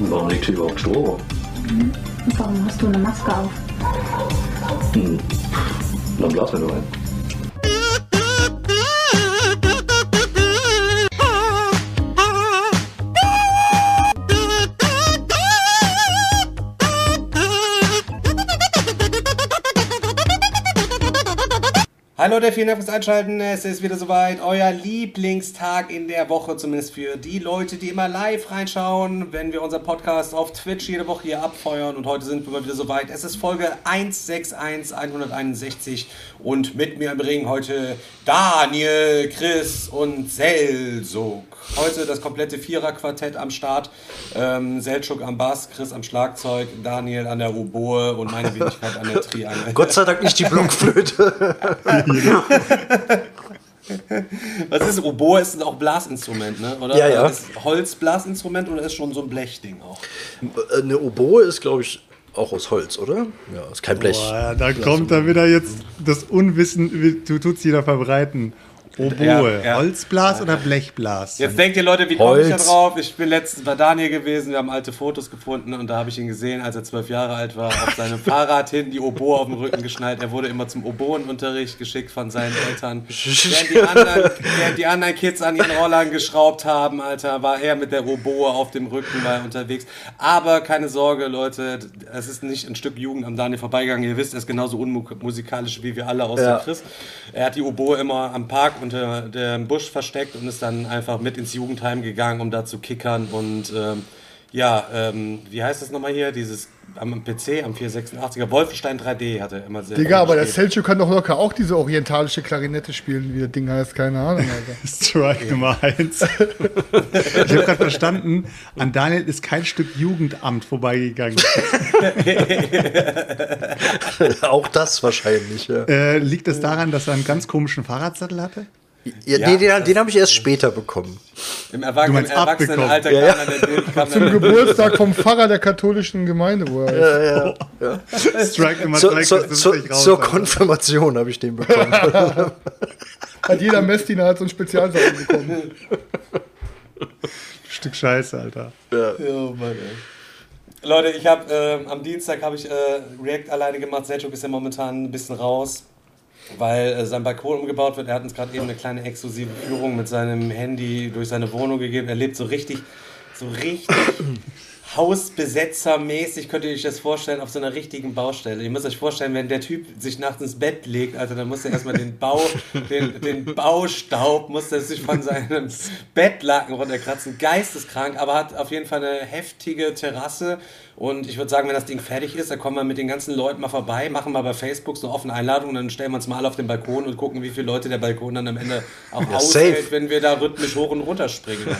warum liegt hier überhaupt Strom? Mhm. Und warum hast du eine Maske auf? Hm. Dann blasen wir nur ein. Hallo Leute, vielen Dank fürs Einschalten. Es ist wieder soweit. Euer Lieblingstag in der Woche, zumindest für die Leute, die immer live reinschauen, wenn wir unseren Podcast auf Twitch jede Woche hier abfeuern. Und heute sind wir wieder soweit. Es ist Folge 161 161 und mit mir im Ring heute Daniel, Chris und Selsuk. Heute das komplette Vierer-Quartett am Start. Ähm, Selchuk am Bass, Chris am Schlagzeug, Daniel an der Oboe und meine Wenigkeit an der Triangel. Gott sei Dank nicht die Blockflöte. Was ist Oboe? Ist auch Blasinstrument, ne? Oder? Ja, ja. Ist Holzblasinstrument oder ist schon so ein Blechding auch? Eine Oboe ist, glaube ich, auch aus Holz, oder? Ja, ist kein Blech. Boah, da kommt dann wieder jetzt das Unwissen, du tut's wieder verbreiten. Oboe, Ja, ja. Holzblas oder Blechblas? Jetzt denkt ihr Leute, wie komme ich da Holz. drauf? Ich bin letztens bei Daniel gewesen, wir haben alte Fotos gefunden und da habe ich ihn gesehen, als er zwölf Jahre alt war, auf seinem Fahrrad hinten die Oboe auf dem Rücken geschnallt. Er wurde immer zum Oboenunterricht geschickt von seinen Eltern. Während die anderen, während die anderen Kids an ihren Rollern geschraubt haben, Alter, war er mit der Oboe auf dem Rücken war er unterwegs. Aber keine Sorge, Leute, es ist nicht ein Stück Jugend am Daniel vorbeigegangen. Ihr wisst, er ist genauso unmusikalisch wie wir alle außer Ja. Chris. Er hat die Oboe immer am Park unter dem Busch versteckt und ist dann einfach mit ins Jugendheim gegangen, um da zu kickern. Und ähm, ja, ähm, wie heißt das nochmal hier? Dieses am PC, am 486er, Wolfenstein 3D hatte er immer sehr Digga, aber der. Selchuk kann doch locker auch diese orientalische Klarinette spielen, wie das Ding heißt, keine Ahnung, Alter. Strike Nummer eins. ich habe gerade verstanden, an Daniel ist kein Stück Jugendamt vorbeigegangen. auch das wahrscheinlich, ja. Äh, liegt es daran, dass er einen ganz komischen Fahrradsattel hatte? Ja, Ja, den den, habe ich erst später bekommen. Im Du Erwachsenen, meinst Erwachsenenalter abbekommen. kam dann der Bild, kam Zum Geburtstag vom Pfarrer der katholischen Gemeinde, wo er ist. Strike Nummer Zur, zwei zur, kriegst du zur, nicht raus, zur Alter. Konfirmation habe ich den bekommen. Hat jeder Messdiener halt so ein Spezialsachen bekommen. Stück Scheiße, Alter. Oh Mann, ey. Leute, ich habe ähm, am Dienstag habe ich äh, React alleine gemacht. Selchuk ist ja momentan ein bisschen raus, weil äh, sein Balkon umgebaut wird. Er hat uns gerade eben eine kleine exklusive Führung mit seinem Handy durch seine Wohnung gegeben. Er lebt so richtig, so richtig Hausbesetzermäßig, könnt ihr euch das vorstellen, auf so einer richtigen Baustelle. Ihr müsst euch vorstellen, wenn der Typ sich nachts ins Bett legt, also dann muss er erstmal den Bau, den, den Baustaub, muss er sich von seinem Bettlaken runterkratzen. Geisteskrank, aber hat auf jeden Fall eine heftige Terrasse. Und ich würde sagen, wenn das Ding fertig ist, dann kommen wir mit den ganzen Leuten mal vorbei, machen mal bei Facebook so eine offene Einladung, dann stellen wir uns mal alle auf den Balkon und gucken, wie viele Leute der Balkon dann am Ende auch Ja, aushält, safe. wenn wir da rhythmisch hoch und runter springen.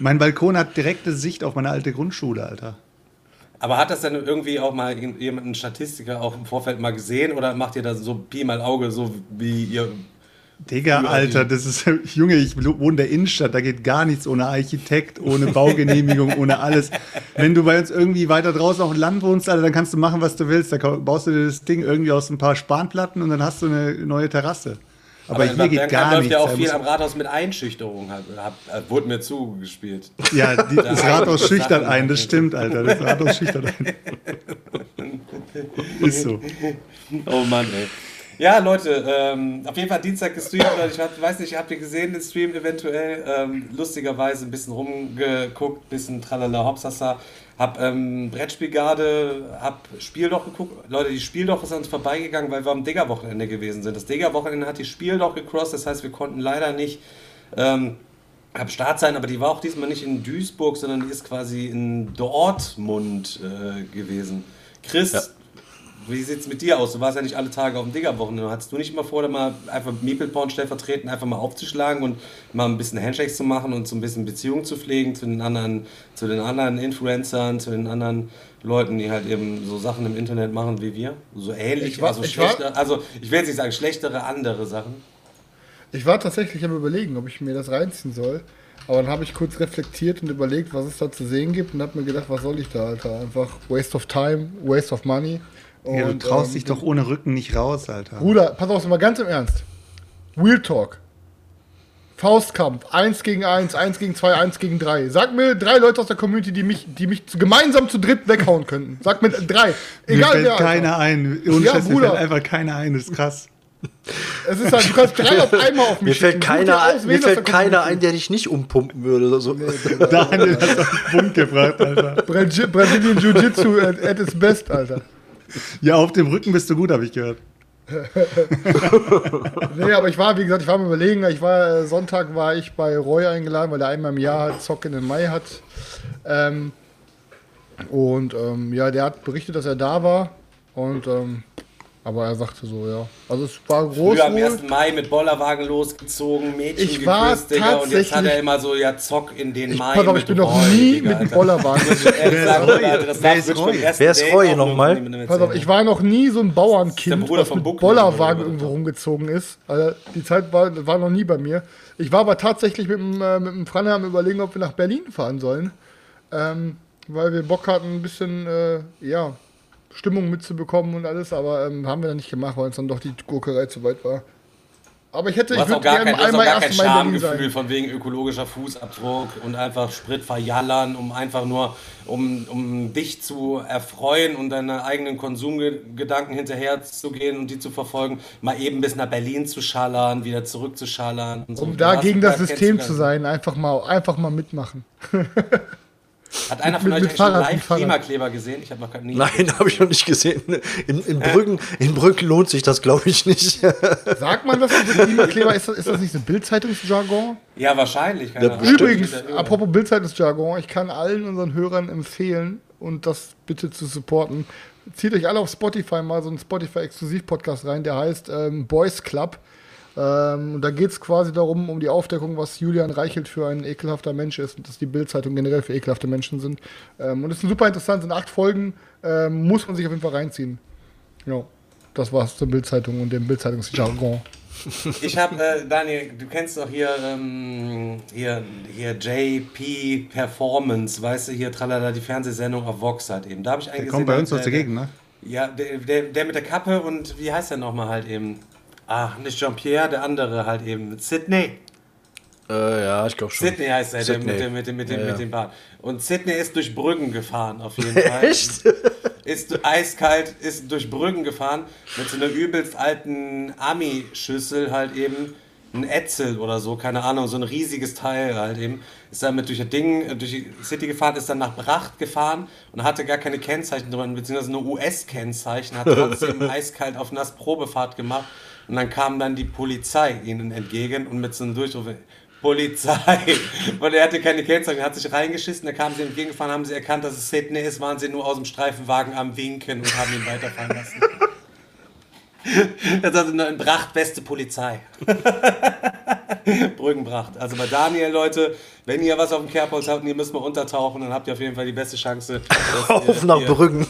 Mein Balkon hat direkte Sicht auf meine alte Grundschule, Alter. Aber hat das denn irgendwie auch mal jemand, ein Statistiker auch im Vorfeld mal gesehen oder macht ihr da so Pi mal Auge, so wie ihr. Digga, Alter, das ist, Junge, ich wohne in der Innenstadt, da geht gar nichts ohne Architekt, ohne Baugenehmigung, ohne alles. Wenn du bei uns irgendwie weiter draußen auf dem Land wohnst, Alter, dann kannst du machen, was du willst. Da baust du dir das Ding irgendwie aus ein paar Spanplatten und dann hast du eine neue Terrasse. Aber, hier in geht gar läuft nichts. ja auch viel am Rathaus mit Einschüchterung, hab, hab, wurde mir zugespielt. Ja, die, das Rathaus schüchtert ein, das stimmt, Alter. Das Rathaus schüchtert ein. Ist so. Oh Mann, ey. Ja, Leute, ähm, auf jeden Fall Dienstag gestreamt. Ich hab, weiß nicht, habt ihr gesehen den Stream eventuell? Ähm, lustigerweise ein bisschen rumgeguckt, bisschen tralala hopsasa. Hab ähm, Brettspielgarde, hab Spieldoch geguckt. Leute, die Spieldoch ist an uns vorbeigegangen, weil wir am Digger-Wochenende gewesen sind. Das Digger-Wochenende hat die Spieldoch gecrossed, das heißt, wir konnten leider nicht ähm, am Start sein, aber die war auch diesmal nicht in Duisburg, sondern die ist quasi in Dortmund äh, gewesen. Chris, wie sieht's mit dir aus? Du warst ja nicht alle Tage auf dem Digger-Wochenende. Hattest du nicht immer vor, da mal einfach Meeple-Porn stellvertretend einfach mal aufzuschlagen und mal ein bisschen Handshakes zu machen und so ein bisschen Beziehungen zu pflegen zu den anderen, zu den anderen Influencern, zu den anderen Leuten, die halt eben so Sachen im Internet machen wie wir? So ähnlich, Ich war- also ich schlechter, also ich will jetzt nicht sagen schlechtere, andere Sachen. Ich war tatsächlich am überlegen, ob ich mir das reinziehen soll. Aber dann habe ich kurz reflektiert und überlegt, was es da zu sehen gibt und habe mir gedacht, was soll ich da, Alter? Einfach waste of time, waste of money. Und, Ja, du traust ähm, dich doch ohne Rücken nicht raus, Alter. Bruder, pass auf, mal ganz im Ernst. Real Talk. Faustkampf, 1 gegen 1, 1 gegen 2, 1 gegen 3. Sag mir drei Leute aus der Community, die mich, die mich zu- gemeinsam zu dritt weghauen könnten. Sag mir drei. Mir Egal fällt wer. Keiner ein. Ohne Ja, Scheiß, mir Bruder. fällt einfach keiner ein. Das ist krass. Es ist halt, du kannst drei auf einmal auf mich Mir fällt keiner, aus, mir fällt der keiner ein, der dich nicht umpumpen würde. Oder so. Daniel hat auf den Punkt gebracht, Alter. Brasi- Brazilian Jiu-Jitsu at, at its best, Alter. Ja, auf dem Rücken bist du gut, habe ich gehört. Nee, aber ich war, wie gesagt, ich war am überlegen, ich war, äh, Sonntag war ich bei Roy eingeladen, weil er einmal im Jahr Zock in den Mai hat. Ähm, und ähm, ja, der hat berichtet, dass er da war. Und ähm, aber er sagte so, ja. Also es war groß. Früher am wohl. 1. Mai mit Bollerwagen losgezogen, Mädchen Ich war geküsst, Digga, und jetzt hat er immer so, ja, Zock in den Mai. Pass auf, ich bin noch Roy, nie Digga, mit einem. Bollerwagen. Wer ist Roy? Wer ist Roy? nochmal? Pass auf, ich war noch nie so ein Der Bauernkind, was von mit Bollerwagen irgendwo rumgezogen ist. Also die Zeit war, war noch nie bei mir. Ich war aber tatsächlich mit dem, äh, mit dem Franne am überlegen, ob wir nach Berlin fahren sollen. Ähm, weil wir Bock hatten, ein bisschen, äh, ja, Stimmung mitzubekommen und alles, aber ähm, haben wir dann nicht gemacht, weil uns dann doch die Gurkerei zu weit war. Aber ich hätte, ich würde gar gerne kein, einmal gar kein Schamgefühl von wegen ökologischer Fußabdruck und einfach Sprit verjallern, um einfach nur, um, um dich zu erfreuen und deine eigenen Konsumgedanken hinterher zu gehen und die zu verfolgen, mal eben bis nach Berlin zu schallern, wieder zurückzuschallern. Und so. Um da gegen da das System zu sein, einfach mal, einfach mal mitmachen. Hat einer von Mit- euch mit Fahrrad, live. Klimakleber gesehen? Ich habe noch nie. Nein, habe ich noch nicht gesehen. In, in, Brücken, in Brücken lohnt sich das, glaube ich, nicht. Sagt man das? Klimakleber, ist das, ist das nicht so Bildzeitungsjargon? Ja, wahrscheinlich. Ja. Übrigens, apropos Bildzeitungsjargon, ich kann allen unseren Hörern empfehlen und das bitte zu supporten. Zieht euch alle auf Spotify mal so einen Spotify-Exklusiv-Podcast rein, der heißt ähm, Boys Club. Ähm, und da geht es quasi darum, um die Aufdeckung, was Julian Reichelt für ein ekelhafter Mensch ist und dass die Bildzeitung generell für ekelhafte Menschen sind. Ähm, und es ist super interessant, sind acht Folgen, ähm, muss man sich auf jeden Fall reinziehen. Ja, das war's zur Bildzeitung und dem Bildzeitungsjargon. Ich habe, äh, Daniel, du kennst doch hier, ähm, hier, hier JP Performance, weißt du, hier tralala, die Fernsehsendung auf Vox halt eben. Da habe ich einen Der kommt bei uns aus der Gegend, ne? Ja, der, der, der mit der Kappe und wie heißt der nochmal halt eben? Ach, nicht Jean-Pierre, der andere halt eben. Sydney. äh, ja, ich glaube schon. Sydney heißt er, der Sydney. mit dem, mit dem, mit dem, Ja, mit dem Bart. Und Sydney ist durch Brüggen gefahren, auf jeden Fall. Echt? ist eiskalt, ist durch Brüggen gefahren mit so einer übelst alten Ami-Schüssel halt eben. Ein Etzel oder so, keine Ahnung, so ein riesiges Teil halt eben. Ist damit durch das Ding, äh, durch die City gefahren, ist dann nach Bracht gefahren und hatte gar keine Kennzeichen drin, beziehungsweise nur US-Kennzeichen, hat trotzdem eiskalt auf Nass Probefahrt gemacht. Und dann kam dann die Polizei ihnen entgegen und mit so einem Durchruf, Polizei. Und er hatte keine Kennzeichen, hat sich reingeschissen, da kamen sie entgegengefahren, haben sie erkannt, dass es Sydney ist, waren sie nur aus dem Streifenwagen am Winken und haben ihn weiterfahren lassen. Das also eine Bracht beste Polizei. Brüggenbracht. Also bei Daniel, Leute, wenn ihr was auf dem Kerbholz habt und ihr müsst mal untertauchen, dann habt ihr auf jeden Fall die beste Chance. Auf ihr- nach ihr- Brücken.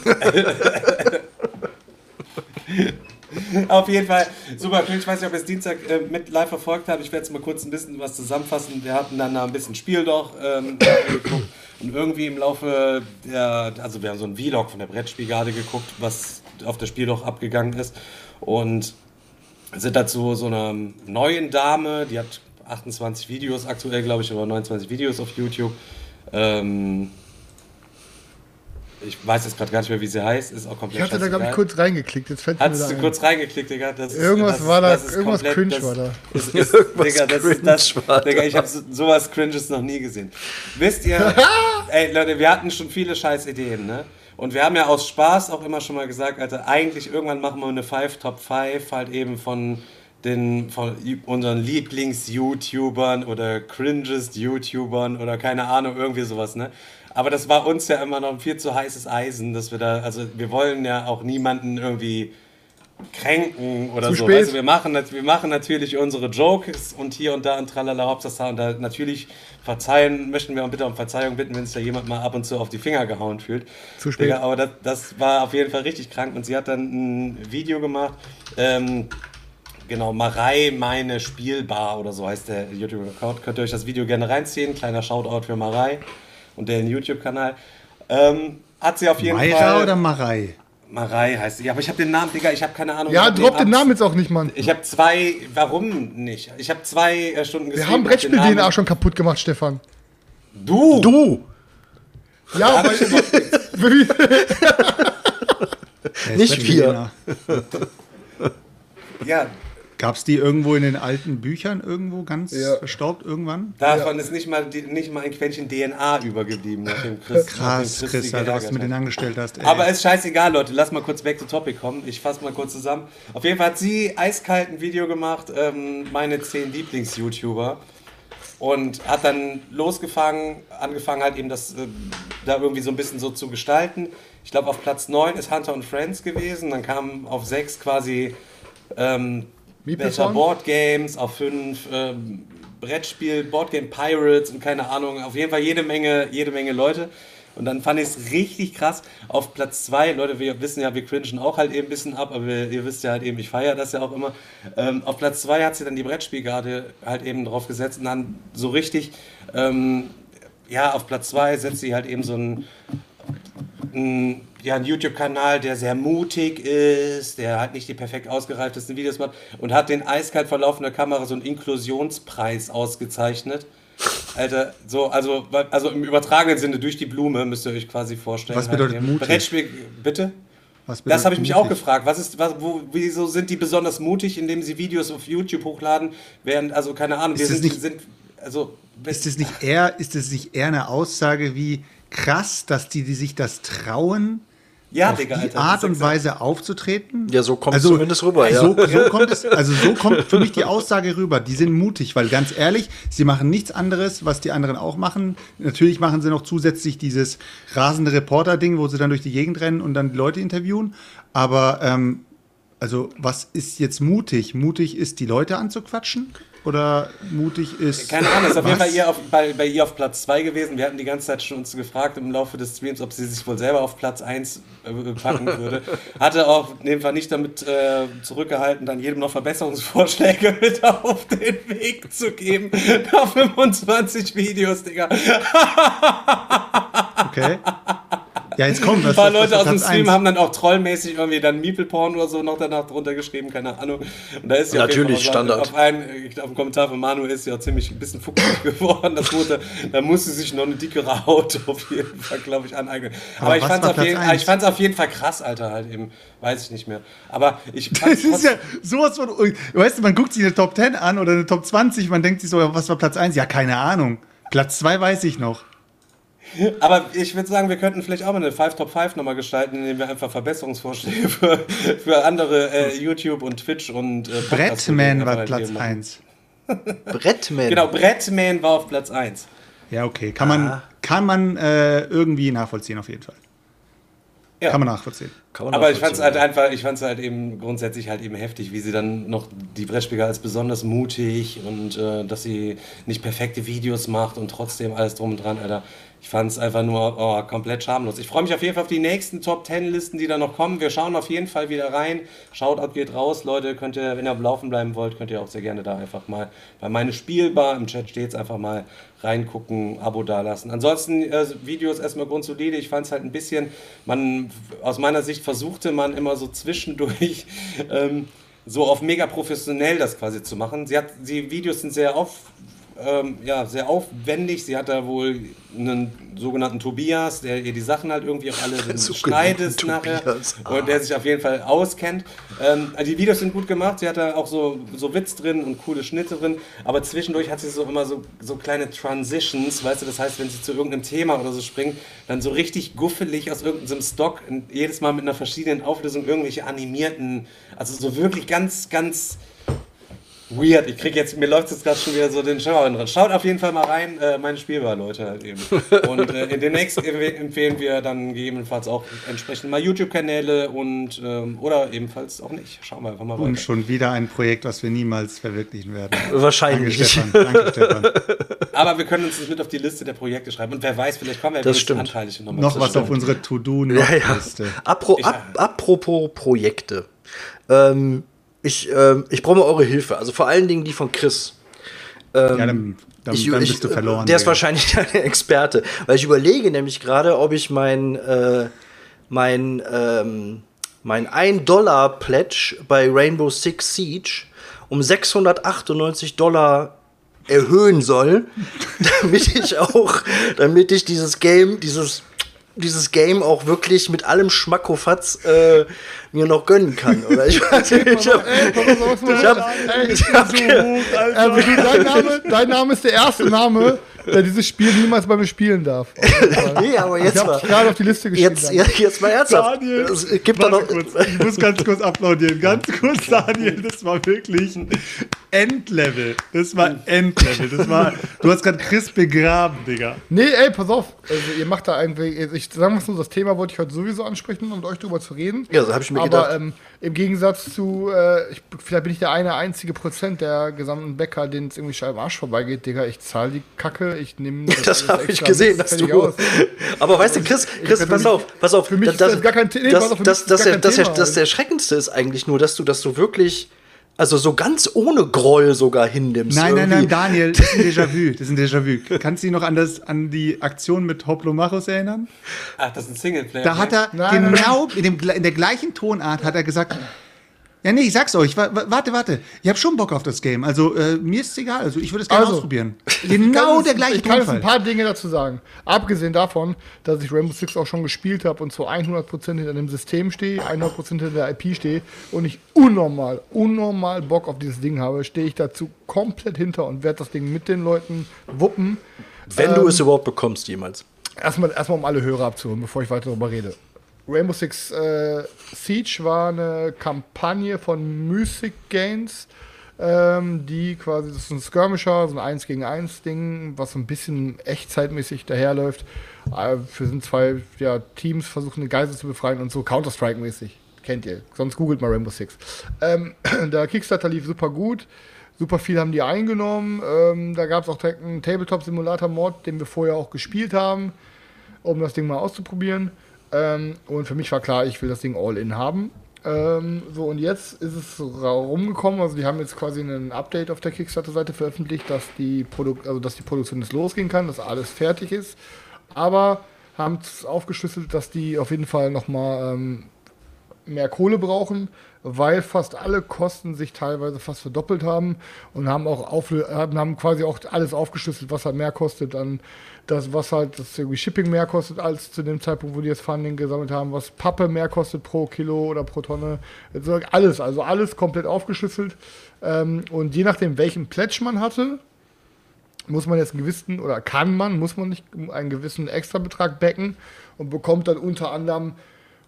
Auf jeden Fall super. Ich weiß nicht, ob ihr es Dienstag äh, mit live verfolgt habt. Ich werde jetzt mal kurz ein bisschen was zusammenfassen. Wir hatten dann da ein bisschen Spiel doch ähm. Und irgendwie im Laufe der, also wir haben so ein Vlog von der Brettspielgarde geguckt, was auf der Spiel doch abgegangen ist. Und sind dazu so einer neuen Dame, die hat 28 Videos aktuell, glaube ich, oder 29 Videos auf YouTube. Ähm, ich weiß jetzt gerade gar nicht mehr, wie sie heißt. Ist auch komplett Ich hatte da, glaube ich, kurz reingeklickt. Jetzt fällt mir Hattest du ein. kurz reingeklickt, Digga? Das ist, Irgendwas das, war da- das ist irgendwas komplett- cringe das war da. Ist, ist, Irgendwas Digga, das ist das, cringe war da. Digga, ich habe so, sowas Cringes noch nie gesehen. Wisst ihr, ey Leute, wir hatten schon viele scheiß Ideen, ne? Und wir haben ja aus Spaß auch immer schon mal gesagt, Alter, eigentlich irgendwann machen wir eine Five Top 5 halt eben von den von unseren Lieblings-YouTubern oder cringest-YouTubern oder keine Ahnung, irgendwie sowas, ne? Aber das war uns ja immer noch ein viel zu heißes Eisen, dass wir da, also wir wollen ja auch niemanden irgendwie kränken oder Zu so. spät. Du, wir, machen, wir machen natürlich unsere Jokes und hier und da und tralala Hauptsache und da natürlich verzeihen, möchten wir auch bitte um Verzeihung bitten, wenn sich da jemand mal ab und zu auf die Finger gehauen fühlt. Zu spät. Digga, aber das, das war auf jeden Fall richtig krank und sie hat dann ein Video gemacht, ähm, Genau, Marei, meine Spielbar oder so heißt der YouTube-Account. Könnt ihr euch das Video gerne reinziehen. Kleiner Shoutout für Marei und den YouTube-Kanal. Ähm, hat sie auf jeden Mayra Fall. oder Marei? Marei heißt sie. Ja, aber ich habe den Namen, Digga, ich habe keine Ahnung. Ja, Ich drop den abs- Namen jetzt auch nicht, Mann. Ich habe zwei. Warum nicht? Ich habe zwei äh, Stunden Wir gestreamt, haben den Brettspiel-DNA schon kaputt gemacht, Stefan. Du! Du! Ja, weil Nicht wir. Ja, Gab es die irgendwo in den alten Büchern irgendwo ganz Ja. verstaubt irgendwann? davon ist nicht mal, nicht mal ein Quäntchen DNA übergeblieben, nachdem Chris, Krass, nachdem Chris Chris, Alter, was du mit denen angestellt hast. Ey. Aber ist scheißegal, Leute. Lass mal kurz back to topic kommen. Ich fasse mal kurz zusammen. Auf jeden Fall hat sie eiskalt ein Video gemacht, ähm, meine 10 Lieblings-YouTuber. Und hat dann losgefangen, angefangen halt eben das äh, da irgendwie so ein bisschen so zu gestalten. Ich glaube, auf Platz 9 ist Hunter und Friends gewesen. Dann kam auf 6 quasi ähm, Meeple Better Song? Board Games, auf 5 ähm, Brettspiel, Boardgame Pirates und keine Ahnung. Auf jeden Fall jede Menge, jede Menge Leute. Und dann fand ich es richtig krass. Auf Platz 2, Leute, wir wissen ja, wir cringen auch halt eben ein bisschen ab, aber wir, ihr wisst ja halt eben, ich feiere das ja auch immer. Ähm, auf Platz 2 hat sie dann die Brettspielgarde halt eben drauf gesetzt und dann so richtig, ähm, ja, auf Platz 2 setzt sie halt eben so ein, ein, ja, einen YouTube-Kanal, der sehr mutig ist, der halt nicht die perfekt ausgereiftesten Videos macht und hat den eiskalt verlaufender Kamera so einen Inklusionspreis ausgezeichnet. Alter, so, also, also im übertragenen Sinne durch die Blume müsst ihr euch quasi vorstellen. Was bedeutet eben. mutig? Brettspiel, bitte? Was Das habe ich mich auch mutig? gefragt. Was ist, was, wo, wieso sind die besonders mutig, indem sie Videos auf YouTube hochladen? Während, also keine Ahnung, wir Ist das sind, nicht- sind, also Ist das nicht eher, ist das nicht eher eine Aussage wie krass, dass die, die sich das trauen, ja, auf Digga, die Alter, Art und Weise aufzutreten? Ja, so kommt es zumindest rüber, ja. So, so kommt es, also so kommt für mich die Aussage rüber. Die sind mutig, weil ganz ehrlich, sie machen nichts anderes, was die anderen auch machen. Natürlich machen sie noch zusätzlich dieses rasende Reporter-Ding, wo sie dann durch die Gegend rennen und dann die Leute interviewen. Aber ähm, also was ist jetzt mutig? Mutig ist, die Leute anzuquatschen? Oder mutig ist. Keine Ahnung, ist auf jeden? Fall ihr auf, bei, bei ihr auf Platz 2 gewesen. Wir hatten die ganze Zeit schon uns gefragt im Laufe des Streams, ob sie sich wohl selber auf Platz 1 äh, packen würde. Hatte auch in dem Fall nicht damit äh, zurückgehalten, dann jedem noch Verbesserungsvorschläge mit auf den Weg zu geben. Nach 25 Videos, Digga. Okay. Ja, jetzt kommt Ein was. paar was- was Leute aus dem Stream eins? haben dann auch trollmäßig irgendwie dann Meeple-Porn oder so noch danach drunter geschrieben, keine Ahnung. Und da ist auf jeden Natürlich, auch- Standard. Auf, einen, ich glaub, auf dem Kommentar von Manu ist sie auch ziemlich ein bisschen fuchsig geworden. Das wurde, da musste sie sich noch eine dickere Haut auf jeden Fall, glaube ich, aneignen. Aber, Aber ich fand es auf, jeden- ich fand's auf jeden Fall krass, Alter, halt eben. Weiß ich nicht mehr. Aber ich Das ist ja sowas von. Weißt du, man guckt sich eine Top 10 an oder eine Top 20, man denkt sich so, was war Platz 1? Ja, keine Ahnung. Platz 2 weiß ich noch. Aber ich würde sagen, wir könnten vielleicht auch mal eine 5 Top 5 nochmal gestalten, indem wir einfach Verbesserungsvorschläge für, für andere äh, YouTube und Twitch und äh, Brettman war Platz eben machen. 1. Brettman. Genau, Brettman war auf Platz 1. Ja, okay. Kann man, kann man äh, irgendwie nachvollziehen, auf jeden Fall. Ja. Kann man nachvollziehen. Kann man Aber ich fand es nachvollziehen. halt einfach, ich fand es halt eben grundsätzlich halt eben heftig, wie sie dann noch die Brettspieler als besonders mutig und äh, dass sie nicht perfekte Videos macht und trotzdem alles drum und dran, Alter. Ich fand es einfach nur oh, komplett schamlos. Ich freue mich auf jeden Fall auf die nächsten Top 10 Listen, die da noch kommen. Wir schauen auf jeden Fall wieder rein. Shoutout geht raus, Leute. Könnt ihr, wenn ihr am Laufen bleiben wollt, könnt ihr auch sehr gerne da einfach mal bei meine Spielbar im Chat steht's einfach mal reingucken, Abo dalassen. Ansonsten äh, Videos erstmal grundsolide. Ich fand es halt ein bisschen, man aus meiner Sicht versuchte man immer so zwischendurch ähm, so auf mega professionell das quasi zu machen. Sie hat, die Videos sind sehr auf, ähm, ja, sehr aufwendig. Sie hat da wohl einen sogenannten Tobias, der ihr die Sachen halt irgendwie auch alle schneidet nachher Tobias. und der sich auf jeden Fall auskennt. Ähm, die Videos sind gut gemacht. Sie hat da auch so, so Witz drin und coole Schnitte drin, aber zwischendurch hat sie so immer so, so kleine Transitions, weißt du, das heißt, wenn sie zu irgendeinem Thema oder so springt, dann so richtig guffelig aus irgendeinem Stock, jedes Mal mit einer verschiedenen Auflösung irgendwelche animierten, also so wirklich ganz, ganz weird. Ich krieg jetzt, mir läuft jetzt gerade schon wieder so den Schauer dran. Schaut auf jeden Fall mal rein, äh, meine Spielbar, Leute, halt eben. Und äh, in demnächst empfehlen wir dann gegebenenfalls auch entsprechend mal YouTube-Kanäle und ähm, oder ebenfalls auch nicht. Schauen wir einfach mal Und weiter. schon wieder ein Projekt, was wir niemals verwirklichen werden. Wahrscheinlich. Danke, Stefan. Danke, Stefan. Aber wir können uns das mit auf die Liste der Projekte schreiben. Und wer weiß, vielleicht kommen wir Das stimmt. anteilig nochmal Noch was auf unsere Ja, ja. To-Do-Liste. Apro ap apropos Projekte. Ähm, ich ähm, ich brauche mal eure Hilfe. Also vor allen Dingen die von Chris. Ähm, Ja, dann, dann, ich, dann ich, bist du verloren. Der ist Digga. wahrscheinlich der Experte. Weil ich überlege nämlich gerade, ob ich mein, äh, mein, ähm, mein 1-Dollar-Pledge bei Rainbow Six Siege um 698 Dollar erhöhen soll, damit ich auch, damit ich dieses Game, dieses dieses Game auch wirklich mit allem Schmackofatz äh, mir noch gönnen kann. Oder ich weiß nicht, ich hab, ich man hab, Ey, ich hab, Also dein, Name, dein Name ist der erste Name, der dieses Spiel niemals bei mir spielen darf. nee, aber Ich jetzt habe mal, gerade auf die Liste geschrieben. jetzt, jetzt, jetzt mal ernsthaft. Daniel, Es gibt da noch, kurz, ich muss ganz kurz applaudieren. Ganz kurz, Daniel, das war wirklich ein Endlevel. Das war Endlevel. Das war, du hast gerade Chris begraben, Digga. Nee, ey, pass auf. Also, ihr macht da irgendwie. Ich sagen wir mal so, das Thema wollte ich heute sowieso ansprechen, um mit euch drüber zu reden. Ja, so hab ich mir Aber gedacht. ähm, im Gegensatz zu, äh, ich, vielleicht bin ich der eine einzige Prozent der gesamten Bäcker, denen es irgendwie am Arsch vorbeigeht, Digga. Ich zahle die Kacke, ich nehme. Das habe ich gesehen, dass du. aus. Aber weißt du, Chris, Chris, bin pass auf, pass auf. für mich ist das gar kein The- nee, das, das, das das, gar kein das, Thema, das, das Erschreckendste ist eigentlich nur, dass du, dass du wirklich, also so ganz ohne Groll sogar hinnimmst. Nein, nein, irgendwie. nein, Daniel, das ist ein Déjà-vu. Das ist ein Déjà-vu. Kannst du dich noch an, das, an die Aktion mit Hoplomachos erinnern? Ach, das ist ein Singleplayer. Da hat er Nein, nein, genau in, dem, in der gleichen Tonart hat er gesagt, ja nee, ich sag's euch, wa- wa- warte, warte, ich habe schon Bock auf das Game. Also äh, mir ist es egal, also ich würde es gerne Also, ausprobieren. Genau der jetzt- gleiche Ich kann jetzt ein paar Dinge dazu sagen. Abgesehen davon, dass ich Rainbow Six auch schon gespielt habe und zu 100% hinter dem System stehe, 100% hinter der IP stehe und ich unnormal, unnormal Bock auf dieses Ding habe, stehe ich dazu komplett hinter und werde das Ding mit den Leuten wuppen. Wenn Ähm, du es überhaupt bekommst, jemals. Erstmal, erstmal um alle Hörer abzuholen, bevor ich weiter darüber rede. Rainbow Six äh, Siege war eine Kampagne von Music Games, ähm, die quasi, das ist ein Skirmisher, so ein 1 gegen 1 Ding, was so ein bisschen echtzeitmäßig daherläuft. Äh, sind zwei ja, Teams, versuchen eine Geisel zu befreien und so Counter-Strike-mäßig. Kennt ihr. Sonst googelt mal Rainbow Six. Ähm, der Kickstarter lief super gut. Super viel haben die eingenommen. Ähm, da gab es auch direkt einen Tabletop-Simulator-Mod, den wir vorher auch gespielt haben um das Ding mal auszuprobieren. Ähm, und für mich war klar, ich will das Ding all-in haben. Ähm, so, und jetzt ist es rumgekommen. Also, die haben jetzt quasi ein Update auf der Kickstarter-Seite veröffentlicht, dass die, Produk also, dass die Produktion jetzt losgehen kann, dass alles fertig ist. Aber haben es aufgeschlüsselt, dass die auf jeden Fall nochmal ähm, mehr Kohle brauchen, weil fast alle Kosten sich teilweise fast verdoppelt haben und haben auch auf, haben quasi auch alles aufgeschlüsselt, was halt mehr kostet an das, was halt das irgendwie Shipping mehr kostet als zu dem Zeitpunkt, wo die das Funding gesammelt haben, was Pappe mehr kostet pro Kilo oder pro Tonne. Also alles, also alles komplett aufgeschlüsselt. Ähm, und je nachdem, welchen Pledge man hatte, muss man jetzt einen gewissen, oder kann man, muss man nicht einen gewissen Extrabetrag backen und bekommt dann unter anderem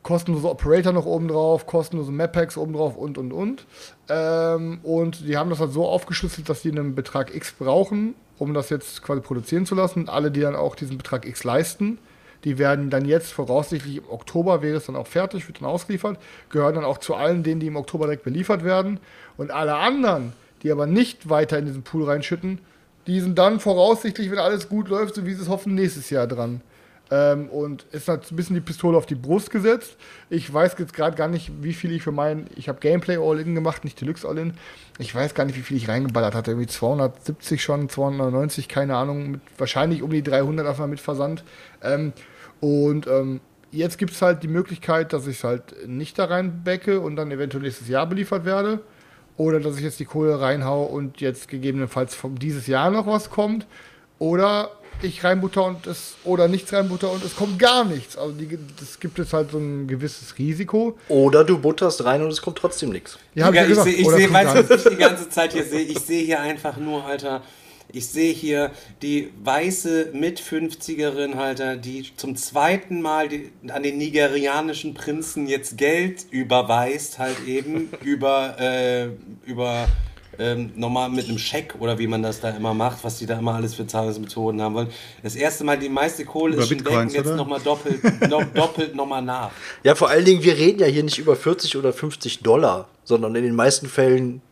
kostenlose Operator noch oben drauf, kostenlose Map-Packs oben drauf und, und, und. Ähm, und die haben das halt so aufgeschlüsselt, dass die einen Betrag X brauchen, um das jetzt quasi produzieren zu lassen. Alle, die dann auch diesen Betrag X leisten, die werden dann jetzt voraussichtlich im Oktober, wäre es dann auch fertig, wird dann ausgeliefert, gehören dann auch zu allen denen, die im Oktober direkt beliefert werden. Und alle anderen, die aber nicht weiter in diesen Pool reinschütten, die sind dann voraussichtlich, wenn alles gut läuft, so wie sie es hoffen, nächstes Jahr dran. Ähm, und ist halt ein bisschen die Pistole auf die Brust gesetzt. Ich weiß jetzt gerade gar nicht, wie viel ich für meinen. Ich habe Gameplay All-In gemacht, nicht Deluxe All-In. Ich weiß gar nicht, wie viel ich reingeballert hatte. Irgendwie 270 schon, 290, keine Ahnung. Mit, wahrscheinlich um die 300 einfach mit Versand. Ähm, und ähm, jetzt gibt es halt die Möglichkeit, dass ich es halt nicht da reinbecke und dann eventuell nächstes Jahr beliefert werde. Oder dass ich jetzt die Kohle reinhau und jetzt gegebenenfalls dieses Jahr noch was kommt. Oder ich reinbutter und es oder nichts reinbutter und es kommt gar nichts. Also das gibt es halt so ein gewisses Risiko. Oder du butterst rein und es kommt trotzdem nichts. Ja, ich gesagt. sehe, ich Oder seh, es kommt weißt du, was ich die ganze Zeit hier sehe? Ich sehe hier einfach nur, Alter, ich sehe hier die weiße Mit-50erin, Alter, die zum zweiten Mal die, an den nigerianischen Prinzen jetzt Geld überweist, halt eben, über, äh, über ähm, nochmal mit einem Scheck oder wie man das da immer macht, was die da immer alles für Zahlungsmethoden haben wollen. Das erste Mal die meiste Kohle Über ist Bitcoins, jetzt nochmal doppelt, no, doppelt nochmal nach. Ja, vor allen Dingen, wir reden ja hier nicht über 40 oder 50 Dollar, sondern in den meisten Fällen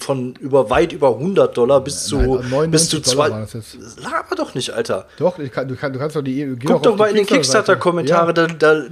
von über weit über 100 Dollar bis zu Nein, 99 bis zu zwei. Laber doch nicht, Alter. Doch, ich kann, du, kann, du kannst doch die. Guck doch mal in den Kickstarter-Kommentare, Ja. da, da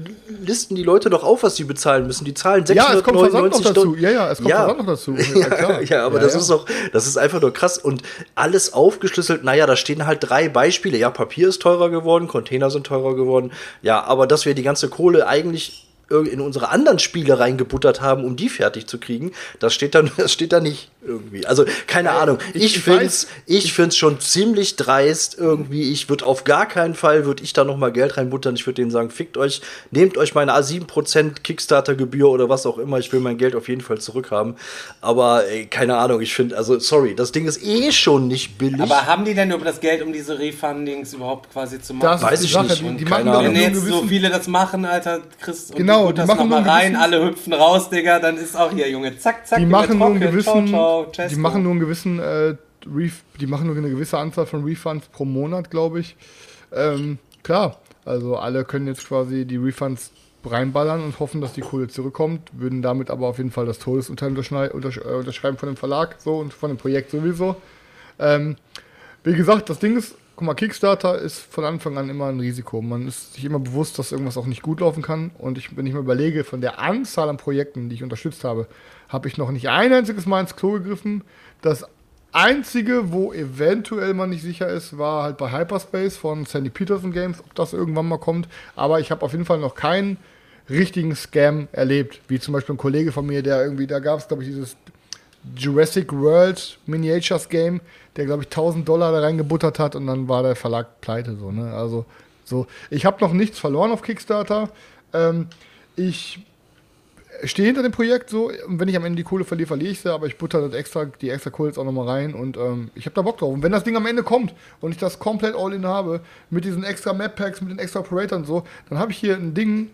listen die Leute doch auf, was sie bezahlen müssen. Die zahlen Ja, es kommt Versand noch 699 dazu. Dollar. Ja, ja, es kommt Versand noch dazu. Ja, Ja, ja, aber Ja, das ja. ist doch, das ist einfach nur krass und alles aufgeschlüsselt. Naja, da stehen halt drei Beispiele. Ja, Papier ist teurer geworden, Container sind teurer geworden. Ja, aber dass wir die ganze Kohle eigentlich in unsere anderen Spiele reingebuttert haben, um die fertig zu kriegen, das steht dann, das steht da nicht irgendwie. Also keine Ahnung. ich- Ich, ich find's, ich find's schon ziemlich dreist irgendwie. Ich würde auf gar keinen Fall würde ich da noch mal Geld reinbuttern. Ich würde denen sagen, fickt euch, nehmt euch meine 7% Kickstarter-Gebühr oder was auch immer. Ich will mein Geld auf jeden Fall zurückhaben. Aber ey, keine Ahnung. Ich finde, also sorry, das Ding ist eh schon nicht billig. Aber haben die denn über das Geld, um diese Refundings überhaupt quasi zu machen? Das Weiß ich Sache. nicht. Die, die Keine machen Ahnung. Wenn jetzt so viele das machen, Alter, Chris, und Genau, die machen nur rein, gewissen- alle hüpfen raus, Digga, dann ist auch hier, Junge, zack, zack, die machen nur einen gewissen, ciao, ciao, die machen nur einen gewissen, äh, Ref, die machen nur eine gewisse Anzahl von Refunds pro Monat, glaube ich. Ähm, klar, also alle können jetzt quasi die Refunds reinballern und hoffen, dass die Kohle zurückkommt, würden damit aber auf jeden Fall das Todesurteil äh, unterschreiben von dem Verlag so und von dem Projekt sowieso. Ähm, wie gesagt, das Ding ist, guck mal, Kickstarter ist von Anfang an immer ein Risiko. Man ist sich immer bewusst, dass irgendwas auch nicht gut laufen kann. Und ich, wenn ich mir überlege, von der Anzahl an Projekten, die ich unterstützt habe, habe ich noch nicht ein einziges Mal ins Klo gegriffen. Das einzige, wo eventuell man nicht sicher ist, war halt bei Hyperspace von Sandy Peterson Games, ob das irgendwann mal kommt. Aber ich habe auf jeden Fall noch keinen richtigen Scam erlebt. Wie zum Beispiel ein Kollege von mir, der irgendwie, da gab es, glaube ich, dieses Jurassic World Miniatures Game, der glaube ich 1000 Dollar da reingebuttert hat und dann war der Verlag pleite so, ne? Also so, ich habe noch nichts verloren auf Kickstarter. Ähm, ich stehe hinter dem Projekt so und wenn ich am Ende die Kohle verliere, verliere ich sie, aber ich butter das extra, die extra Kohle jetzt auch nochmal rein und ähm, ich habe da Bock drauf. Und wenn das Ding am Ende kommt und ich das komplett all in habe, mit diesen extra Map Packs, mit den extra Operatoren und so, dann habe ich hier ein Ding,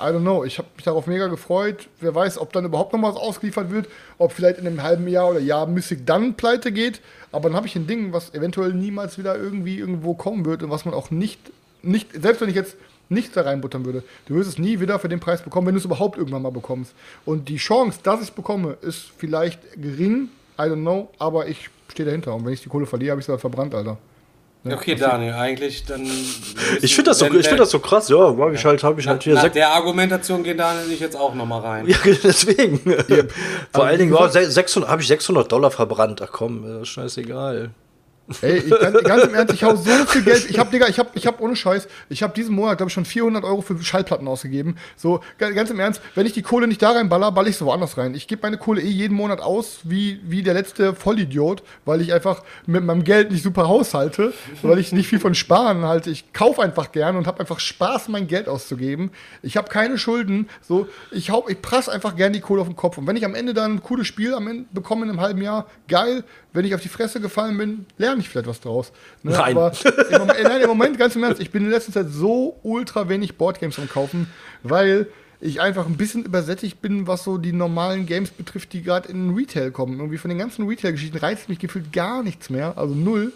I don't know. Ich habe mich darauf mega gefreut. Wer weiß, ob dann überhaupt noch was ausgeliefert wird, ob vielleicht in einem halben Jahr oder Jahr Mystic dann pleite geht. Aber dann habe ich ein Ding, was eventuell niemals wieder irgendwie irgendwo kommen wird und was man auch nicht, nicht selbst wenn ich jetzt nichts da reinbuttern würde, du wirst es nie wieder für den Preis bekommen, wenn du es überhaupt irgendwann mal bekommst. Und die Chance, dass ich es bekomme, ist vielleicht gering. I don't know, aber ich stehe dahinter. Und wenn ich die Kohle verliere, habe ich es halt verbrannt, Alter. Ne? Okay, Daniel, eigentlich dann. ich finde das, so, ich find das so krass. Ja, mag ich halt, habe ich halt hier Nach der Argumentation geht Daniel sich jetzt auch nochmal rein. Ja, deswegen. Vor allen Dingen, gesagt- 600 habe ich 600 Dollar verbrannt. Ach komm, äh, scheißegal. Ey, ich, ganz, ganz im Ernst, ich hau so viel Geld. Ich hab, Digga, ich hab, ich hab ohne Scheiß, ich hab diesen Monat, glaube ich, schon 400 Euro für Schallplatten ausgegeben. So, ga- ganz im Ernst, wenn ich die Kohle nicht da reinballer, baller ich sie woanders rein. Ich gebe meine Kohle eh jeden Monat aus, wie, wie der letzte Vollidiot, weil ich einfach mit meinem Geld nicht super haushalte, weil ich nicht viel von Sparen halte. Ich kaufe einfach gern und habe einfach Spaß, mein Geld auszugeben. Ich habe keine Schulden. So, ich, hau, ich prass einfach gern die Kohle auf den Kopf. Und wenn ich am Ende dann ein cooles Spiel am Ende bekomme in einem halben Jahr, geil. Wenn ich auf die Fresse gefallen bin, lerne ich vielleicht was draus. Ne? Nein. Aber im Moment, äh, nein, im Moment, ganz im Ernst, ich bin in letzter Zeit so ultra wenig Boardgames am Kaufen, weil ich einfach ein bisschen übersättigt bin, was so die normalen Games betrifft, die gerade in den Retail kommen. Irgendwie von den ganzen Retail-Geschichten reizt mich gefühlt gar nichts mehr, also null.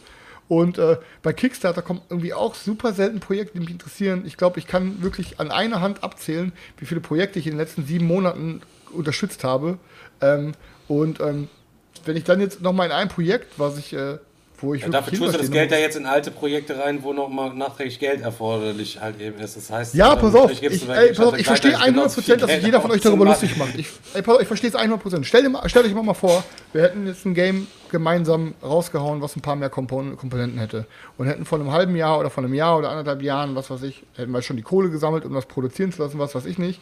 Und äh, bei Kickstarter kommen irgendwie auch super selten Projekte, die mich interessieren. Ich glaube, ich kann wirklich an einer Hand abzählen, wie viele Projekte ich in den letzten sieben Monaten unterstützt habe. Ähm, und ähm, wenn ich dann jetzt noch mal in ein Projekt, was ich, äh, wo ich Ja, dafür tust du das Geld ja noch- jetzt in alte Projekte rein, wo nochmal nachträglich Geld erforderlich halt eben ist. Das heißt, Ja, ähm, pass auf, ich ey, pass auf, ich verstehe gleichzeitig genauso 100%, viel dass sich jeder von euch darüber lustig macht. Ich, ey, pass auf, ich verstehe es 100%. Stell dir mal, stellt euch mal vor, wir hätten jetzt ein Game gemeinsam rausgehauen, was ein paar mehr Kompon Komponenten hätte. Und hätten vor einem halben Jahr oder vor einem Jahr oder anderthalb Jahren, was weiß ich, hätten wir schon die Kohle gesammelt, um das produzieren zu lassen, was weiß ich nicht.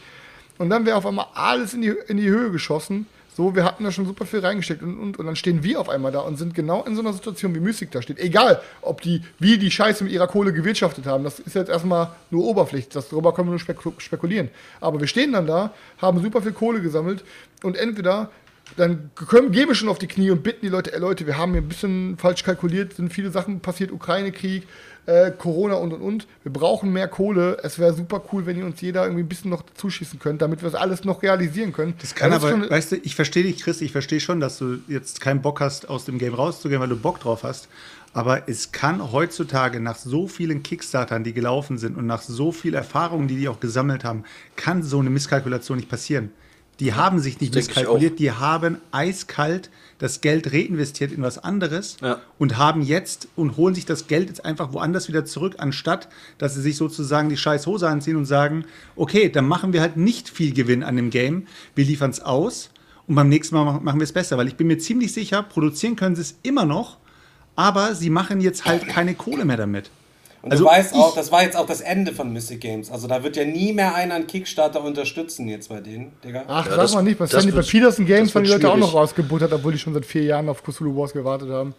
Und dann wäre auf einmal alles in die, in die Höhe geschossen. So, wir hatten da schon super viel reingesteckt und, und, und dann stehen wir auf einmal da und sind genau in so einer Situation, wie Mystic da steht. Egal, ob die, wie die Scheiße mit ihrer Kohle gewirtschaftet haben, das ist jetzt erstmal nur Oberfläche, das, darüber können wir nur spekul spekulieren. Aber wir stehen dann da, haben super viel Kohle gesammelt und entweder dann können, gehen wir schon auf die Knie und bitten die Leute, ey Leute, wir haben hier ein bisschen falsch kalkuliert, sind viele Sachen passiert, Ukraine-Krieg, äh, Corona und und und. Wir brauchen mehr Kohle. Es wäre super cool, wenn ihr uns jeder irgendwie ein bisschen noch zuschießen könnt, damit wir das alles noch realisieren können. Das kann ist aber, schon- weißt du, ich verstehe dich, Chris, ich verstehe schon, dass du jetzt keinen Bock hast, aus dem Game rauszugehen, weil du Bock drauf hast. Aber es kann heutzutage nach so vielen Kickstartern, die gelaufen sind und nach so viel Erfahrung, die die auch gesammelt haben, kann so eine Misskalkulation nicht passieren. Die haben sich nicht misskalkuliert, die haben eiskalt das Geld reinvestiert in was anderes Ja. und haben jetzt und holen sich das Geld jetzt einfach woanders wieder zurück, anstatt dass sie sich sozusagen die scheiß Hose anziehen und sagen, okay, dann machen wir halt nicht viel Gewinn an dem Game, wir liefern es aus und beim nächsten Mal machen- machen wir es besser, weil ich bin mir ziemlich sicher, produzieren können sie es immer noch, aber sie machen jetzt halt keine Kohle mehr damit. Und Also du weißt auch, das war jetzt auch das Ende von Mystic Games. Also da wird ja nie mehr einer einen Kickstarter unterstützen jetzt bei denen, Digga. Ach, Ja, sag das- mal nicht, bei das Sandy bei Peterson Games waren die Leute auch noch rausgebuttert, obwohl die schon seit vier Jahren auf Cthulhu Wars gewartet haben.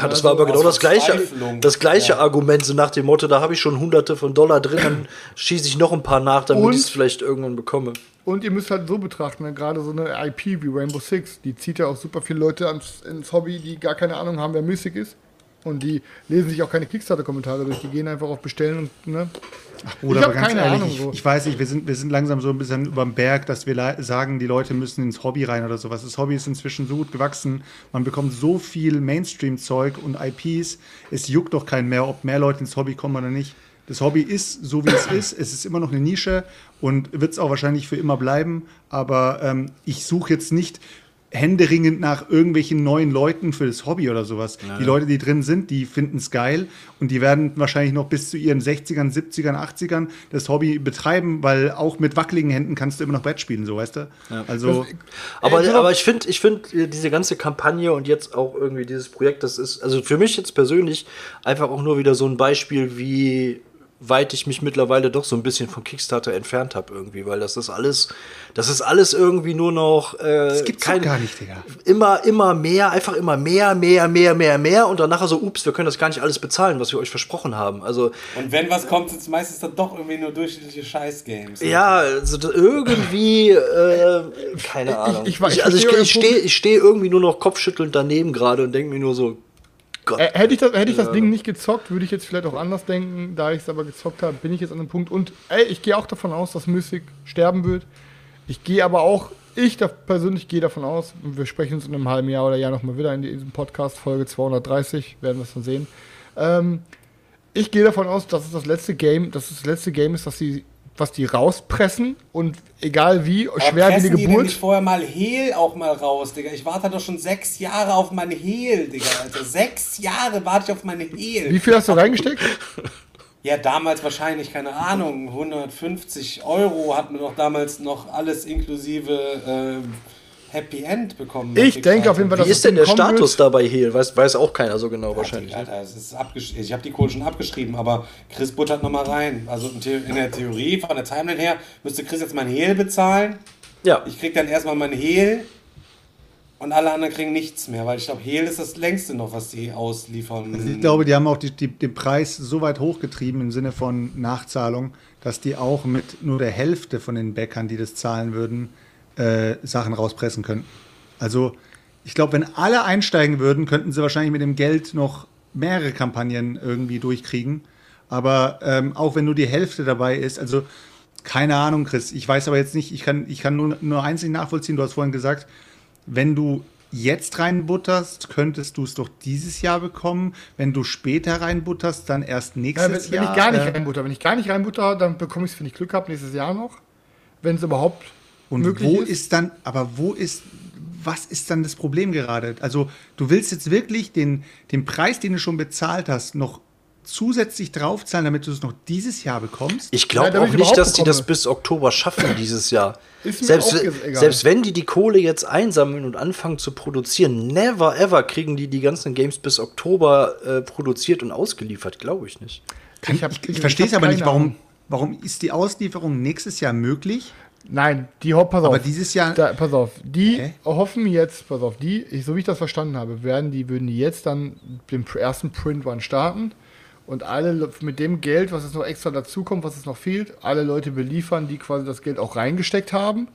Ja, das war aber genau aus das gleiche, das gleiche Ja. Argument, so nach dem Motto, da habe ich schon hunderte von Dollar drin, dann schieße ich noch ein paar nach, damit ich es vielleicht irgendwann bekomme. Und ihr müsst halt so betrachten, ne, gerade so eine IP wie Rainbow Six, die zieht ja auch super viele Leute ans, ins Hobby, die gar keine Ahnung haben, wer Mystic ist. Und die lesen sich auch keine Kickstarter-Kommentare durch, die gehen einfach auf Bestellen und, ne? Oder Ich aber ganz keine ehrlich, Ahnung, ich, so. ich weiß nicht, wir sind, wir sind langsam so ein bisschen überm Berg, dass wir sagen, die Leute müssen ins Hobby rein oder sowas. Das Hobby ist inzwischen so gut gewachsen, man bekommt so viel Mainstream-Zeug und IPs, es juckt doch keinen mehr, ob mehr Leute ins Hobby kommen oder nicht. Das Hobby ist so, wie es ist. Es ist immer noch eine Nische und wird es auch wahrscheinlich für immer bleiben. Aber ähm, ich suche jetzt nicht händeringend nach irgendwelchen neuen Leuten für das Hobby oder sowas. Die Leute, die drin sind, die finden es geil und die werden wahrscheinlich noch bis zu ihren 60ern, 70ern, 80ern das Hobby betreiben, weil auch mit wackeligen Händen kannst du immer noch Brett spielen, so weißt du? Also Aber, Ey, aber ich finde, ich finde äh, diese ganze Kampagne und jetzt auch irgendwie dieses Projekt, das ist, also für mich jetzt persönlich einfach auch nur wieder so ein Beispiel, wie weit ich mich mittlerweile doch so ein bisschen von Kickstarter entfernt habe irgendwie, weil das ist alles, das ist alles irgendwie nur noch äh, das gibt's gar nicht, Digga. immer, immer mehr, einfach immer mehr, mehr, mehr, mehr, mehr und dann nachher so, ups, wir können das gar nicht alles bezahlen, was wir euch versprochen haben. Also Und wenn was kommt, sind es meistens dann doch irgendwie nur durchschnittliche Scheiß-Games. Ja, also irgendwie, äh, keine Ahnung. ich weiß- ich also ich, ich stehe ich steh irgendwie nur noch kopfschüttelnd daneben gerade und denke mir nur so, Gott. Äh, hätte ich das, hätte ich das Ding nicht gezockt, würde ich jetzt vielleicht auch anders denken. Da ich es aber gezockt habe, bin ich jetzt an einem Punkt. Und ey, ich gehe auch davon aus, dass Mystic sterben wird. Ich gehe aber auch, ich persönlich gehe davon aus, und wir sprechen uns in einem halben Jahr oder Jahr nochmal wieder in diesem Podcast, Folge 230, werden wir es dann sehen. Ähm, ich gehe davon aus, dass es das letzte Game, dass es das letzte Game ist, dass sie, was die rauspressen und egal wie Aber schwer wie die pressen die denn Geburt. nicht vorher mal Hehl auch mal raus, Digga? Ich warte doch schon sechs Jahre auf meine Hehl, Digga. Alter. Sechs Jahre warte ich auf meine Hehl. Wie viel hast du reingesteckt? Ja, damals wahrscheinlich, keine Ahnung, 150 Euro hat man doch damals noch alles inklusive äh, Happy End bekommen. Ich denke auf jeden Fall, wie dass ist es denn der Status wird. dabei hier? Weiß, weiß auch keiner so genau wahrscheinlich. ne? Alter, es ist abgesch ich habe die Kohle schon abgeschrieben, aber Chris buttert nochmal rein. Also in der Theorie, von der Timeline her, müsste Chris jetzt mein Hehl bezahlen. Ja, Ich krieg dann erstmal mein Hehl und alle anderen kriegen nichts mehr, weil ich glaube, Hehl ist das längste noch, was die ausliefern. Also ich glaube, die haben auch die, die, den Preis so weit hochgetrieben im Sinne von Nachzahlung, dass die auch mit nur der Hälfte von den Bäckern, die das zahlen würden, äh, Sachen rauspressen könnten. Also ich glaube, wenn alle einsteigen würden, könnten sie wahrscheinlich mit dem Geld noch mehrere Kampagnen irgendwie durchkriegen. Aber ähm, auch wenn nur die Hälfte dabei ist, also keine Ahnung, Chris, ich weiß aber jetzt nicht, ich kann, ich kann nur, nur eins nicht nachvollziehen, du hast vorhin gesagt, wenn du jetzt reinbutterst, könntest du es doch dieses Jahr bekommen. Wenn du später reinbutterst, dann erst Ja, nächstes wenn, wenn Jahr. ich gar nicht Äh, reinbutter, wenn ich gar nicht reinbutter, dann bekomme ich es, wenn ich Glück habe, nächstes Jahr noch. Wenn es überhaupt Und möglich wo ist. ist dann, aber wo ist, was ist dann das Problem gerade? Also du willst jetzt wirklich den, den Preis, den du schon bezahlt hast, noch zusätzlich draufzahlen, damit du es noch dieses Jahr bekommst? ich glaube auch ich nicht, dass die das bekomme. bis Oktober schaffen dieses Jahr. Selbst, selbst wenn die die Kohle jetzt einsammeln und anfangen zu produzieren, never ever kriegen die die ganzen Games bis Oktober äh, produziert und ausgeliefert, glaube ich nicht. Ich ich ich ich verstehe es aber nicht, warum, warum ist die Auslieferung nächstes Jahr möglich? Nein, die ho- pass Aber auf. dieses Jahr- Da, pass auf, die Hä? hoffen jetzt, pass auf, die, ich, so wie ich das verstanden habe, werden die, würden die jetzt dann den ersten Print Run starten und alle Le- mit dem Geld, was jetzt noch extra dazukommt, was es noch fehlt, alle Leute beliefern, die quasi das Geld auch reingesteckt haben.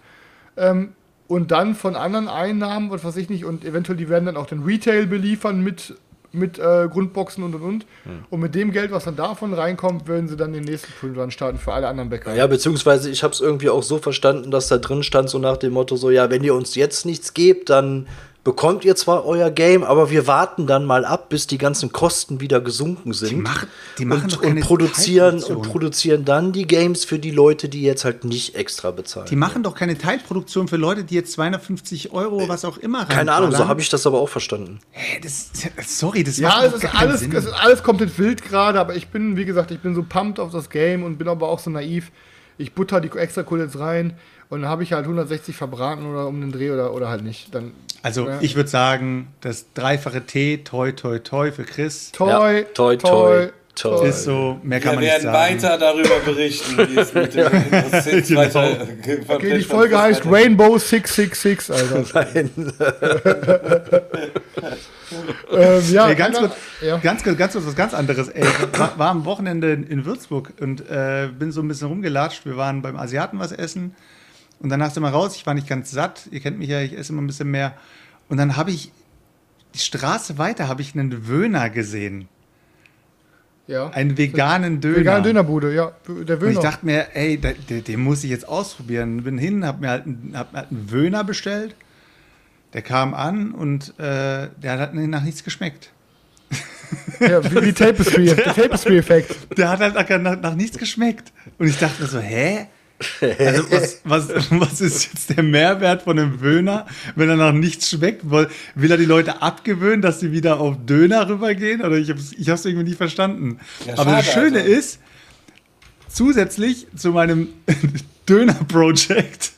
Ähm, und dann von anderen Einnahmen, was weiß ich nicht, und eventuell die werden dann auch den Retail beliefern mit, mit äh, Grundboxen und und und. Und mit dem Geld, was dann davon reinkommt, würden sie dann den nächsten Print starten für alle anderen Bäcker. Ja, beziehungsweise ich habe es irgendwie auch so verstanden, dass da drin stand, so nach dem Motto, so, ja, wenn ihr uns jetzt nichts gebt, dann bekommt ihr zwar euer Game, aber wir warten dann mal ab, bis die ganzen Kosten wieder gesunken sind. Die machen- die machen und, doch keine und produzieren und produzieren dann die Games für die Leute, die jetzt halt nicht extra bezahlen. Die machen doch keine Teilproduktion für Leute, die jetzt 250 Euro, was auch immer Keine Ahnung, so habe ich das aber auch verstanden. Hä, das, sorry, das Ja, macht es ist, alles, Sinn. es ist alles komplett wild gerade, aber ich bin, wie gesagt, ich bin so pumped auf das Game und bin aber auch so naiv. Ich butter die extra Kohle jetzt rein und dann habe ich halt 160 verbraten oder um den Dreh oder, oder halt nicht. Dann, Also Ja. ich würde sagen, das dreifache T, toi, toi, toi für Chris. toi, Ja, toi, toi, toi. Ist so, mehr kann Wir man nicht werden sagen. weiter darüber berichten, wie es mit Six Genau. weiter Okay, die Folge heißt Rainbow 666, Alter. Nein. ähm, ja, Ey, ganz, kurz, ja. ganz, kurz, ganz kurz was ganz anderes. Ey, war, war am Wochenende in, in Würzburg und äh, bin so ein bisschen rumgelatscht. Wir waren beim Asiaten was essen und danach sind wir raus. Ich war nicht ganz satt. Ihr kennt mich ja, ich esse immer ein bisschen mehr. Und dann habe ich die Straße weiter habe ich einen Wöhner gesehen. ja. Einen veganen Döner. Vegane Dönerbude, ja. Der Und Wöhner. ich dachte mir, ey, den, den muss ich jetzt ausprobieren. Bin hin, hab mir halt, einen- hab halt einen Wöhner bestellt. Der kam an und äh, der hat nach nichts geschmeckt. ja, wie die Tapestry, der Tapestry-Effekt. Der hat halt nach, nach, nach nichts geschmeckt. Und ich dachte mir so, hä? Also was, was, was ist jetzt der Mehrwert von einem Döner, wenn er nach nichts schmeckt? Will er die Leute abgewöhnen, dass sie wieder auf Döner rübergehen? Oder ich habe es ich hab's irgendwie nicht verstanden. Ja, Aber das Schöne also. ist, zusätzlich zu meinem Döner-Project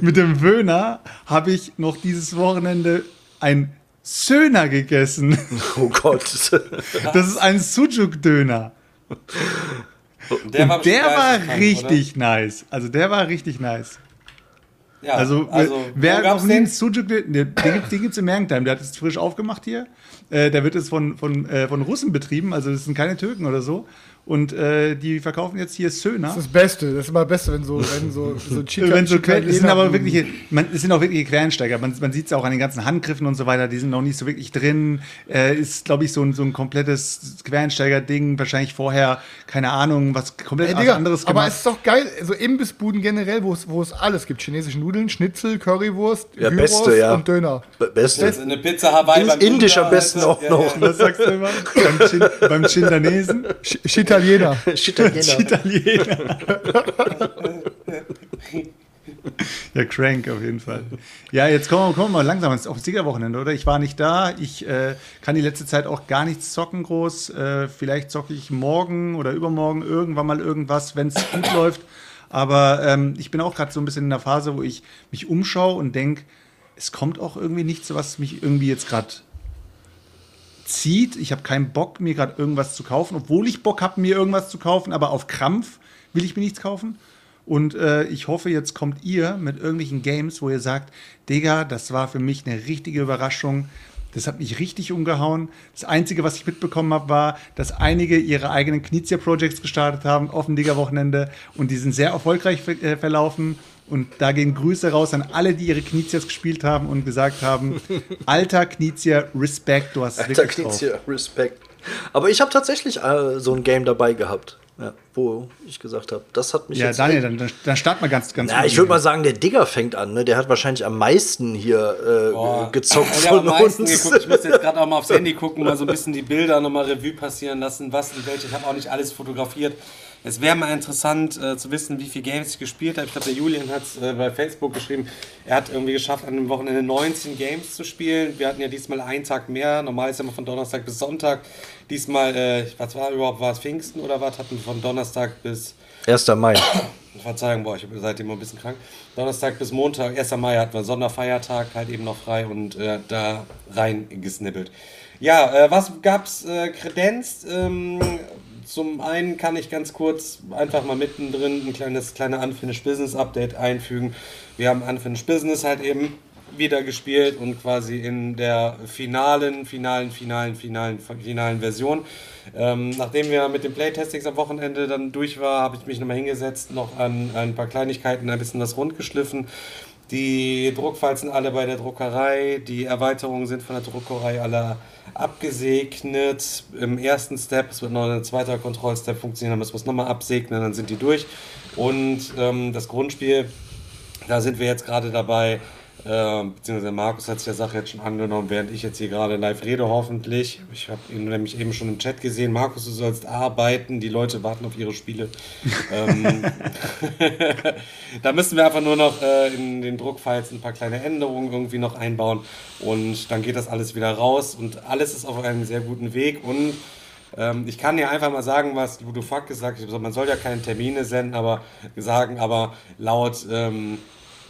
mit dem Wöhner habe ich noch dieses Wochenende ein Söhner gegessen. Oh Gott. Das ist ein Sujuk-Döner. Der war, Und der bestimmt war geisteskrank, richtig nice. Also der war richtig nice. Oder? Ja, Also, also wer noch nie einen den? Sujuk, den, den gibt gibt's im Mergentheim, der hat es frisch aufgemacht hier. Äh, der wird jetzt von, von, äh, von Russen betrieben, also das sind keine Türken oder so. Und äh, die verkaufen jetzt hier Söhner. Das ist das Beste. Das ist immer das Beste, wenn so, wenn so, so Chica, Wenn so es sind aber wirkliche, man, es sind auch wirkliche Quereinsteiger. Man, man sieht es auch an den ganzen Handgriffen und so weiter. Die sind noch nicht so wirklich drin. Äh, ist, glaube ich, so ein, so ein komplettes Quereinsteiger-Ding. Wahrscheinlich vorher, keine Ahnung, was komplett Ey, was Digga, anderes aber gemacht. es ist doch geil, so Imbissbuden generell, wo es, wo es alles gibt. Chinesische Nudeln, Schnitzel, Currywurst, Ja, Gyros Beste, ja. und Döner. Be- Beste. Also Eine Pizza Hawaii indisch am besten auch Ja, noch. ja. Was sagst du immer? beim, Chin, beim Chindanesen? Sch- Italiener. Italiener. Italiener. ja, crank auf jeden Fall. Ja, jetzt kommen wir, kommen wir mal langsam ins- Siegerwochenende, oder? Ich war nicht da. Ich äh, kann die letzte Zeit auch gar nichts zocken groß. Äh, vielleicht zocke ich morgen oder übermorgen irgendwann mal irgendwas, wenn es gut läuft. Aber ähm, ich bin auch gerade so ein bisschen in der Phase, wo ich mich umschaue und denke, es kommt auch irgendwie nichts, was mich irgendwie jetzt gerade zieht. Ich habe keinen Bock, mir gerade irgendwas zu kaufen, obwohl ich Bock habe, mir irgendwas zu kaufen, aber auf Krampf will ich mir nichts kaufen. Und äh, ich hoffe, jetzt kommt ihr mit irgendwelchen Games, wo ihr sagt, Digga, das war für mich eine richtige Überraschung. Das hat mich richtig umgehauen. Das Einzige, was ich mitbekommen habe, war, dass einige ihre eigenen Knizia-Projects gestartet haben auf dem Digga-Wochenende und die sind sehr erfolgreich ver äh, verlaufen. Und da gehen Grüße raus an alle, die ihre Knizias gespielt haben und gesagt haben, alter Knizia, Respekt, du hast es Alter wirklich drauf. Knizia, Respekt. Aber ich habe tatsächlich äh, so ein Game dabei gehabt, ja, wo ich gesagt habe, das hat mich Ja, jetzt. Daniel, dann, dann, dann starten wir ganz, ganz ja, ich würde mal sagen, der Digger fängt an. Ne? Der hat wahrscheinlich am meisten hier äh, gezockt von am meisten uns. geguckt. Ich muss jetzt gerade auch mal aufs Handy gucken, mal so ein bisschen die Bilder nochmal Revue passieren lassen, was und welche. Ich habe auch nicht alles fotografiert. Es wäre mal interessant äh, zu wissen, wie viele Games ich gespielt habe. Ich glaube, der Julian hat es äh, bei Facebook geschrieben. Er hat irgendwie geschafft, an einem Wochenende 19 Games zu spielen. Wir hatten ja diesmal einen Tag mehr. Normal ist ja immer von Donnerstag bis Sonntag. Diesmal, äh, was war überhaupt, war es Pfingsten oder was? Hatten wir von Donnerstag bis 1. Mai. Verzeihung, boah, ich bin seitdem immer ein bisschen krank. Donnerstag bis Montag, 1. Mai hatten wir Sonderfeiertag, halt eben noch frei und äh, da rein gesnippelt. Ja, äh, was gab's äh, kredenzt? Ähm, zum einen kann ich ganz kurz einfach mal mittendrin ein kleines kleine Unfinished Business Update einfügen. Wir haben Unfinished Business halt eben wieder gespielt und quasi in der finalen, finalen, finalen, finalen, finalen Version. Ähm, nachdem wir mit den Playtestings am Wochenende dann durch war, habe ich mich nochmal hingesetzt, noch an, an ein paar Kleinigkeiten ein bisschen das rund geschliffen. Die Druckfiles sind alle bei der Druckerei. Die Erweiterungen sind von der Druckerei alle abgesegnet. Im ersten Step, es wird noch ein zweiter Kontrollstep funktionieren, dann müssen wir es nochmal absegnen, dann sind die durch. Und ähm, das Grundspiel, da sind wir jetzt gerade dabei, äh, beziehungsweise Markus hat sich der Sache jetzt schon angenommen, während ich jetzt hier gerade live rede, hoffentlich. Ich habe ihn nämlich eben schon im Chat gesehen. Markus, du sollst arbeiten, die Leute warten auf ihre Spiele. ähm, da müssen wir einfach nur noch äh, in den Druckfiles ein paar kleine Änderungen irgendwie noch einbauen und dann geht das alles wieder raus und alles ist auf einem sehr guten Weg und ähm, ich kann dir einfach mal sagen, was Ludo Fuck gesagt hat. Man soll ja keine Termine senden, aber sagen, aber laut ähm,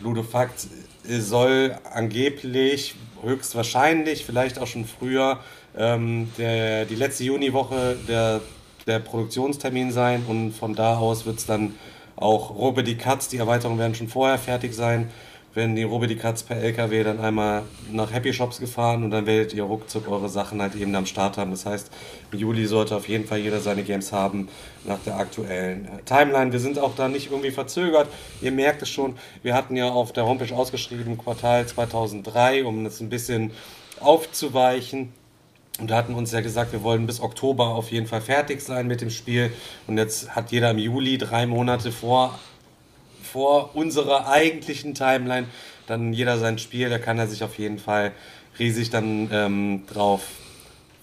Ludofakt soll angeblich, höchstwahrscheinlich, vielleicht auch schon früher, ähm, der, die letzte Juniwoche der, der Produktionstermin sein. Und von da aus wird es dann auch Robe die Cuts, die Erweiterungen werden schon vorher fertig sein werden die Robedi Cuts per LKW dann einmal nach Happy Shops gefahren und dann werdet ihr ruckzuck eure Sachen halt eben am Start haben. Das heißt, im Juli sollte auf jeden Fall jeder seine Games haben nach der aktuellen äh, Timeline. Wir sind auch da nicht irgendwie verzögert. Ihr merkt es schon, wir hatten ja auf der Homepage ausgeschrieben Quartal 2003, um das ein bisschen aufzuweichen. Und da hatten uns ja gesagt, wir wollen bis Oktober auf jeden Fall fertig sein mit dem Spiel. Und jetzt hat jeder im Juli drei Monate vor vor unserer eigentlichen Timeline dann jeder sein Spiel. Da kann er sich auf jeden Fall riesig dann ähm, drauf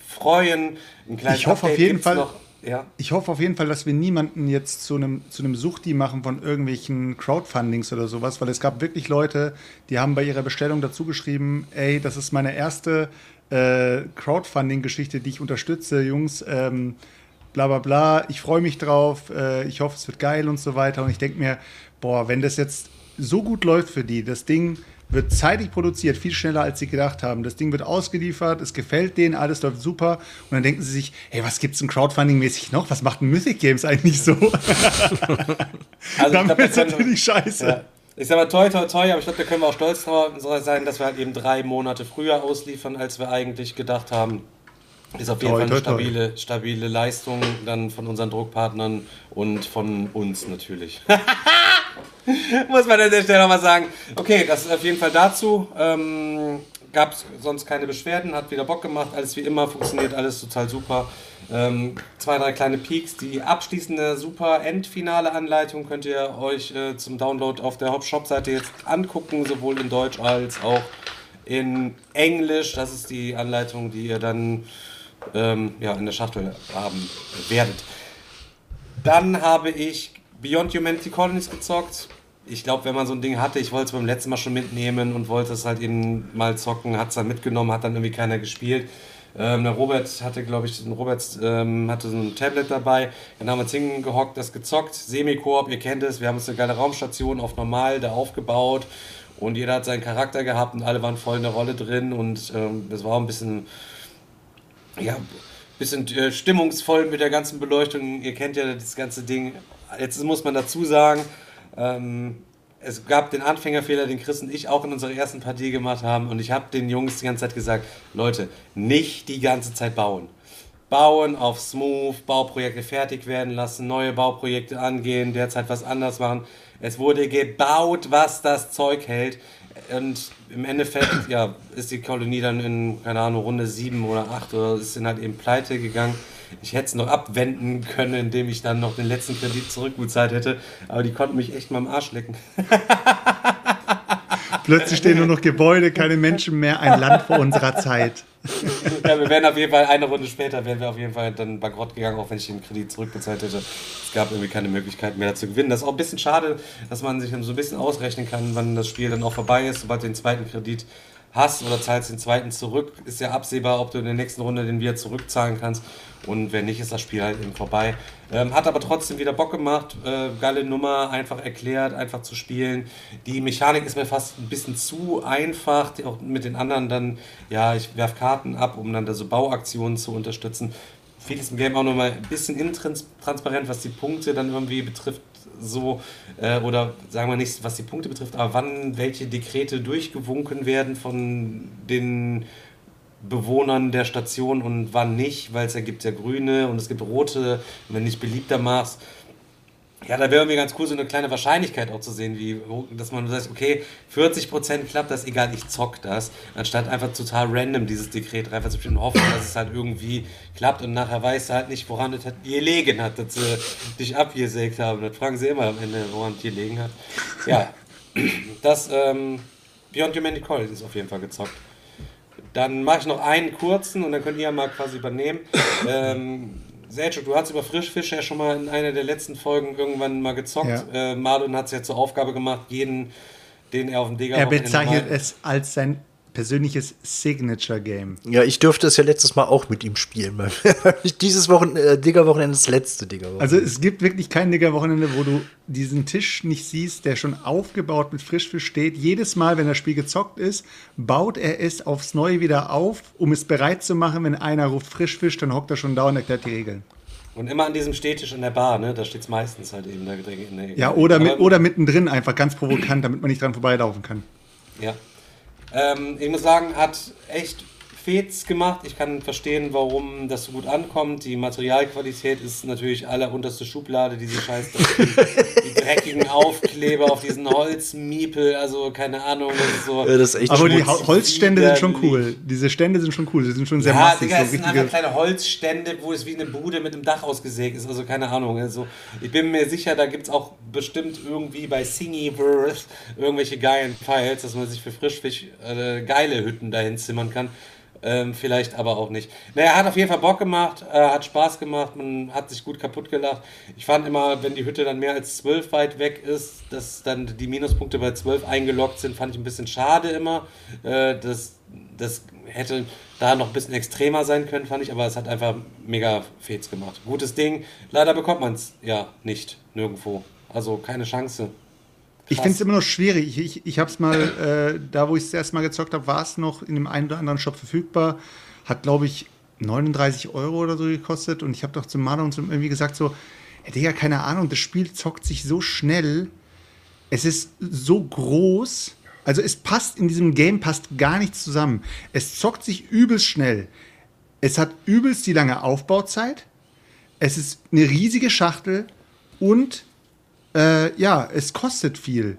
freuen. ich hoffe Update auf jeden Fall. Noch, ja. Ich hoffe auf jeden Fall, dass wir niemanden jetzt zu einem, zu einem Suchti machen von irgendwelchen Crowdfundings oder sowas, weil es gab wirklich Leute, die haben bei ihrer Bestellung dazu geschrieben, ey, das ist meine erste äh, Crowdfunding-Geschichte, die ich unterstütze, Jungs. Ähm, bla bla bla, ich freue mich drauf, äh, ich hoffe, es wird geil und so weiter. Und ich denke mir, boah, wenn das jetzt so gut läuft für die, das Ding wird zeitig produziert, viel schneller als sie gedacht haben. Das Ding wird ausgeliefert, es gefällt denen, alles läuft super. Und dann denken sie sich, hey, was gibt's denn Crowdfunding-mäßig noch? Was macht ein Mythic Games eigentlich so? also, dann wird es natürlich scheiße. Ja. Ich sag mal, toi, toi, toi, aber ich glaube, da können wir auch stolz drauf sein, dass wir halt eben drei Monate früher ausliefern, als wir eigentlich gedacht haben. Ist auf jeden toi, Fall eine stabile, stabile Leistung dann von unseren Druckpartnern und von uns natürlich. Muss man an der Stelle nochmal sagen. Okay, das ist auf jeden Fall dazu. Ähm, Gab es sonst keine Beschwerden, hat wieder Bock gemacht, alles wie immer, funktioniert alles total super. Ähm, zwei, drei kleine Peaks. Die abschließende super Endfinale Anleitung könnt ihr euch äh, zum Download auf der Shop-Seite jetzt angucken, sowohl in Deutsch als auch in Englisch. Das ist die Anleitung, die ihr dann ähm, ja, in der Schachtel haben werdet. Dann habe ich Beyond Humanity Colonies gezockt. Ich glaube, wenn man so ein Ding hatte, ich wollte es beim letzten Mal schon mitnehmen und wollte es halt eben mal zocken, hat es dann mitgenommen, hat dann irgendwie keiner gespielt. Ähm, der Robert hatte, glaube ich, Robert ähm, hatte so ein Tablet dabei. Dann haben wir uns hingehockt, das gezockt. Semi-Koop, ihr kennt es. Wir haben uns eine geile Raumstation auf normal da aufgebaut. Und jeder hat seinen Charakter gehabt und alle waren voll in der Rolle drin. Und ähm, das war ein bisschen ja, bisschen äh, stimmungsvoll mit der ganzen Beleuchtung. Ihr kennt ja das ganze Ding. Jetzt muss man dazu sagen, ähm, es gab den Anfängerfehler, den Chris und ich auch in unserer ersten Partie gemacht haben. Und ich habe den Jungs die ganze Zeit gesagt, Leute, nicht die ganze Zeit bauen. Bauen auf Smooth, Bauprojekte fertig werden lassen, neue Bauprojekte angehen, derzeit was anders machen. Es wurde gebaut, was das Zeug hält. Und im Endeffekt ja, ist die Kolonie dann in, keine Ahnung, Runde 7 oder 8 oder ist dann halt eben pleite gegangen. Ich hätte es noch abwenden können, indem ich dann noch den letzten Kredit zurückbezahlt hätte. Aber die konnten mich echt mal am Arsch lecken. Plötzlich stehen nur noch Gebäude, keine Menschen mehr, ein Land vor unserer Zeit. Ja, wir wären auf jeden Fall eine Runde später, wären wir auf jeden Fall dann bankrott gegangen, auch wenn ich den Kredit zurückbezahlt hätte. Es gab irgendwie keine Möglichkeit mehr zu gewinnen. Das ist auch ein bisschen schade, dass man sich dann so ein bisschen ausrechnen kann, wann das Spiel dann auch vorbei ist, sobald du den zweiten Kredit hast oder zahlst den zweiten zurück, ist ja absehbar, ob du in der nächsten Runde den wieder zurückzahlen kannst. Und wenn nicht, ist das Spiel halt eben vorbei. Ähm, hat aber trotzdem wieder Bock gemacht. Äh, geile Nummer, einfach erklärt, einfach zu spielen. Die Mechanik ist mir fast ein bisschen zu einfach. Auch mit den anderen dann, ja, ich werfe Karten ab, um dann da so Bauaktionen zu unterstützen. Vieles im Game auch nochmal ein bisschen intransparent, was die Punkte dann irgendwie betrifft. So, äh, oder sagen wir nicht, was die Punkte betrifft, aber wann welche Dekrete durchgewunken werden von den Bewohnern der Station und wann nicht, weil es ja gibt ja grüne und es gibt rote. Wenn dich beliebter machst, Ja, da wäre irgendwie ganz cool, so eine kleine Wahrscheinlichkeit auch zu sehen, wie, dass man sagt, okay, 40% klappt das, egal, ich zock das, anstatt einfach total random dieses Dekret einfach zu spielen und hoffen, dass es halt irgendwie klappt und nachher weißt du halt nicht, woran es hat gelegen hat, dass sie dich abgesägt haben. Das fragen sie immer am Ende, woran es gelegen hat. Ja, das, ähm, Beyond Humanity Call ist auf jeden Fall gezockt. Dann mache ich noch einen kurzen und dann könnt ihr ja mal quasi übernehmen. Ähm, Sergio, du hast über Frischfisch ja schon mal in einer der letzten Folgen irgendwann mal gezockt. Ja. Äh, Marlon hat es ja zur Aufgabe gemacht, jeden, den er auf dem Digger Er bezeichnet es als sein persönliches Signature-Game. Ja, ich dürfte es ja letztes Mal auch mit ihm spielen. Dieses Wochen, äh, Digger-Wochenende das letzte Digger-Wochenende. Also es gibt wirklich kein Digger-Wochenende, wo du diesen Tisch nicht siehst, der schon aufgebaut mit Frischfisch steht. Jedes Mal, wenn das Spiel gezockt ist, baut er es aufs Neue wieder auf, um es bereit zu machen, wenn einer ruft Frischfisch, dann hockt er schon da und erklärt die Regeln. Und immer an diesem Stehtisch in der Bar, ne? Da steht es meistens halt eben da in der Ja, oder, mit, oder mittendrin einfach ganz provokant, damit man nicht dran vorbeilaufen kann. Ja. Ähm, ich muss sagen, hat echt Fets gemacht. Ich kann verstehen, warum das so gut ankommt. Die Materialqualität ist natürlich allerunterste Schublade, diese scheiß die dreckigen Aufkleber auf diesen Holzmiepel, also keine Ahnung, das ist so. Ja, das ist echt Aber die Holzstände sind schon cool. Diese Stände sind schon cool. Die sind schon sehr Ja, massig. Digga, so es sind einfach kleine Holzstände, wo es wie eine Bude mit einem Dach ausgesägt ist. Also keine Ahnung. Also ich bin mir sicher, da gibt es auch bestimmt irgendwie bei Thingiverse irgendwelche geilen Files, dass man sich für Frischfisch äh, geile Hütten dahin zimmern kann. Ähm, vielleicht aber auch nicht. Naja, hat auf jeden Fall Bock gemacht, äh, hat Spaß gemacht, man hat sich gut kaputt gelacht. Ich fand immer, wenn die Hütte dann mehr als 12 weit weg ist, dass dann die Minuspunkte bei 12 eingeloggt sind, fand ich ein bisschen schade immer. Äh, das, das hätte da noch ein bisschen extremer sein können, fand ich, aber es hat einfach mega Fets gemacht. Gutes Ding. Leider bekommt man es ja nicht, nirgendwo. Also keine Chance. Ich finde es immer noch schwierig. Ich, ich, ich habe es mal, äh, da wo ich es erst mal gezockt habe, war es noch in dem einen oder anderen Shop verfügbar. Hat, glaube ich, 39 Euro oder so gekostet. Und ich habe doch zum Maler und zum irgendwie gesagt so, hätte ja keine Ahnung, das Spiel zockt sich so schnell. Es ist so groß. Also es passt in diesem Game passt gar nichts zusammen. Es zockt sich übelst schnell. Es hat übelst die lange Aufbauzeit. Es ist eine riesige Schachtel und äh, ja, es kostet viel.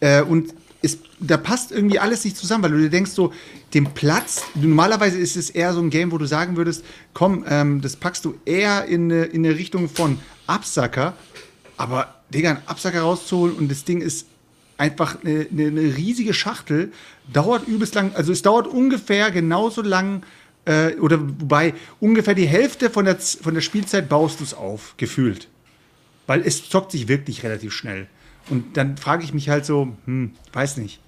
Äh, und es, da passt irgendwie alles nicht zusammen, weil du dir denkst so, den Platz, normalerweise ist es eher so ein Game, wo du sagen würdest, komm, ähm, das packst du eher in eine, in eine Richtung von Absacker, aber Digga, einen Absacker rauszuholen und das Ding ist einfach eine, eine, eine riesige Schachtel, dauert übelst lang, also es dauert ungefähr genauso lang, äh, oder wobei ungefähr die Hälfte von der, von der Spielzeit baust du es auf, gefühlt. Weil es zockt sich wirklich relativ schnell. Und dann frage ich mich halt so, hm, weiß nicht.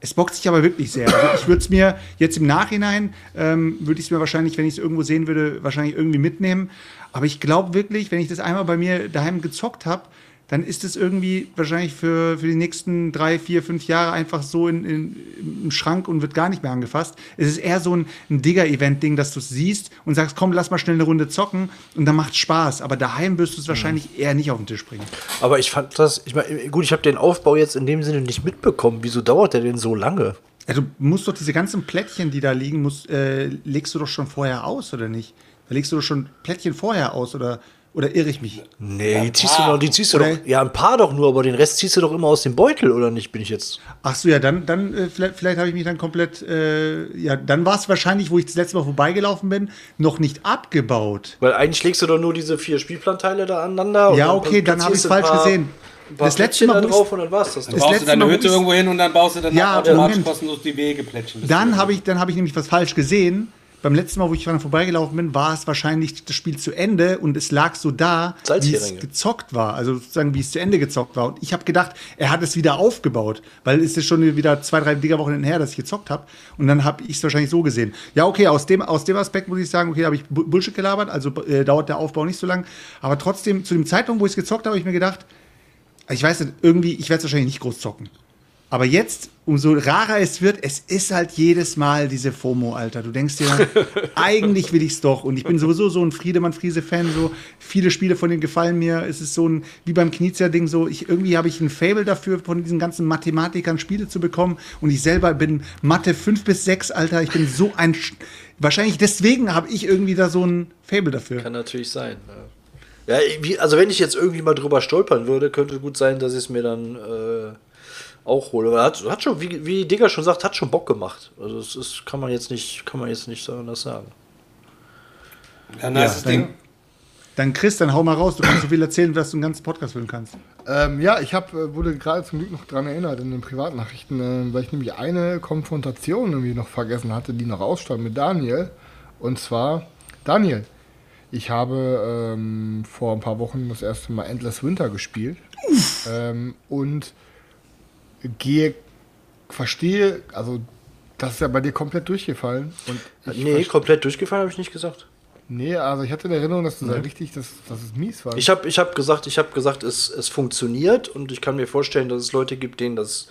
Es bockt sich aber wirklich sehr. Also ich würde es mir jetzt im Nachhinein, ähm, würde ich es mir wahrscheinlich, wenn ich es irgendwo sehen würde, wahrscheinlich irgendwie mitnehmen. Aber ich glaube wirklich, wenn ich das einmal bei mir daheim gezockt habe, dann ist es irgendwie wahrscheinlich für, für die nächsten drei, vier, fünf Jahre einfach so in, in, im Schrank und wird gar nicht mehr angefasst. Es ist eher so ein, ein Digger-Event-Ding, dass du es siehst und sagst, komm, lass mal schnell eine Runde zocken und dann macht Spaß. Aber daheim wirst du es wahrscheinlich eher nicht auf den Tisch bringen. Aber ich fand das, ich meine, gut, ich habe den Aufbau jetzt in dem Sinne nicht mitbekommen. Wieso dauert der denn so lange? Also du musst doch diese ganzen Plättchen, die da liegen, musst, äh, legst du doch schon vorher aus, oder nicht? Da legst du doch schon Plättchen vorher aus, oder, oder irre ich mich? Nee, die ziehst du doch, die ziehst du Oder- doch, ja, ein paar doch nur, aber den Rest ziehst du doch immer aus dem Beutel, oder nicht? Bin ich jetzt. Ach so, ja, dann, dann äh, vielleicht, vielleicht habe ich mich dann komplett, äh, ja, dann war es wahrscheinlich, wo ich das letzte Mal vorbeigelaufen bin, noch nicht abgebaut. Weil eigentlich legst du doch nur diese vier Spielplanteile da aneinander. und Ja, okay, dann habe ich es falsch paar- gesehen. Das letzte Mal, da drauf und dann war's das. Das Du baust du deine Mal, Hütte irgendwo hin und dann baust du dann Ja, automatisch kostenlos die Wegeplättchen. Dann habe ich, dann habe ich nämlich was falsch gesehen. Beim letzten Mal, wo ich dran vorbeigelaufen bin, war es wahrscheinlich das Spiel zu Ende und es lag so da, wie es gezockt war. Also sozusagen, wie es zu Ende gezockt war. Und ich habe gedacht, er hat es wieder aufgebaut, weil es ist schon wieder zwei, drei Liga-Wochen her, dass ich gezockt habe. Und dann habe ich es wahrscheinlich so gesehen. Ja, okay, aus dem, aus dem Aspekt muss ich sagen, okay, da habe ich Bu- Bullshit gelabert, also äh, dauert der Aufbau nicht so lang. Aber trotzdem, zu dem Zeitpunkt, wo ich es gezockt habe, habe ich mir gedacht, ich weiß nicht, irgendwie, ich werde es wahrscheinlich nicht groß zocken. Aber jetzt, umso rarer es wird, es ist halt jedes Mal diese FOMO, Alter. Du denkst dir, eigentlich will ich's doch. Und ich bin sowieso so ein Friedemann-Friese-Fan. So viele Spiele von denen gefallen mir. Es ist so ein, wie beim Knizia-Ding, so, ich, irgendwie habe ich ein Fable dafür, von diesen ganzen Mathematikern Spiele zu bekommen. Und ich selber bin Mathe 5 bis 6, Alter. Ich bin so ein. Sch Wahrscheinlich deswegen habe ich irgendwie da so ein Fable dafür. Kann natürlich sein. Ja. Ja, also wenn ich jetzt irgendwie mal drüber stolpern würde, könnte gut sein, dass ich es mir dann äh, auch hole. Aber hat, hat schon, wie, wie Digger schon sagt, hat schon Bock gemacht. Also das ist, kann man jetzt nicht, kann man jetzt nicht so anders sagen. Ja, nice Ja, Ding. dann- Dann Chris, dann hau mal raus. Du kannst so viel erzählen, was du einen ganzen Podcast füllen kannst. Ähm, ja, ich hab, äh, wurde gerade zum Glück noch dran erinnert in den Privatnachrichten, äh, weil ich nämlich eine Konfrontation irgendwie noch vergessen hatte, die noch ausstand mit Daniel. Und zwar, Daniel, ich habe ähm, vor ein paar Wochen das erste Mal Endless Winter gespielt. Ähm, und gehe, verstehe, also das ist ja bei dir komplett durchgefallen. Und nee, komplett durchgefallen habe ich nicht gesagt. nee, also ich hatte in Erinnerung, dass du da richtig, dass, dass es mies war. Ich habe ich hab gesagt, ich habe gesagt, es, es funktioniert und ich kann mir vorstellen, dass es Leute gibt, denen das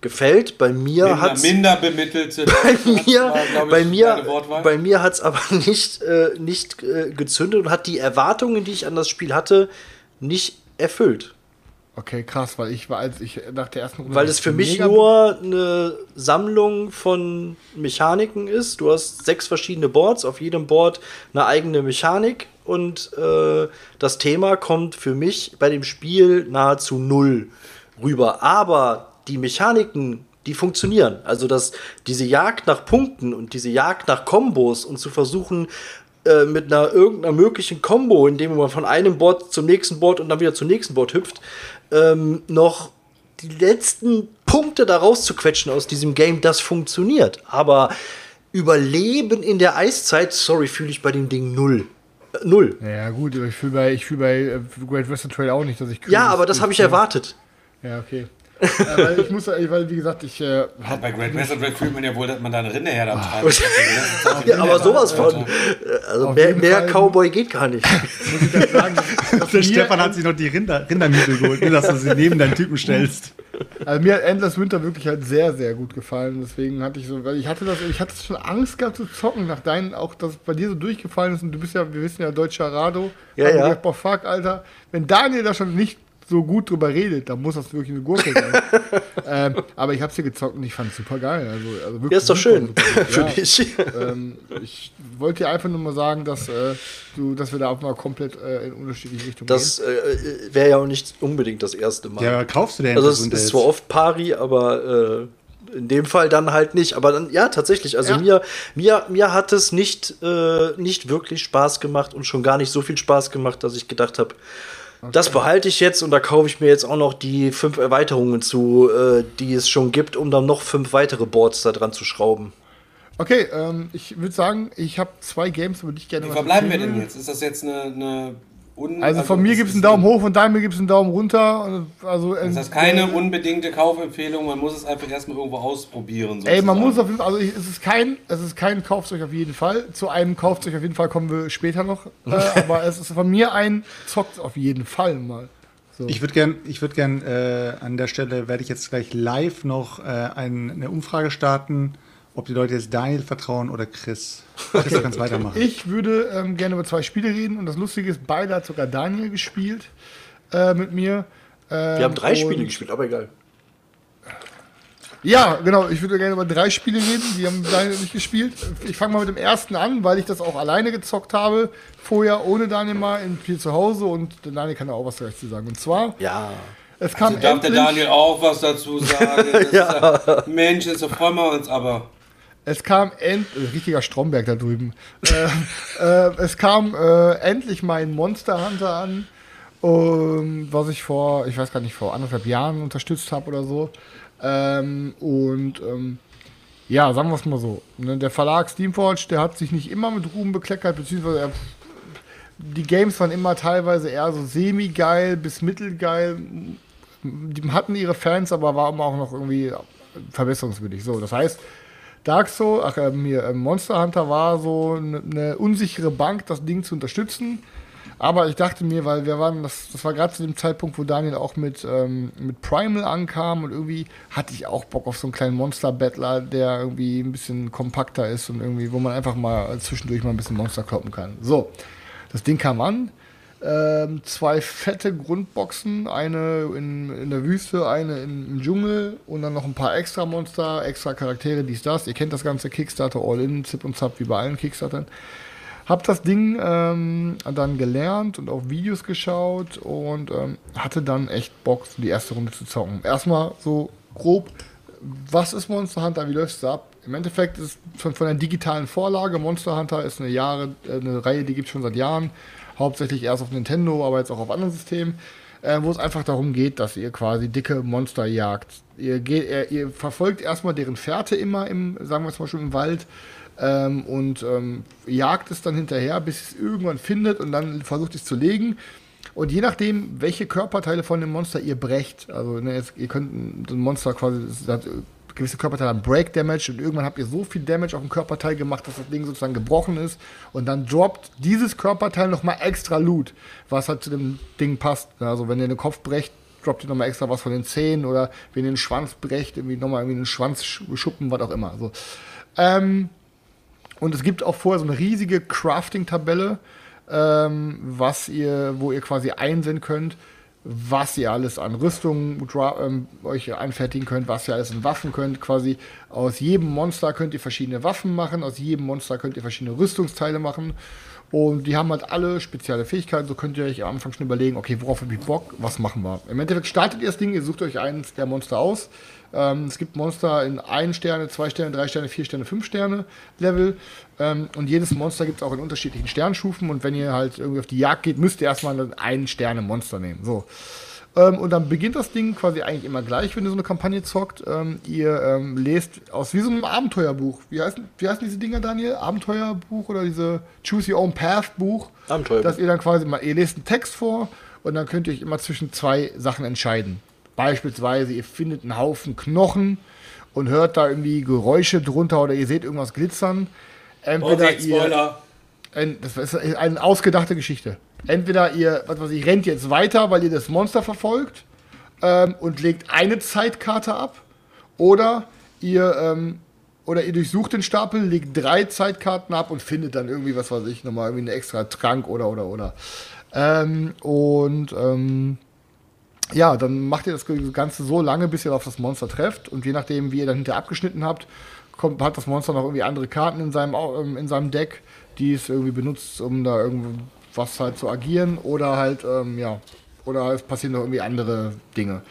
gefällt. Bei mir Minder, hat's minder bemittelte. bei mir, war, bei mir, bei mir hat es aber nicht, äh, nicht äh, gezündet und hat die Erwartungen, die ich an das Spiel hatte, nicht erfüllt. Okay, krass, weil ich war, als ich nach der ersten Runde. Weil es für mich nur eine Sammlung von Mechaniken ist. Du hast sechs verschiedene Boards, auf jedem Board eine eigene Mechanik und äh, das Thema kommt für mich bei dem Spiel nahezu null rüber. Aber die Mechaniken, die funktionieren. Also dass diese Jagd nach Punkten und diese Jagd nach Kombos und zu versuchen, äh, mit einer irgendeiner möglichen Combo, indem man von einem Board zum nächsten Board und dann wieder zum nächsten Board hüpft, ähm, noch die letzten Punkte da rauszuquetschen aus diesem Game, das funktioniert. Aber Überleben in der Eiszeit, sorry, fühle ich bei dem Ding null. Äh, null. Ja, gut, aber ich fühle bei, ich fühl bei äh, Great Western Trail auch nicht, dass ich. Ja, aber das habe ich erwartet. Ja, okay. Äh, weil ich muss, weil wie gesagt, ich äh, hab, Bei Great Western Trail fühlt man ja wohl, dass man da eine Rinderherde am Treiben Ja, aber sowas von. Also mehr, mehr Cowboy geht gar nicht. muss ich ganz sagen, Der Stefan hat sich noch die Rinder, Rindermiete geholt, nur dass du sie neben deinen Typen stellst. also mir hat Endless Winter wirklich halt sehr, sehr gut gefallen. Deswegen hatte ich so, weil ich hatte das, ich hatte schon Angst gehabt zu zocken, nach deinen, auch dass es bei dir so durchgefallen ist und du bist ja, wir wissen ja, deutscher Rado. Ja, ja. Gedacht, boah, fuck, Alter, wenn Daniel da schon nicht so gut drüber redet, dann muss das wirklich eine Gurke sein. ähm, aber ich hab's hier gezockt und ich fand's super geil. Also, also wirklich Ja, ist doch schön für Ja. dich. ähm, ich wollte dir einfach nur mal sagen, dass, äh, du, dass wir da auch mal komplett äh, in unterschiedliche Richtungen Das äh, wäre ja auch nicht unbedingt das erste Mal. Ja, kaufst du denn Also das es ist jetzt? zwar oft pari, aber äh, in dem Fall dann halt nicht. Aber dann, ja, tatsächlich. Also Ja. mir, mir, mir hat es nicht, äh, nicht wirklich Spaß gemacht und schon gar nicht so viel Spaß gemacht, dass ich gedacht habe, das behalte ich jetzt und da kaufe ich mir jetzt auch noch die fünf Erweiterungen zu, äh, die es schon gibt, um dann noch fünf weitere Boards da dran zu schrauben. Okay, ähm, ich würde sagen, ich habe zwei Games, über die ich gerne Wie verbleiben wir denn will. jetzt? Ist das jetzt eine. eine un Also von mir gibt es einen Daumen hoch, von deinem gibt es einen Daumen runter. Also, Das heißt keine unbedingte Kaufempfehlung, man muss es einfach erstmal irgendwo ausprobieren. Ey, man sozusagen. muss auf jeden Fall, also ich, es ist kein, es ist kein Kaufzeug auf jeden Fall. Zu einem Kaufzeug auf jeden Fall kommen wir später noch. Äh, aber es ist von mir ein Zockt auf jeden Fall mal. So. Ich würde gern, ich würde gern äh, an der Stelle werde ich jetzt gleich live noch äh, ein, eine Umfrage starten, ob die Leute jetzt Daniel vertrauen oder Chris. Chris, du kannst weitermachen. Ich würde ähm, gerne über zwei Spiele reden und das Lustige ist, beide hat sogar Daniel gespielt äh, mit mir. Ähm, Wir haben drei und- Spiele gespielt, aber egal. Ja, genau. Ich würde gerne über drei Spiele reden. Die haben Daniel nicht gespielt. Ich fange mal mit dem ersten an, weil ich das auch alleine gezockt habe. Vorher ohne Daniel mal im Spiel zu Hause und Daniel kann da auch was dazu sagen. Und zwar, Ja. es kam Also darf der Daniel auch was dazu sagen? Das ja. ist ja, Mensch, jetzt freuen wir uns aber. Es kam end, äh, richtiger Stromberg da drüben. äh, äh, es kam äh, endlich mein Monster Hunter an, ähm, was ich vor, ich weiß gar nicht, vor anderthalb Jahren unterstützt habe oder so. Ähm, und ähm, ja, sagen wir es mal so. Ne, der Verlag Steamforge, der hat sich nicht immer mit Ruhm bekleckert, beziehungsweise er, die Games waren immer teilweise eher so semi-geil bis mittelgeil. Die hatten ihre Fans, aber war immer auch noch irgendwie verbesserungswürdig. So, das heißt, Dark Souls, ach, ähm, hier, ähm, Monster Hunter war so eine ne unsichere Bank, das Ding zu unterstützen. Aber ich dachte mir, weil wir waren, das, das war gerade zu dem Zeitpunkt, wo Daniel auch mit, ähm, mit Primal ankam und irgendwie hatte ich auch Bock auf so einen kleinen Monster-Battler, der irgendwie ein bisschen kompakter ist und irgendwie, wo man einfach mal zwischendurch mal ein bisschen Monster kloppen kann. So, das Ding kam an. Ähm, zwei fette Grundboxen, eine in, in der Wüste, eine in, im Dschungel und dann noch ein paar extra Monster, extra Charaktere, dies, das. Ihr kennt das ganze Kickstarter All-In, Zip und Zap, wie bei allen Kickstartern. Hab das Ding ähm, dann gelernt und auf Videos geschaut und ähm, hatte dann echt Bock, die erste Runde zu zocken. Erstmal so grob, was ist Monster Hunter, wie läuft es ab? Im Endeffekt ist von, von der digitalen Vorlage, Monster Hunter ist eine, Jahre, äh, eine Reihe, die gibt es schon seit Jahren, hauptsächlich erst auf Nintendo, aber jetzt auch auf anderen Systemen, äh, wo es einfach darum geht, dass ihr quasi dicke Monster jagt. Ihr, geht, ihr, ihr verfolgt erstmal deren Fährte immer im, sagen wir zum Beispiel im Wald, ähm, und ähm, jagt es dann hinterher, bis es irgendwann findet und dann versucht es zu legen. Und je nachdem, welche Körperteile von dem Monster ihr brecht, also ne, jetzt, ihr könnt ein Monster quasi, das hat gewisse Körperteile haben Break Damage und irgendwann habt ihr so viel Damage auf dem Körperteil gemacht, dass das Ding sozusagen gebrochen ist und dann droppt dieses Körperteil nochmal extra Loot, was halt zu dem Ding passt. Also wenn ihr den Kopf brecht, droppt ihr nochmal extra was von den Zähnen oder wenn ihr den Schwanz brecht, irgendwie nochmal irgendwie einen Schwanz schuppen, was auch immer. So. Ähm, und es gibt auch vorher so eine riesige Crafting-Tabelle, ähm, was ihr, wo ihr quasi einsehen könnt, was ihr alles an Rüstung ähm, euch anfertigen könnt, was ihr alles an Waffen könnt. Quasi aus jedem Monster könnt ihr verschiedene Waffen machen, aus jedem Monster könnt ihr verschiedene Rüstungsteile machen. Und die haben halt alle spezielle Fähigkeiten. So könnt ihr euch am Anfang schon überlegen, okay, worauf habt ihr Bock, was machen wir. Im Endeffekt startet ihr das Ding, ihr sucht euch eins der Monster aus. Ähm, es gibt Monster in 1 Sterne, 2 Sterne, 3 Sterne, 4 Sterne, 5 Sterne Level. Ähm, und jedes Monster gibt es auch in unterschiedlichen Sternstufen. Und wenn ihr halt irgendwie auf die Jagd geht, müsst ihr erstmal ein 1 Sterne Monster nehmen. So. Ähm, und dann beginnt das Ding quasi eigentlich immer gleich, wenn ihr so eine Kampagne zockt. Ähm, ihr ähm, lest aus wie so einem Abenteuerbuch. Wie heißen, wie heißen diese Dinger, Daniel? Abenteuerbuch oder diese Choose Your Own Path Buch? Abenteuerbuch. Dass ihr dann quasi mal, ihr lest einen Text vor und dann könnt ihr euch immer zwischen zwei Sachen entscheiden. Beispielsweise, ihr findet einen Haufen Knochen und hört da irgendwie Geräusche drunter oder ihr seht irgendwas glitzern. Entweder Vorsicht, Spoiler. Ihr, ein, das ist eine ausgedachte Geschichte. Entweder ihr, was weiß ich, rennt jetzt weiter, weil ihr das Monster verfolgt ähm, und legt eine Zeitkarte ab, oder ihr, ähm, oder ihr durchsucht den Stapel, legt drei Zeitkarten ab und findet dann irgendwie, was weiß ich, nochmal irgendwie einen extra Trank oder, oder, oder. Ähm, und, ähm, ja, dann macht ihr das Ganze so lange, bis ihr auf das Monster trefft. Und je nachdem, wie ihr dann hinterher abgeschnitten habt, kommt, hat das Monster noch irgendwie andere Karten in seinem, ähm, in seinem Deck, die es irgendwie benutzt, um da irgendwas halt zu agieren. Oder halt, ähm, ja, oder es passieren noch irgendwie andere Dinge.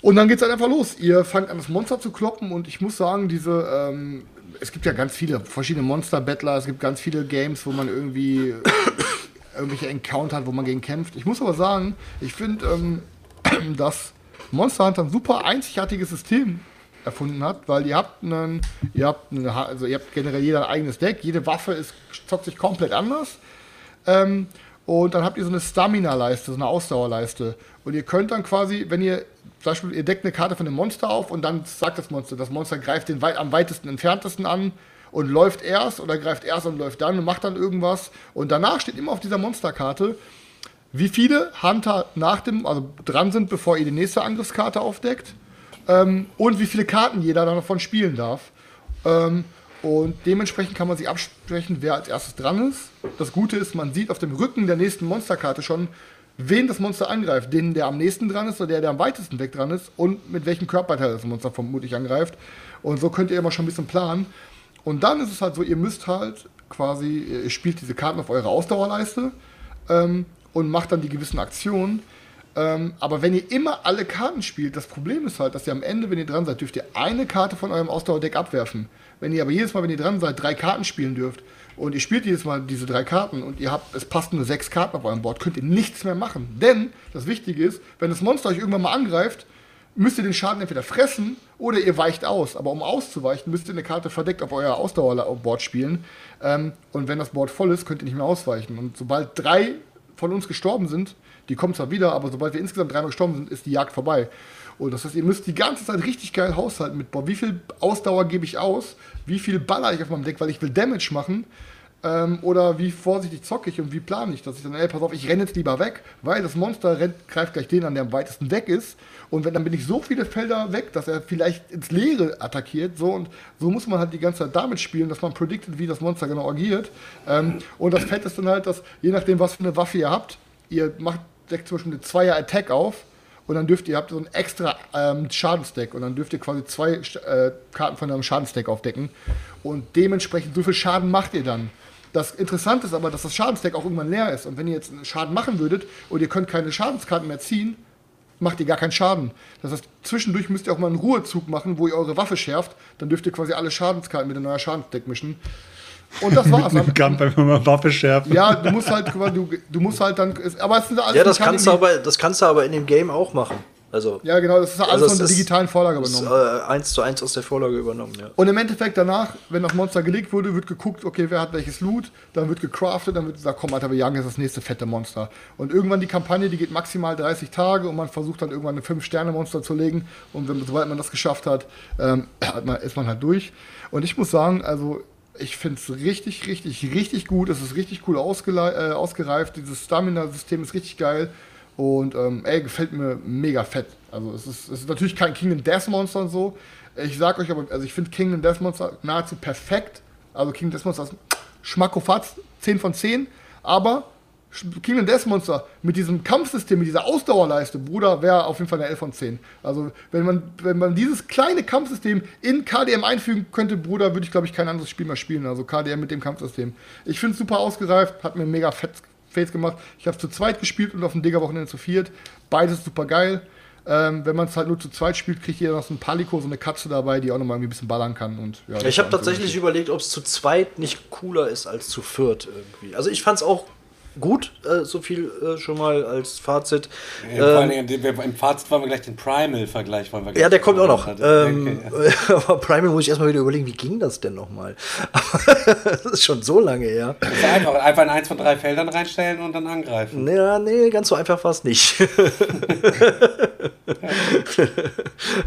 Und dann geht es halt einfach los. Ihr fangt an, das Monster zu kloppen und ich muss sagen, diese, ähm, es gibt ja ganz viele verschiedene Monster-Battler, es gibt ganz viele Games, wo man irgendwie irgendwelche Encounter hat, wo man gegen kämpft. Ich muss aber sagen, ich finde, ähm, dass Monster Hunter ein super einzigartiges System erfunden hat, weil ihr habt einen, ihr habt eine, also ihr habt generell jeder ein eigenes Deck, jede Waffe ist, zockt sich komplett anders. Ähm, und dann habt ihr so eine Stamina-Leiste, so eine Ausdauerleiste. Und ihr könnt dann quasi, wenn ihr, zum Beispiel, ihr deckt eine Karte von dem Monster auf und dann sagt das Monster, das Monster greift den weit, am weitesten entferntesten an und läuft erst oder greift erst und läuft dann und macht dann irgendwas. Und danach steht immer auf dieser Monsterkarte, wie viele Hunter nach dem, also dran sind, bevor ihr die nächste Angriffskarte aufdeckt. Ähm, und wie viele Karten jeder davon spielen darf. Ähm, und dementsprechend kann man sich absprechen, wer als erstes dran ist. Das Gute ist, man sieht auf dem Rücken der nächsten Monsterkarte schon, wen das Monster angreift. Den, der am nächsten dran ist oder der, der am weitesten weg dran ist und mit welchem Körperteil das Monster vermutlich angreift. Und so könnt ihr immer schon ein bisschen planen. Und dann ist es halt so, ihr müsst halt quasi, ihr spielt diese Karten auf eure Ausdauerleiste ähm, und macht dann die gewissen Aktionen. Ähm, aber wenn ihr immer alle Karten spielt, das Problem ist halt, dass ihr am Ende, wenn ihr dran seid, dürft ihr eine Karte von eurem Ausdauerdeck abwerfen. Wenn ihr aber jedes Mal, wenn ihr dran seid, drei Karten spielen dürft und ihr spielt jedes Mal diese drei Karten und ihr habt, es passt nur sechs Karten auf eurem Board, könnt ihr nichts mehr machen. Denn das Wichtige ist, wenn das Monster euch irgendwann mal angreift, müsst ihr den Schaden entweder fressen oder ihr weicht aus. Aber um auszuweichen, müsst ihr eine Karte verdeckt auf euer Ausdauerboard spielen. Ähm, und wenn das Board voll ist, könnt ihr nicht mehr ausweichen. Und sobald drei von uns gestorben sind, die kommen zwar wieder, aber sobald wir insgesamt dreimal gestorben sind, ist die Jagd vorbei. Und das heißt, ihr müsst die ganze Zeit richtig geil haushalten mit, boah, wie viel Ausdauer gebe ich aus, wie viel baller ich auf meinem Deck, weil ich will Damage machen. Ähm, oder wie vorsichtig zocke ich und wie plane ich, dass ich dann, ey, pass auf, ich renne jetzt lieber weg, weil das Monster rennt, greift gleich den an, der am weitesten weg ist. Und wenn, dann bin ich so viele Felder weg, dass er vielleicht ins Leere attackiert. So und so muss man halt die ganze Zeit damit spielen, dass man prediktet, wie das Monster genau agiert. Ähm, und das Fett ist dann halt, dass je nachdem, was für eine Waffe ihr habt, ihr macht deckt zum Beispiel eine Zweier-Attack auf und dann dürft ihr, habt so ein extra ähm, Schadensdeck und dann dürft ihr quasi zwei äh, Karten von einem Schadensdeck aufdecken und dementsprechend so viel Schaden macht ihr dann. Das Interessante ist aber, dass das Schadensdeck auch irgendwann leer ist. Und wenn ihr jetzt einen Schaden machen würdet und ihr könnt keine Schadenskarten mehr ziehen, macht ihr gar keinen Schaden. Das heißt, zwischendurch müsst ihr auch mal einen Ruhezug machen, wo ihr eure Waffe schärft. Dann dürft ihr quasi alle Schadenskarten mit dem neuen Schadensdeck mischen. Und das war's. Mit einem Kampf einfach mal Waffe schärfen. ja, du musst halt, du, du musst halt dann, aber es sind alles Ja, das kannst, du aber, das kannst du aber in dem Game auch machen. Also, Ja, genau, das ist alles Also von der ist- digitalen Vorlage ist übernommen. äh, eins zu eins aus der Vorlage übernommen, ja. Und im Endeffekt danach, wenn das Monster gelegt wurde, wird geguckt, okay, wer hat welches Loot, dann wird gecraftet, dann wird gesagt, komm, Alter, wir jagen jetzt das nächste fette Monster. Und irgendwann die Kampagne, die geht maximal 30 Tage und man versucht dann irgendwann ein 5-Sterne-Monster zu legen. Und wenn, sobald man das geschafft hat, ähm, ist man halt durch. Und ich muss sagen, also ich finde es richtig, richtig, richtig gut. Es ist richtig cool äh, ausgereift. Dieses Stamina-System ist richtig geil. Und ähm, ey, gefällt mir mega fett. Also es ist, es ist natürlich kein Kingdom Death Monster und so. Ich sag euch aber, also ich finde Kingdom Death Monster nahezu perfekt. Also Kingdom Death Monster ist Schmackofatz, 10 von 10. Aber Kingdom Death Monster mit diesem Kampfsystem, mit dieser Ausdauerleiste, Bruder, wäre auf jeden Fall eine 11 von 10. Also wenn man, wenn man dieses kleine Kampfsystem in KDM einfügen könnte, Bruder, würde ich glaube ich kein anderes Spiel mehr spielen. Also KDM mit dem Kampfsystem. Ich finde es super ausgereift, hat mir mega fett Face gemacht. Ich habe zu zweit gespielt und auf dem Digger-Wochenende zu viert. Beides super geil. Ähm, wenn man es halt nur zu zweit spielt, kriegt jeder noch so ein Paliko, so eine Katze dabei, die auch nochmal ein bisschen ballern kann. Und, ja, Ich habe tatsächlich so überlegt, ob es zu zweit nicht cooler ist als zu viert irgendwie. Also ich fand es auch gut, äh, so viel äh, schon mal als Fazit. Ja, vor allen Ähm, Dingen, wir- im Fazit wollen wir gleich den Primal-Vergleich. wollen wir ja, der kommt auch noch. Ähm, Okay. aber Primal muss ich erstmal wieder überlegen, wie ging das denn nochmal? das ist schon so lange her. Einfach, einfach in eins von drei Feldern reinstellen und dann angreifen. Ja, nee, ganz so einfach war es nicht.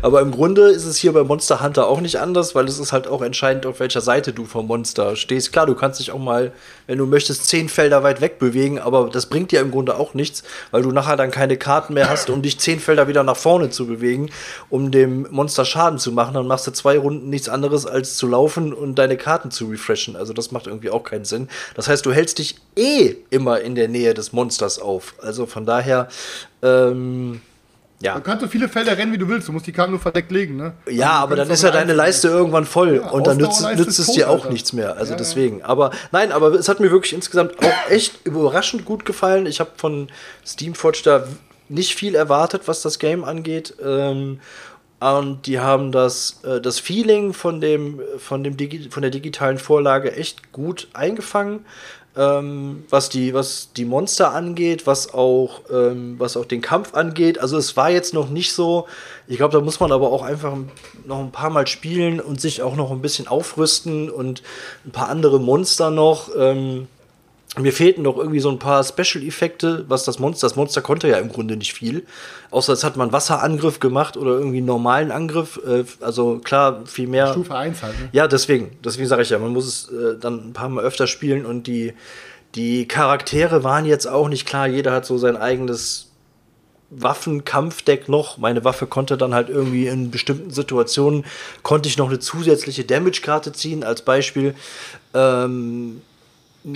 Aber im Grunde ist es hier bei Monster Hunter auch nicht anders, weil es ist halt auch entscheidend, auf welcher Seite du vom Monster stehst. Klar, du kannst dich auch mal, wenn du möchtest, zehn Felder weit weg bewegen, aber das bringt dir im Grunde auch nichts, weil du nachher dann keine Karten mehr hast, um dich zehn Felder wieder nach vorne zu bewegen, um dem Monster Schaden zu machen. Dann machst du zwei Runden nichts anderes, als zu laufen und deine Karten zu refreshen. Also das macht irgendwie auch keinen Sinn. Das heißt, du hältst dich eh immer in der Nähe des Monsters auf. Also von daher, ähm, ja. Du kannst so viele Felder rennen, wie du willst. Du musst die Karten nur verdeckt legen, ne? Ja, Also, aber dann ist ja deine Leiste irgendwann voll Ja, und dann nützt, nützt es dir tot, auch Alter. nichts mehr. Also ja. deswegen. Aber nein, aber es hat mir wirklich insgesamt auch echt überraschend gut gefallen. Ich habe von Steamforge da nicht viel erwartet, was das Game angeht. Ähm, und die haben das, äh, das Feeling von, dem, von, dem Digi von der digitalen Vorlage echt gut eingefangen. Ähm, was, die, was die Monster angeht, was auch, ähm, was auch den Kampf angeht. Also es war jetzt noch nicht so, ich glaube, da muss man aber auch einfach noch ein paar Mal spielen und sich auch noch ein bisschen aufrüsten und ein paar andere Monster noch. Ähm, mir fehlten noch irgendwie so ein paar Special-Effekte, was das Monster, das Monster konnte ja im Grunde nicht viel. Außer es hat man einen Wasserangriff gemacht oder irgendwie einen normalen Angriff. Äh, also klar, viel mehr. Stufe 1 halt, ne? Ja, deswegen. Deswegen sage ich ja, man muss es äh, dann ein paar Mal öfter spielen und die, die Charaktere waren jetzt auch nicht klar. Jeder hat so sein eigenes Waffenkampfdeck noch. Meine Waffe konnte dann halt irgendwie in bestimmten Situationen, konnte ich noch eine zusätzliche Damage-Karte ziehen, als Beispiel. Ähm,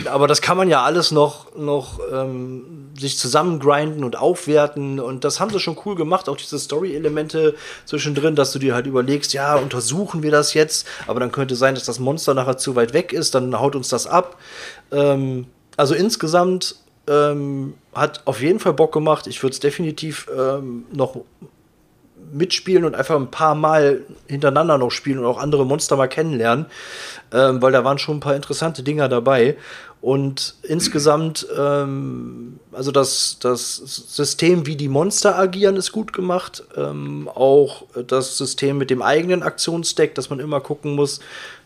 aber das kann man ja alles noch, noch ähm, sich zusammengrinden und aufwerten. Und das haben sie schon cool gemacht, auch diese Story-Elemente zwischendrin, dass du dir halt überlegst, ja, untersuchen wir das jetzt, aber dann könnte sein, dass das Monster nachher zu weit weg ist, dann haut uns das ab. Ähm, also insgesamt ähm, hat auf jeden Fall Bock gemacht. Ich würde es definitiv ähm, noch mitspielen und einfach ein paar Mal hintereinander noch spielen und auch andere Monster mal kennenlernen, ähm, weil da waren schon ein paar interessante Dinger dabei. Und insgesamt, ähm, also das, das System, wie die Monster agieren, ist gut gemacht. Ähm, auch das System mit dem eigenen Aktionsdeck, dass man immer gucken muss,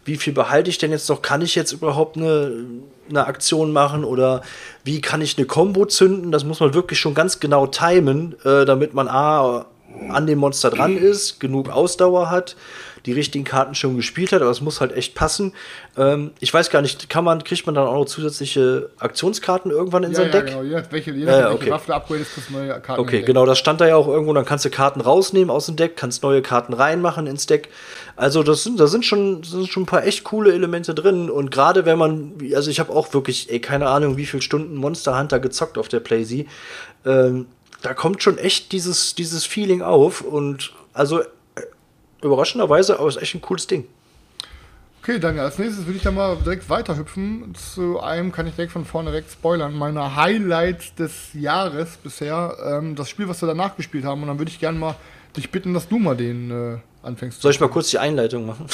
wie viel behalte ich denn jetzt noch? Kann ich jetzt überhaupt eine, eine Aktion machen oder wie kann ich eine Combo zünden? Das muss man wirklich schon ganz genau timen, äh, damit man A, an dem Monster dran ist, genug Ausdauer hat, die richtigen Karten schon gespielt hat, aber es muss halt echt passen. Ähm, ich weiß gar nicht, kann man, kriegt man dann auch noch zusätzliche Aktionskarten irgendwann in Ja, sein ja, Deck? genau. Je nach, welche, je Ja, ja, welche okay. Waffe du upgradest, kriegst neue Karten. Okay, genau, das stand da ja auch irgendwo. Dann kannst du Karten rausnehmen aus dem Deck, kannst neue Karten reinmachen ins Deck. Also das sind, da sind schon, sind schon ein paar echt coole Elemente drin. Und gerade wenn man, also ich habe auch wirklich, ey, keine Ahnung, wie viele Stunden Monster Hunter gezockt auf der PlayZ. Ähm, da kommt schon echt dieses, dieses Feeling auf. Und also äh, überraschenderweise, aber ist echt ein cooles Ding. Okay, dann als nächstes würde ich dann mal direkt weiterhüpfen. Zu einem kann ich direkt von vorne direkt spoilern. Meine Highlights des Jahres bisher. Ähm, das Spiel, was wir danach gespielt haben. Und dann würde ich gerne mal dich bitten, dass du mal den äh, anfängst. Soll ich mal kurz die Einleitung machen?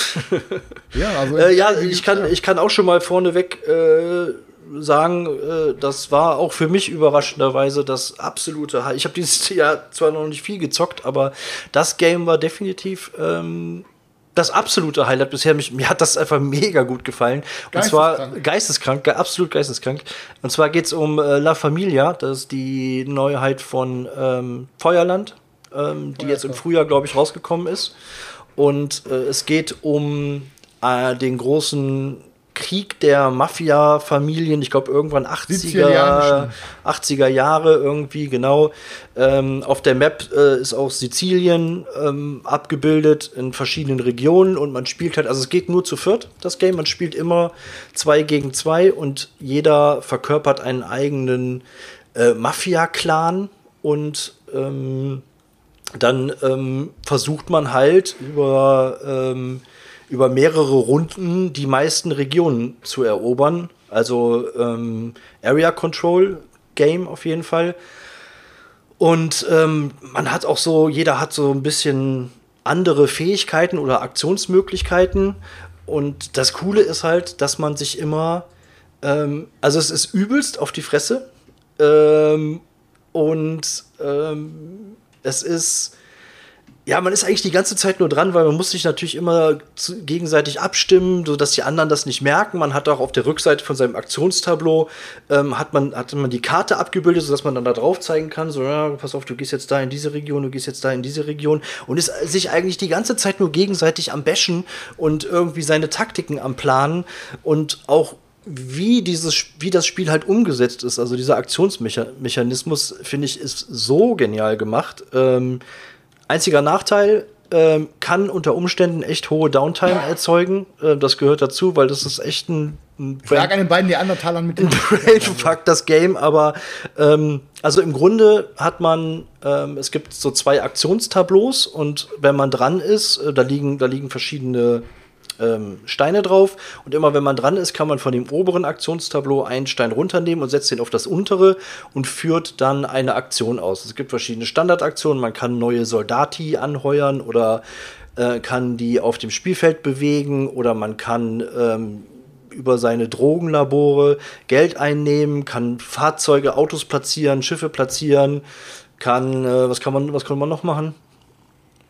Ja, also Äh, ja, ich kann, ich kann auch schon mal vorneweg äh, sagen, äh, das war auch für mich überraschenderweise das absolute High. Ich habe dieses Jahr zwar noch nicht viel gezockt, aber das Game war definitiv ähm, das absolute Highlight bisher. Mich, mir hat das einfach mega gut gefallen. Und zwar Geisteskrank. geisteskrank, ge- absolut geisteskrank. Und zwar geht es um äh, La Familia, das ist die Neuheit von ähm, Feuerland, ähm, die jetzt im Frühjahr, glaube ich, rausgekommen ist. Und äh, es geht um äh, den großen Krieg der Mafia-Familien, ich glaube irgendwann 80er, Sizilianischen. 80er Jahre irgendwie, genau. Ähm, auf der Map äh, ist auch Sizilien ähm, abgebildet in verschiedenen Regionen und man spielt halt, also es geht nur zu viert, das Game, man spielt immer zwei gegen zwei und jeder verkörpert einen eigenen äh, Mafia-Clan und ähm, dann ähm, versucht man halt über, ähm, über mehrere Runden die meisten Regionen zu erobern. Also ähm, Area Control Game auf jeden Fall. Und ähm, man hat auch so, jeder hat so ein bisschen andere Fähigkeiten oder Aktionsmöglichkeiten. Und das Coole ist halt, dass man sich immer, ähm, also es ist übelst auf die Fresse. Ähm, und ähm, es ist, ja, man ist eigentlich die ganze Zeit nur dran, weil man muss sich natürlich immer zu, gegenseitig abstimmen, sodass die anderen das nicht merken. Man hat auch auf der Rückseite von seinem Aktionstableau ähm, hat, man, hat man die Karte abgebildet, sodass man dann da drauf zeigen kann, so, ja, pass auf, du gehst jetzt da in diese Region, du gehst jetzt da in diese Region und ist sich eigentlich die ganze Zeit nur gegenseitig am Bashen und irgendwie seine Taktiken am Planen und auch wie dieses, wie das Spiel halt umgesetzt ist, also dieser Aktionsmechanismus, finde ich, ist so genial gemacht. Ähm, einziger Nachteil, ähm, kann unter Umständen echt hohe Downtime erzeugen. Äh, das gehört dazu, weil das ist echt ein, ein Schlag an den beiden Neandertalern mit dem Brainfuck das Game, aber ähm, also im Grunde hat man, ähm, es gibt so zwei Aktionstableaus und wenn man dran ist, äh, da liegen, da liegen verschiedene ähm, Steine drauf und immer wenn man dran ist, kann man von dem oberen Aktionstableau einen Stein runternehmen und setzt den auf das untere und führt dann eine Aktion aus. Es gibt verschiedene Standardaktionen, man kann neue Soldati anheuern oder äh, kann die auf dem Spielfeld bewegen oder man kann ähm, über seine Drogenlabore Geld einnehmen, kann Fahrzeuge, Autos platzieren, Schiffe platzieren, kann, äh, was kann man, was kann man noch machen?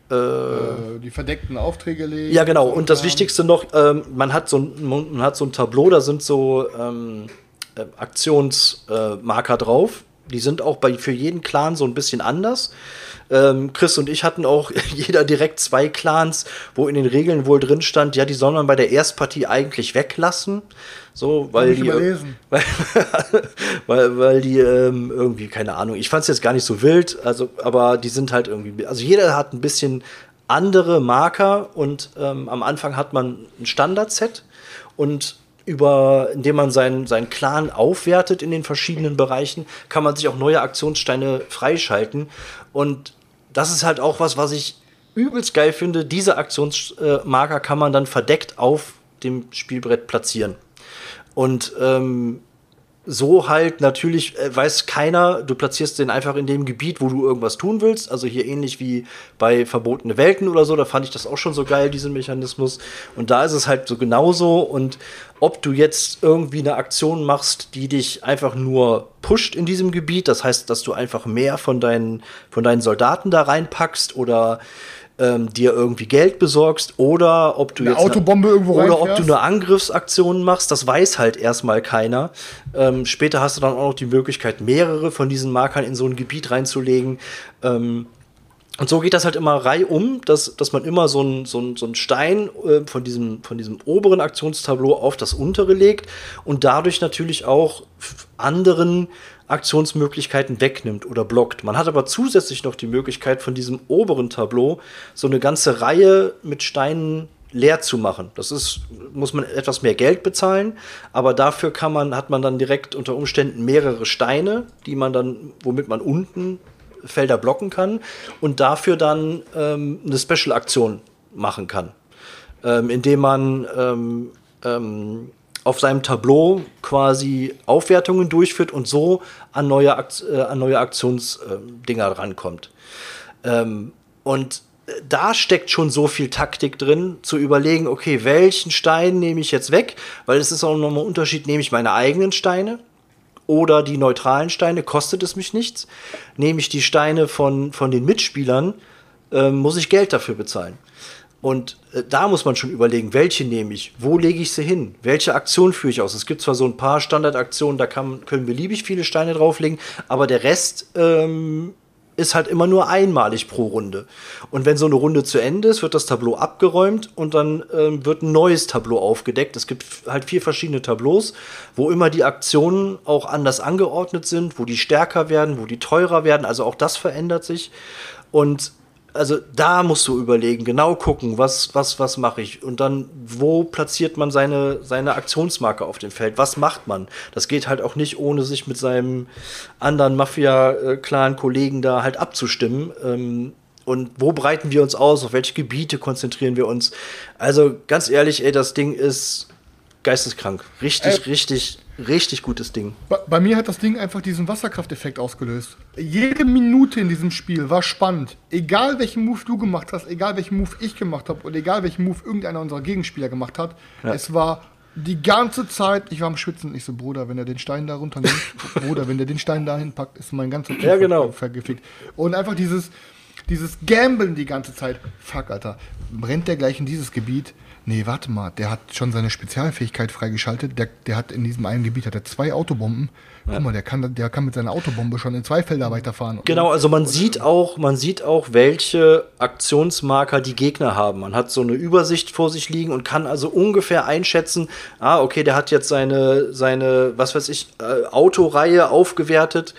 Äh, die verdeckten Aufträge legen. Ja, genau. Und das. Wichtigste noch, ähm, man, hat so ein, man hat so ein Tableau, da sind so ähm, äh, Aktionsmarker äh, drauf. Die sind auch bei, für jeden Clan so ein bisschen anders. Ähm, Chris und ich hatten auch jeder direkt zwei Clans, wo in den Regeln wohl drin stand, ja, die soll man bei der Erstpartie eigentlich weglassen. So, weil die, überlesen. weil, weil, weil die ähm, irgendwie, keine Ahnung, ich fand es jetzt gar nicht so wild, also, aber die sind halt irgendwie, also jeder hat ein bisschen andere Marker und ähm, am Anfang hat man ein Standardset und über, indem man seinen, seinen Clan aufwertet in den verschiedenen Bereichen, kann man sich auch neue Aktionssteine freischalten. Und das ist halt auch was, was ich übelst geil finde. Diese Aktionsmarker kann man dann verdeckt auf dem Spielbrett platzieren. Und ähm, so halt natürlich äh, weiß keiner, du platzierst den einfach in dem Gebiet, wo du irgendwas tun willst. Also hier ähnlich wie bei Verbotene Welten oder so, da fand ich das auch schon so geil, diesen Mechanismus. Und da ist es halt so genauso. Und ob du jetzt irgendwie eine Aktion machst, die dich einfach nur pusht in diesem Gebiet, das heißt, dass du einfach mehr von deinen, von deinen Soldaten da reinpackst oder ähm, dir irgendwie Geld besorgst oder ob du Eine jetzt Autobombe irgendwo oder ob du eine Angriffsaktion machst, das weiß halt erstmal keiner. Ähm, später hast du dann auch noch die Möglichkeit, mehrere von diesen Markern in so ein Gebiet reinzulegen. Ähm, und so geht das halt immer reihum, dass, dass man immer so einen so so einen Stein äh, von, diesem, von diesem oberen Aktionstableau auf das untere legt und dadurch natürlich auch anderen Aktionsmöglichkeiten wegnimmt oder blockt. Man hat aber zusätzlich noch die Möglichkeit, von diesem oberen Tableau so eine ganze Reihe mit Steinen leer zu machen. Das ist, muss man etwas mehr Geld bezahlen, aber dafür kann man, hat man dann direkt unter Umständen mehrere Steine, die man dann, womit man unten Felder blocken kann und dafür dann ähm, eine Special-Aktion machen kann. ähm, indem man ähm, ähm, auf seinem Tableau quasi Aufwertungen durchführt und so an neue, Akt äh, neue Aktionsdinger rankommt. Ähm, und da steckt schon so viel Taktik drin, zu überlegen, okay, welchen Stein nehme ich jetzt weg? Weil es ist auch nochmal ein Unterschied, nehme ich meine eigenen Steine oder die neutralen Steine, kostet es mich nichts. Nehme ich die Steine von, von den Mitspielern, äh, muss ich Geld dafür bezahlen. Und äh, da muss man schon überlegen, welche nehme ich, wo lege ich sie hin, welche Aktion führe ich aus. Es gibt zwar so ein paar Standardaktionen, da kann, können beliebig viele Steine drauflegen, aber der Rest ähm, ist halt immer nur einmalig pro Runde. Und wenn so eine Runde zu Ende ist, wird das Tableau abgeräumt und dann ähm, wird ein neues Tableau aufgedeckt. Es gibt halt vier verschiedene Tableaus, wo immer die Aktionen auch anders angeordnet sind, wo die stärker werden, wo die teurer werden. Also auch das verändert sich. Und also da musst du überlegen, genau gucken, was, was, was mache ich? Und dann, wo platziert man seine, seine Aktionsmarke auf dem Feld? Was macht man? Das geht halt auch nicht, ohne sich mit seinem anderen Mafia-Clan-Kollegen da halt abzustimmen. Ähm, und wo breiten wir uns aus? Auf welche Gebiete konzentrieren wir uns? Also ganz ehrlich, ey, das Ding ist geisteskrank. Richtig, äh, richtig, richtig gutes Ding. Bei, bei, mir hat das Ding einfach diesen Wasserkrafteffekt ausgelöst. Jede Minute in diesem Spiel war spannend. Egal welchen Move du gemacht hast, egal welchen Move ich gemacht habe und egal welchen Move irgendeiner unserer Gegenspieler gemacht hat, ja. es war die ganze Zeit, ich war am Schwitzen. Ich so, Bruder, wenn er den Stein da runter nimmt, Bruder, wenn der den Stein dahin packt, ist mein ganzer ja, genau. vergiftigt. Und einfach dieses, dieses Gamblen die ganze Zeit. Fuck, Alter. Brennt der gleich in dieses Gebiet? Nee, warte mal, der hat schon seine Spezialfähigkeit freigeschaltet. Der, der hat in diesem einen Gebiet hat er zwei Autobomben. Guck mal, der kann, der kann mit seiner Autobombe schon in zwei Felder weiterfahren. Genau, also man sieht auch, man sieht auch, welche Aktionsmarker die Gegner haben. Man hat so eine Übersicht vor sich liegen und kann also ungefähr einschätzen, ah, okay, der hat jetzt seine, seine, was weiß ich, äh, Autoreihe aufgewertet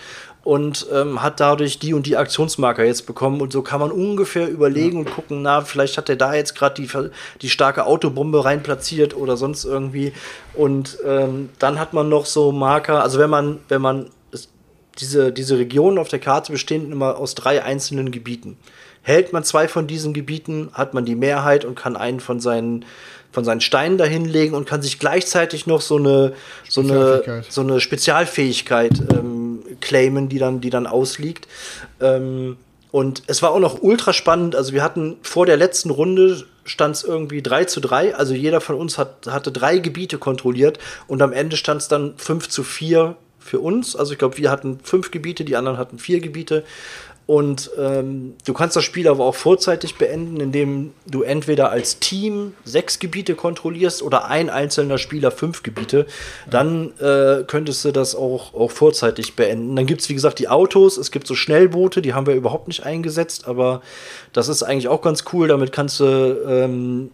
und ähm, hat dadurch die und die Aktionsmarker jetzt bekommen. Und so kann man ungefähr überlegen und gucken, na, vielleicht hat er da jetzt gerade die, die starke Autobombe rein platziert oder sonst irgendwie. Und ähm, dann hat man noch so Marker, also wenn man, wenn man diese, diese Regionen auf der Karte bestehen immer aus drei einzelnen Gebieten. Hält man zwei von diesen Gebieten, hat man die Mehrheit und kann einen von seinen von seinen Steinen dahinlegen und kann sich gleichzeitig noch so eine so eine so eine Spezialfähigkeit ähm, claimen, die dann, die dann ausliegt. Ähm, und es war auch noch ultra spannend. Also wir hatten vor der letzten Runde stand es irgendwie 3 zu 3. Also jeder von uns hat, hatte drei Gebiete kontrolliert und am Ende stand es dann 5 zu 4 für uns. Also ich glaube, wir hatten fünf Gebiete, die anderen hatten vier Gebiete. Und ähm, du kannst das Spiel aber auch vorzeitig beenden, indem du entweder als Team sechs Gebiete kontrollierst oder ein einzelner Spieler fünf Gebiete. Dann äh, könntest du das auch, auch vorzeitig beenden. Dann gibt es, wie gesagt, die Autos, es gibt so Schnellboote, die haben wir überhaupt nicht eingesetzt, aber das ist eigentlich auch ganz cool. Damit kannst du ähm,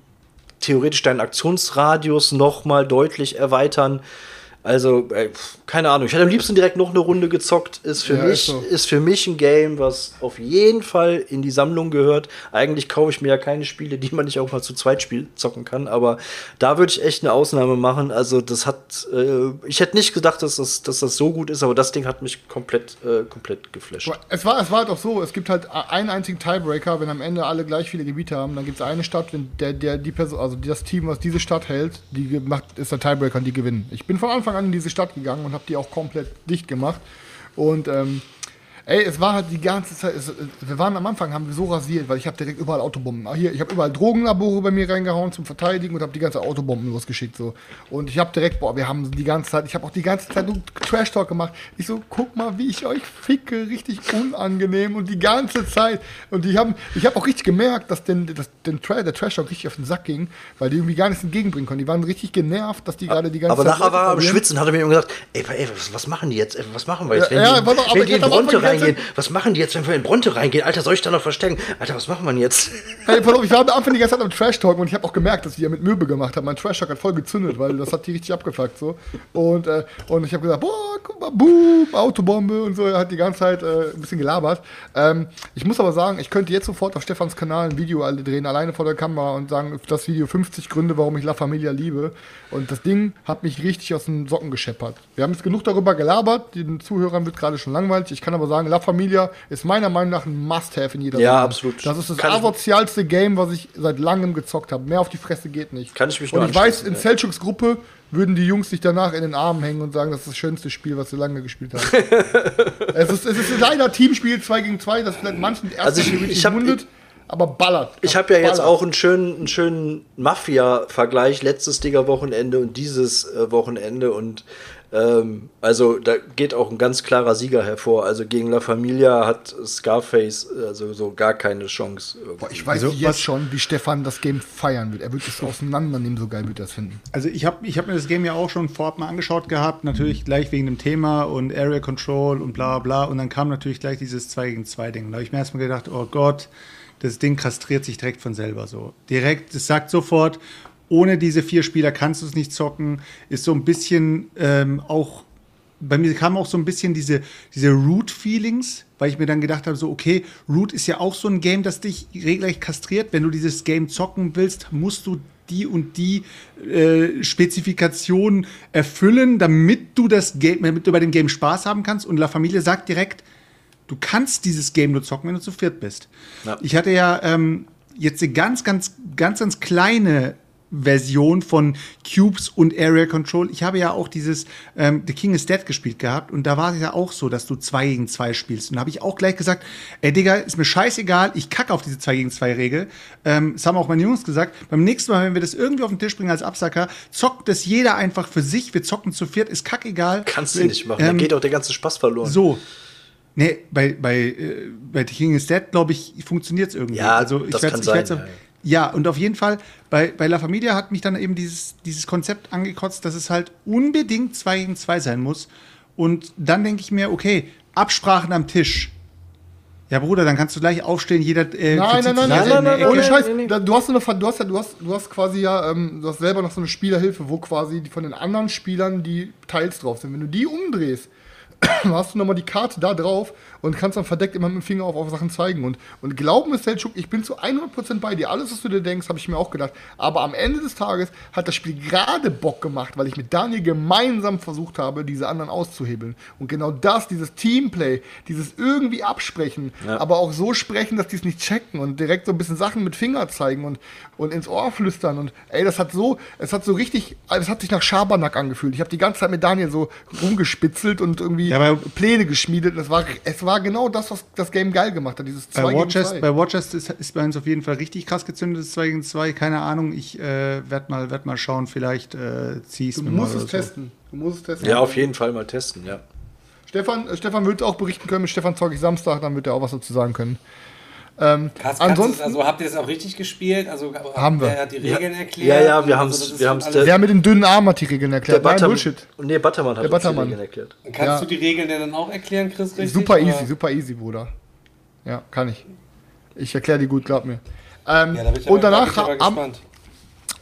theoretisch deinen Aktionsradius noch mal deutlich erweitern. Also, äh, keine Ahnung. Ich hätte am liebsten direkt noch eine Runde gezockt. Ist für, ja, mich, ist, so. ist, für mich ein Game, was auf jeden Fall in die Sammlung gehört. Eigentlich kaufe ich mir ja keine Spiele, die man nicht auch mal zu zweit spiel zocken kann. Aber da würde ich echt eine Ausnahme machen. Also, das hat. Äh, ich hätte nicht gedacht, dass das, dass das so gut ist, aber das Ding hat mich komplett, äh, komplett geflasht. Es war, es war doch so: Es gibt halt einen einzigen Tiebreaker. Wenn am Ende alle gleich viele Gebiete haben, dann gibt es eine Stadt, wenn der, der, die Person, also das Team, was diese Stadt hält, die macht, ist der Tiebreaker und die gewinnen. Ich bin von Anfang Anfang an in diese Stadt gegangen und habe die auch komplett dicht gemacht. Und ähm, Ey, es war halt die ganze Zeit, es, wir waren am Anfang, haben wir so rasiert, weil ich habe direkt überall Autobomben. Ah, hier, ich habe überall Drogenlabore bei mir reingehauen zum Verteidigen und habe die ganze Autobomben losgeschickt so. Und ich habe direkt, boah, wir haben die ganze Zeit, ich habe auch die ganze Zeit Trash Talk gemacht. Ich so, guck mal, wie ich euch ficke, richtig unangenehm und die ganze Zeit. Und die haben, ich habe auch richtig gemerkt, dass den, dass den Tra der Trash Talk richtig auf den Sack ging, weil die irgendwie gar nichts entgegenbringen konnten. Die waren richtig genervt, dass die gerade die ganze Aber Zeit. Aber nachher war er am Schwitzen, hat er mir immer gesagt, ey, ey was, was, machen die jetzt? Was machen wir jetzt? Wenn ja, die, ja, wenn die in Bronte reingehen, was machen die jetzt, wenn wir in Bronte reingehen? Alter, soll ich da noch verstecken? Alter, was machen wir jetzt? Hey, pass auf, ich war am Anfang die ganze Zeit am Trash-Talk und ich habe auch gemerkt, dass die ja mit Möbel gemacht haben. Mein Trash-Talk hat voll gezündet, weil das hat die richtig abgefuckt so. Und, äh, und ich habe gesagt, boah, guck mal, boom, Autobombe und so. Er hat die ganze Zeit äh, ein bisschen gelabert. Ähm, ich muss aber sagen, ich könnte jetzt sofort auf Stefans Kanal ein Video alle drehen, alleine vor der Kamera und sagen, das Video 50 Gründe, warum ich La Familia liebe. Und das Ding hat mich richtig aus den Socken gescheppert. Wir haben jetzt genug darüber gelabert, den Zuhörern wird gerade schon langweilig. Ich kann aber sagen, sagen, La Familia ist meiner Meinung nach ein Must-Have in jeder Ja, Saison. absolut. Das ist das Kann asozialste Game, was ich seit langem gezockt habe. Mehr auf die Fresse geht nicht. Kann ich mich Und ich weiß, in ja. Selchuks Gruppe würden die Jungs sich danach in den Armen hängen und sagen, das ist das schönste Spiel, was sie lange gespielt haben. es, ist, es ist leider Teamspiel 2 gegen 2, das vielleicht manchen erst Also ich- ich hab- aber ballert. Ich habe ja jetzt Ballert. auch einen schönen, einen schönen Mafia-Vergleich, letztes Digger-Wochenende und dieses äh, Wochenende. Und ähm, also da geht auch ein ganz klarer Sieger hervor. Also gegen La Familia hat Scarface also so gar keine Chance. Boah, ich weiß Also, jetzt was- schon, wie Stefan das Game feiern wird. Er wird es auseinandernehmen, so geil wird er es finden. Also ich habe ich hab mir das Game ja auch schon vorab mal angeschaut gehabt, natürlich gleich wegen dem Thema und Area Control und bla bla. Und dann kam natürlich gleich dieses 2 gegen 2 Ding. Da habe ich mir erstmal gedacht, oh Gott, das Ding kastriert sich direkt von selber so. Direkt, es sagt sofort, ohne diese vier Spieler kannst du es nicht zocken. Ist so ein bisschen ähm, auch bei mir kamen auch so ein bisschen diese, diese Root-Feelings, weil ich mir dann gedacht habe, so, okay, Root ist ja auch so ein Game, das dich regelrecht kastriert. Wenn du dieses Game zocken willst, musst du die und die äh, Spezifikationen erfüllen, damit du das Game, damit du bei dem Game Spaß haben kannst. Und La Familie sagt direkt, du kannst dieses Game nur zocken, wenn du zu viert bist. Ja. Ich hatte ja ähm, jetzt eine ganz, ganz, ganz, ganz kleine Version von Cubes und Area Control. Ich habe ja auch dieses ähm, The King is Dead gespielt gehabt und da war es ja auch so, dass du zwei gegen zwei spielst. Und da habe ich auch gleich gesagt, ey Digga, ist mir scheißegal, ich kacke auf diese zwei gegen zwei Regel. Ähm, das haben auch meine Jungs gesagt. Beim nächsten Mal, wenn wir das irgendwie auf den Tisch bringen als Absacker, zockt das jeder einfach für sich. Wir zocken zu viert, ist kackegal. Kannst du nicht machen. da Ähm, geht auch der ganze Spaß verloren. so. Nee, bei, bei, äh, bei The King is Dead, glaube ich, funktioniert es irgendwie. Ja, also ich werd's auf- ja, ja. Und auf jeden Fall, bei, bei La Familia hat mich dann eben dieses, dieses Konzept angekotzt, dass es halt unbedingt 2 gegen 2 sein muss. Und dann denke ich mir, okay, Absprachen am Tisch. Ja, Bruder, dann kannst du gleich aufstehen, jeder. Äh, Nein, nein, nein, nein, in nein, eine ohne. Scheiß. Du hast, eine, du, hast ja, du, hast, du hast quasi ja, ähm, du hast selber noch so eine Spielerhilfe, wo quasi die von den anderen Spielern die Teils drauf sind. Wenn du die umdrehst, hast du nochmal die Karte da drauf und kannst dann verdeckt immer mit dem Finger auf, auf Sachen zeigen. Und, und glauben mir, Selchuk, ich bin zu 100% bei dir. Alles, was du dir denkst, habe ich mir auch gedacht. Aber am Ende des Tages hat das Spiel gerade Bock gemacht, weil ich mit Daniel gemeinsam versucht habe, diese anderen auszuhebeln. Und genau das, dieses Teamplay, dieses irgendwie absprechen, aber auch so sprechen, dass die es nicht checken und direkt so ein bisschen Sachen mit Finger zeigen und, und ins Ohr flüstern. Und ey, das hat so, es hat so richtig, es hat sich nach Schabernack angefühlt. Ich habe die ganze Zeit mit Daniel so rumgespitzelt und irgendwie Ja, Pläne geschmiedet. Und es war, es war genau das, was das Game geil gemacht hat. Dieses Bei 2 gegen Watchers, 2. bei Watchers ist, ist bei uns auf jeden Fall richtig krass gezündet, das 2 gegen 2. Keine Ahnung, ich äh, werde mal, werd mal schauen, vielleicht äh, zieh ich Du mir mal. es so. testen. Du musst es testen. Ja, auf jeden Fall mal testen, ja. Stefan, äh, Stefan wird auch berichten können. Mit Stefan zocke ich Samstag, dann wird er auch was dazu sagen können. Ähm, Kannst, ansonsten, also habt ihr das auch richtig gespielt? Also Haben wir. Wer hat die Regeln erklärt? Ja, ja, wir Also haben's- das ist wir haben's alles- wer mit den dünnen Armen hat die Regeln erklärt? Nein, Buttermann- Bullshit. Nee, Buttermann hat Der uns die Buttermann. Regeln erklärt. Kannst Ja. du die Regeln denn dann auch erklären, Chris? Richtig? Super Oder- easy, super easy, Bruder. Ja, kann ich. Ich erkläre die gut, glaub mir. Ähm, Ja, da ich und danach, ich am, gespannt.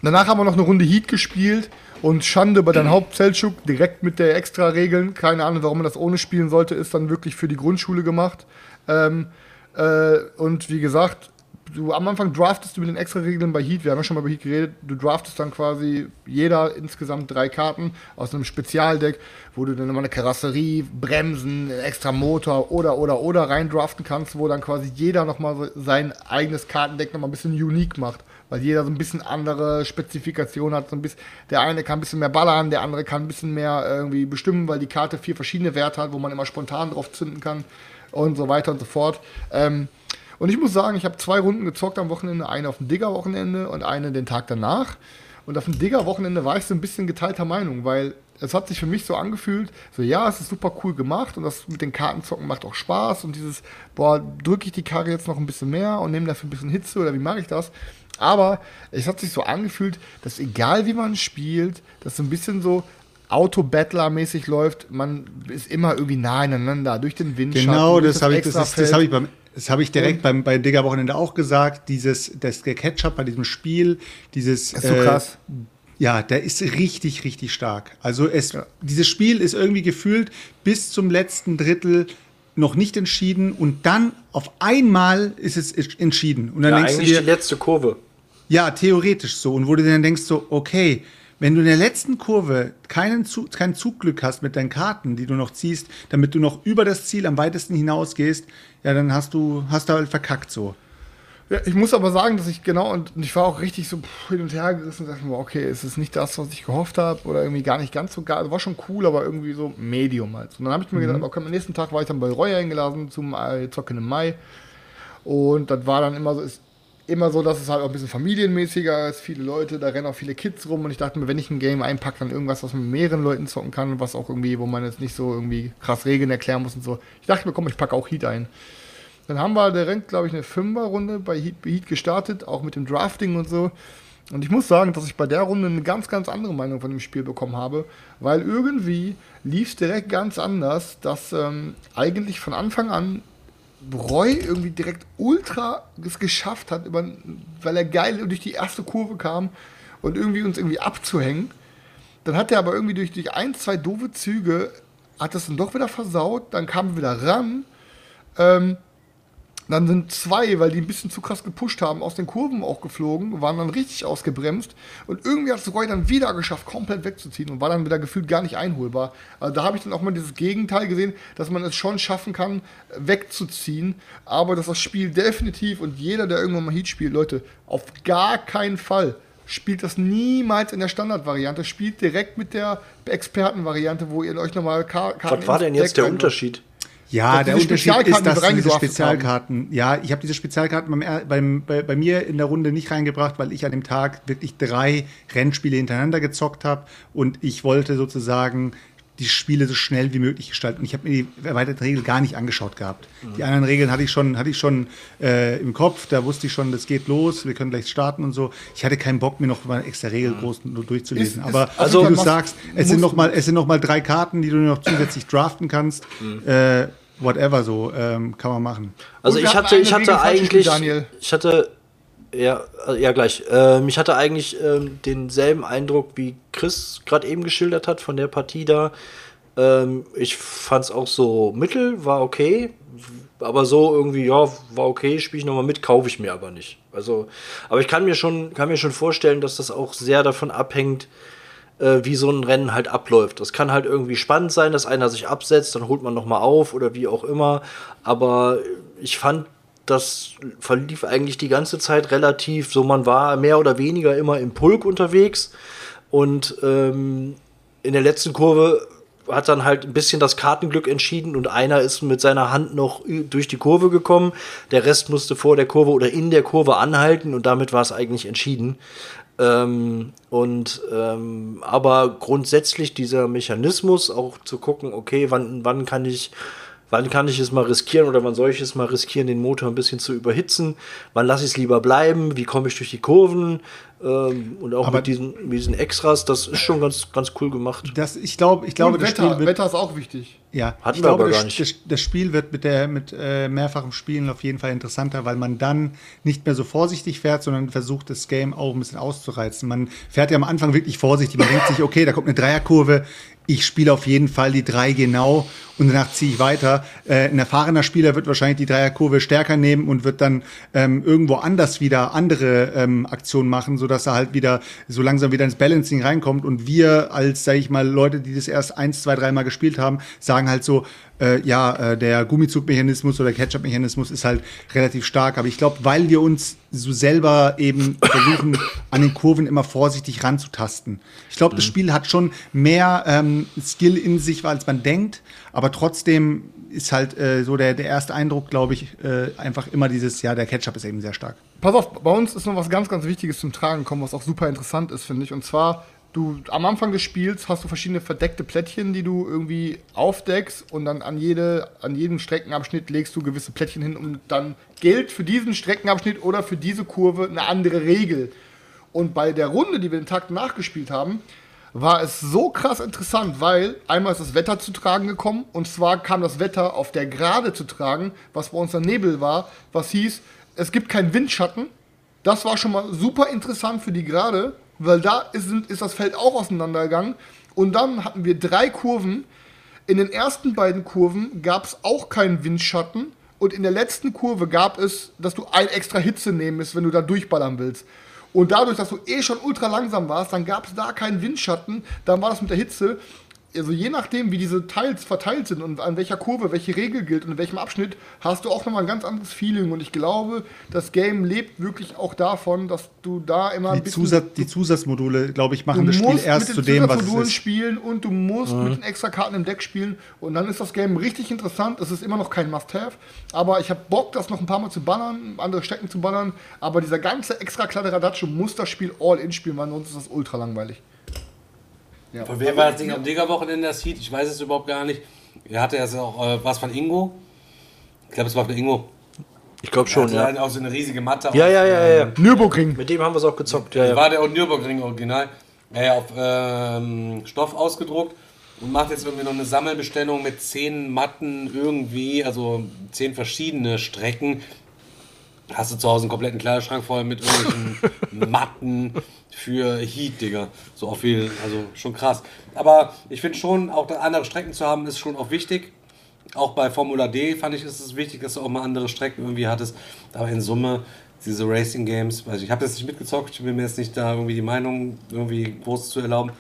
danach haben wir noch eine Runde Heat gespielt und Schande über dein Hauptzeltschuk, direkt mit der Extra-Regeln. Keine Ahnung, warum man das ohne spielen sollte, ist dann wirklich für die Grundschule gemacht. Ähm, äh, und wie gesagt, du am Anfang draftest du mit den Extra-Regeln bei Heat, wir haben ja schon mal über Heat geredet, du draftest dann quasi jeder insgesamt drei Karten aus einem Spezialdeck, wo du dann nochmal eine Karosserie, Bremsen, extra Motor oder oder oder reindraften kannst, wo dann quasi jeder nochmal sein eigenes Kartendeck nochmal ein bisschen unique macht. Weil jeder so ein bisschen andere Spezifikationen hat. So ein bisschen, der eine kann ein bisschen mehr ballern, der andere kann ein bisschen mehr irgendwie bestimmen, weil die Karte vier verschiedene Werte hat, wo man immer spontan drauf zünden kann und so weiter und so fort. Ähm, und ich muss sagen, ich habe zwei Runden gezockt am Wochenende, eine auf dem Digger-Wochenende und eine den Tag danach. Und auf dem Digger-Wochenende war ich so ein bisschen geteilter Meinung, weil es hat sich für mich so angefühlt, so ja, es ist super cool gemacht und das mit den Kartenzocken macht auch Spaß und dieses, boah, drücke ich die Karre jetzt noch ein bisschen mehr und nehme dafür ein bisschen Hitze oder wie mache ich das? Aber es hat sich so angefühlt, dass egal wie man spielt, das so ein bisschen so Auto-Battler-mäßig läuft, man ist immer irgendwie nah aneinander, durch den Windschatten. Genau, durch das habe ich, das, ist- das habe ich beim das habe ich direkt beim, bei Digger Wochenende auch gesagt. Dieses, das, der Ketchup bei diesem Spiel, dieses. Das ist so krass. Ja, der ist richtig, richtig stark. Also es, dieses Spiel ist irgendwie gefühlt bis zum letzten Drittel noch nicht entschieden und dann auf einmal ist es entschieden. Und dann Ja, denkst du eigentlich dir, die letzte Kurve. ja, theoretisch so. Und wo du dann denkst so, okay, Wenn du in der letzten Kurve keinen Zug, kein Zugglück hast mit deinen Karten, die du noch ziehst, damit du noch über das Ziel am weitesten hinausgehst, ja, dann hast du, hast du halt verkackt so. Ja, ich muss aber sagen, dass ich genau, und ich war auch richtig so hin und her gerissen und dachte mir, okay, es ist nicht das, was ich gehofft habe oder irgendwie gar nicht ganz so geil. War schon cool, aber irgendwie so Medium halt. Und dann habe ich mir gedacht, okay, am nächsten Tag war ich dann bei Roy eingeladen zum äh, Zocken im Mai. Und das war dann immer so, ist immer so, dass es halt auch ein bisschen familienmäßiger ist, viele Leute, da rennen auch viele Kids rum und ich dachte mir, wenn ich ein Game einpacke, dann irgendwas, was man mit mehreren Leuten zocken kann, was auch irgendwie, wo man jetzt nicht so irgendwie krass Regeln erklären muss und so. Ich dachte mir, komm, ich packe auch Heat ein. Dann haben wir direkt, glaube ich, eine Fünferrunde bei Heat, Heat gestartet, auch mit dem Drafting und so. Und ich muss sagen, dass ich bei der Runde eine ganz, ganz andere Meinung von dem Spiel bekommen habe, weil irgendwie lief es direkt ganz anders, dass ähm, eigentlich von Anfang an Roy irgendwie direkt ultra es geschafft hat, über, weil er geil durch die erste Kurve kam und irgendwie uns irgendwie abzuhängen. Dann hat er aber irgendwie durch, durch ein, zwei doofe Züge, hat das dann doch wieder versaut, dann kamen wir wieder ran. Ähm, dann sind zwei, weil die ein bisschen zu krass gepusht haben, aus den Kurven auch geflogen, waren dann richtig ausgebremst. Und irgendwie hat es Roy dann wieder geschafft, komplett wegzuziehen und war dann wieder gefühlt gar nicht einholbar. Also da habe ich dann auch mal dieses Gegenteil gesehen, dass man es schon schaffen kann, wegzuziehen. Aber dass das Spiel definitiv und jeder, der irgendwann mal Heat spielt, Leute, auf gar keinen Fall spielt das niemals in der Standardvariante. Spielt direkt mit der Expertenvariante, wo ihr euch nochmal Karten. Was war denn jetzt der Unterschied? Ja, der Unterschied ist, dass diese Spezialkarten, ja, ich habe diese Spezialkarten beim, beim, bei, bei mir in der Runde nicht reingebracht, weil ich an dem Tag wirklich drei Rennspiele hintereinander gezockt habe und ich wollte sozusagen die Spiele so schnell wie möglich gestalten. Und ich habe mir die erweiterte Regel gar nicht angeschaut gehabt. Die anderen Regeln hatte ich schon, hatte ich schon äh, im Kopf, da wusste ich schon, das geht los, wir können gleich starten und so. Ich hatte keinen Bock, mir noch mal extra Regel groß nur durchzulesen. Ist- ist- Aber also wie du sagst, es sind noch mal, es sind noch mal drei Karten, die du noch zusätzlich draften kannst. Äh, whatever so ähm, kann man machen. Also ich hatte, ich hatte falsch eigentlich, Daniel. ich hatte, ja, äh, ja gleich. Ähm, ich hatte eigentlich ähm, denselben Eindruck, wie Chris gerade eben geschildert hat von der Partie da. Ähm, ich fand es auch so mittel, war okay, aber so irgendwie, ja, war okay, spiele ich nochmal mit, kaufe ich mir aber nicht. Also, aber ich kann mir schon, kann mir schon vorstellen, dass das auch sehr davon abhängt, äh, wie so ein Rennen halt abläuft. Das kann halt irgendwie spannend sein, dass einer sich absetzt, dann holt man noch mal auf oder wie auch immer. Aber ich fand, das verlief eigentlich die ganze Zeit relativ so. Man war mehr oder weniger immer im Pulk unterwegs und ähm, in der letzten Kurve hat dann halt ein bisschen das Kartenglück entschieden und einer ist mit seiner Hand noch durch die Kurve gekommen. Der Rest musste vor der Kurve oder in der Kurve anhalten und damit war es eigentlich entschieden. Ähm, und ähm, aber grundsätzlich dieser Mechanismus auch zu gucken, okay, wann, wann kann ich wann kann ich es mal riskieren oder wann soll ich es mal riskieren, den Motor ein bisschen zu überhitzen? Wann lasse ich es lieber bleiben? Wie komme ich durch die Kurven? Ähm, und auch Aber- mit diesen, mit diesen Extras, das ist schon ganz, ganz cool gemacht. Das, ich glaube, ich glaube, das Wetter, Spiel wird, Wetter ist auch wichtig. Ja, Hatten ich wir glaube, aber gar das, nicht. das, das Spiel wird mit, der, mit äh, mehrfachem Spielen auf jeden Fall interessanter, weil man dann nicht mehr so vorsichtig fährt, sondern versucht, das Game auch ein bisschen auszureizen. Man fährt ja am Anfang wirklich vorsichtig. Man denkt sich, okay, da kommt eine Dreierkurve, ich spiele auf jeden Fall die drei genau und danach ziehe ich weiter. Äh, ein erfahrener Spieler wird wahrscheinlich die Dreierkurve stärker nehmen und wird dann ähm, irgendwo anders wieder andere ähm, Aktionen machen, sodass er halt wieder so langsam wieder ins Balancing reinkommt. Und wir als, sage ich mal, Leute, die das erst eins, zwei, dreimal gespielt haben, sagen halt so, äh, ja, äh, der Gummizugmechanismus oder Ketchup-Mechanismus ist halt relativ stark. Aber ich glaube, weil wir uns so selber eben versuchen, an den Kurven immer vorsichtig ranzutasten. Ich glaube, das Spiel hat schon mehr ähm, Skill in sich, als man denkt. Aber trotzdem ist halt äh, so der, der erste Eindruck, glaube ich, äh, einfach immer dieses, ja, der Ketchup ist eben sehr stark. Pass auf, bei uns ist noch was ganz, ganz Wichtiges zum Tragen gekommen, was auch super interessant ist, finde ich. Und zwar, du am Anfang des Spiels hast du verschiedene verdeckte Plättchen, die du irgendwie aufdeckst und dann an, jede, an jedem Streckenabschnitt legst du gewisse Plättchen hin und dann gilt für diesen Streckenabschnitt oder für diese Kurve eine andere Regel. Und bei der Runde, die wir den Tag nachgespielt haben, war es so krass interessant, weil einmal ist das Wetter zu tragen gekommen und zwar kam das Wetter auf der Gerade zu tragen, was bei uns der Nebel war, was hieß, es gibt keinen Windschatten. Das war schon mal super interessant für die Gerade, weil da ist, ist das Feld auch auseinandergegangen. Und dann hatten wir drei Kurven. In den ersten beiden Kurven gab es auch keinen Windschatten. Und in der letzten Kurve gab es, dass du ein extra Hitze nehmen musst, wenn du da durchballern willst. Und dadurch, dass du eh schon ultra langsam warst, dann gab es da keinen Windschatten, dann war das mit der Hitze also je nachdem, wie diese Teils verteilt sind und an welcher Kurve welche Regel gilt und in welchem Abschnitt, hast du auch nochmal ein ganz anderes Feeling. Und ich glaube, das Game lebt wirklich auch davon, dass du da immer die ein bisschen. Zusatz, die Zusatzmodule, glaube ich, machen du das Spiel musst erst mit zu den dem, was es Zusatzmodulen ist. spielen und du musst mit den extra Karten im Deck spielen. Und dann ist das Game richtig interessant. Es ist immer noch kein Must-Have. Aber ich habe Bock, das noch ein paar Mal zu ballern, andere Strecken zu ballern. Aber dieser ganze extra Kladderadatsch muss das Spiel all in spielen, weil sonst ist das ultra langweilig. Ja. Von wem war das Ding am Digger-Wochenende, das Heat? Ich weiß es überhaupt gar nicht. Er hatte ja auch, äh, was von Ingo? Ich glaube, es war von Ingo. Ich glaube schon, ja. auch so eine riesige Matte. Ja, auf, ja, ja, ja. Nürburgring. Mit dem haben wir es auch gezockt. Ja, ja. War der Nürburgring Original. Ja, ja, auf ähm, Stoff ausgedruckt und macht jetzt irgendwie noch eine Sammelbestellung mit zehn Matten irgendwie, also zehn verschiedene Strecken. Hast du zu Hause einen kompletten Kleiderschrank voll mit irgendwelchen Matten für Heat, Digga. So auch viel, also schon krass. Aber ich finde schon, auch andere Strecken zu haben, ist schon auch wichtig. Auch bei Formula D fand ich, ist es wichtig, dass du auch mal andere Strecken irgendwie hattest. Aber in Summe, diese Racing Games, weiß ich, ich habe das nicht mitgezockt, ich will mir jetzt nicht da irgendwie die Meinung irgendwie groß zu erlauben.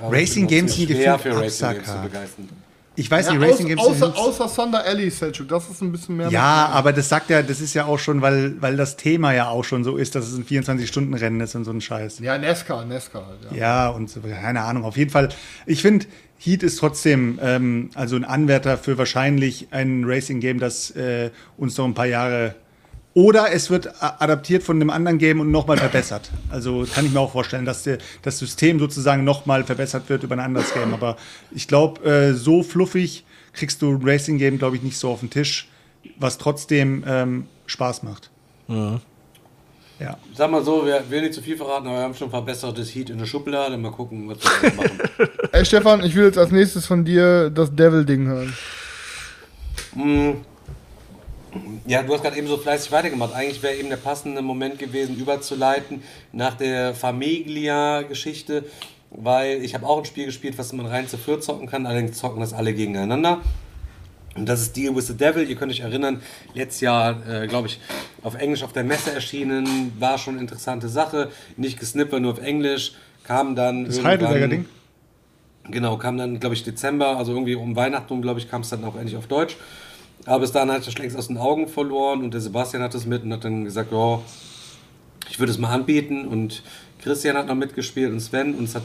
Aber Racing Games sind gefühlt für Racing Games zu begeistern. Ich weiß, Ja, die Racing Games außer, sind außer Thunder Alley, Selchuk, das ist ein bisschen mehr. Ja, aber das sagt ja, das ist ja auch schon, weil, weil das Thema ja auch schon so ist, dass es ein 24-Stunden-Rennen ist und so ein Scheiß. Ja, Nesca, Nesca halt, ja. Ja, und so, keine Ahnung. Auf jeden Fall, ich finde, Heat ist trotzdem ähm, also ein Anwärter für wahrscheinlich ein Racing-Game, das äh, uns noch ein paar Jahre. Oder es wird adaptiert von einem anderen Game und nochmal verbessert. Also kann ich mir auch vorstellen, dass der, das System sozusagen nochmal verbessert wird über ein anderes Game. Aber ich glaube, äh, so fluffig kriegst du ein Racing-Game, glaube ich, nicht so auf den Tisch, was trotzdem ähm, Spaß macht. Ja. Sag mal so, wir will nicht zu viel verraten, aber wir haben schon verbessertes Heat in der Schublade. Mal gucken, was wir machen. Ey, Stefan, ich will jetzt als nächstes von dir das Devil-Ding hören. Ja, du hast gerade eben so fleißig weitergemacht. Eigentlich wäre eben der passende Moment gewesen, überzuleiten nach der Famiglia-Geschichte, weil ich habe auch ein Spiel gespielt, was man rein zu viert zocken kann, allerdings zocken das alle gegeneinander. Und das ist Deal with the Devil. Ihr könnt euch erinnern, letztes Jahr, äh, glaube ich, auf Englisch auf der Messe erschienen, war schon eine interessante Sache. Nicht gesnippert, nur auf Englisch. Kam dann. Das Heidelberger Ding. Genau, kam dann, glaube ich, Dezember, also irgendwie um Weihnachten, glaube ich, kam es dann auch endlich auf Deutsch. Aber bis dahin ich das längst aus den Augen verloren und der Sebastian hat das mit und hat dann gesagt, ja, ich würde es mal anbieten und Christian hat noch mitgespielt und Sven und es hat,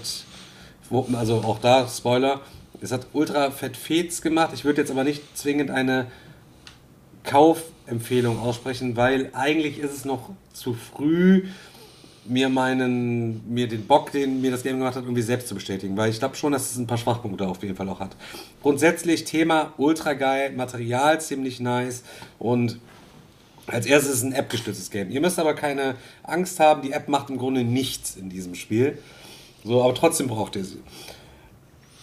also auch da, Spoiler, es hat ultra fett Fets gemacht. Ich würde jetzt aber nicht zwingend eine Kaufempfehlung aussprechen, weil eigentlich ist es noch zu früh, mir meinen, mir den Bock, den mir das Game gemacht hat, irgendwie selbst zu bestätigen, weil ich glaube schon, dass es ein paar Schwachpunkte auf jeden Fall auch hat. Grundsätzlich Thema ultra geil, Material ziemlich nice und als erstes ist es ein App-gestütztes Game. Ihr müsst aber keine Angst haben, die App macht im Grunde nichts in diesem Spiel. So, aber trotzdem braucht ihr sie.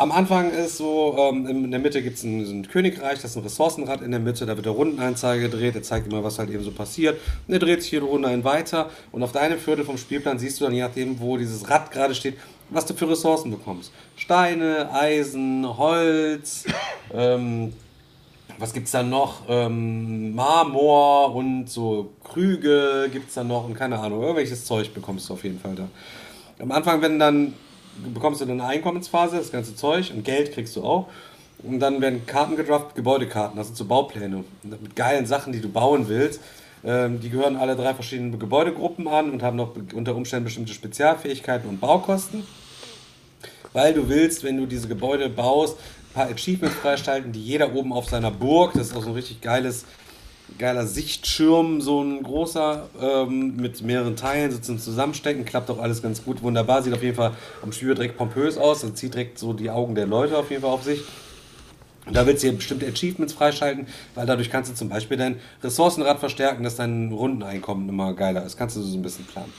Am Anfang ist so, ähm, in der Mitte gibt es ein, ein Königreich, das ist ein Ressourcenrad in der Mitte, da wird der Rundeneinzeiger gedreht, der zeigt immer, was halt eben so passiert. Und er dreht sich jede Runde ein weiter und auf deinem Viertel vom Spielplan siehst du dann, je nachdem, wo dieses Rad gerade steht, was du für Ressourcen bekommst. Steine, Eisen, Holz, ähm, was gibt's da noch? Ähm, Marmor und so Krüge gibt's da noch und keine Ahnung, irgendwelches Zeug bekommst du auf jeden Fall da. Am Anfang, wenn dann bekommst du dann eine Einkommensphase, das ganze Zeug und Geld kriegst du auch. Und dann werden Karten gedraft, Gebäudekarten, das sind Baupläne mit geilen Sachen, die du bauen willst. Ähm, die gehören alle drei verschiedenen Gebäudegruppen an und haben noch unter Umständen bestimmte Spezialfähigkeiten und Baukosten. Weil du willst, wenn du diese Gebäude baust, ein paar Achievements freischalten, die jeder oben auf seiner Burg, das ist auch so ein richtig geiles, geiler Sichtschirm, so ein großer, ähm, mit mehreren Teilen, so zum Zusammenstecken, klappt auch alles ganz gut, wunderbar, sieht auf jeden Fall am Spiel direkt pompös aus, und zieht direkt so die Augen der Leute auf jeden Fall auf sich. Und da willst du hier bestimmte Achievements freischalten, weil dadurch kannst du zum Beispiel dein Ressourcenrad verstärken, dass dein Rundeneinkommen immer geiler ist. Kannst du so ein bisschen planen.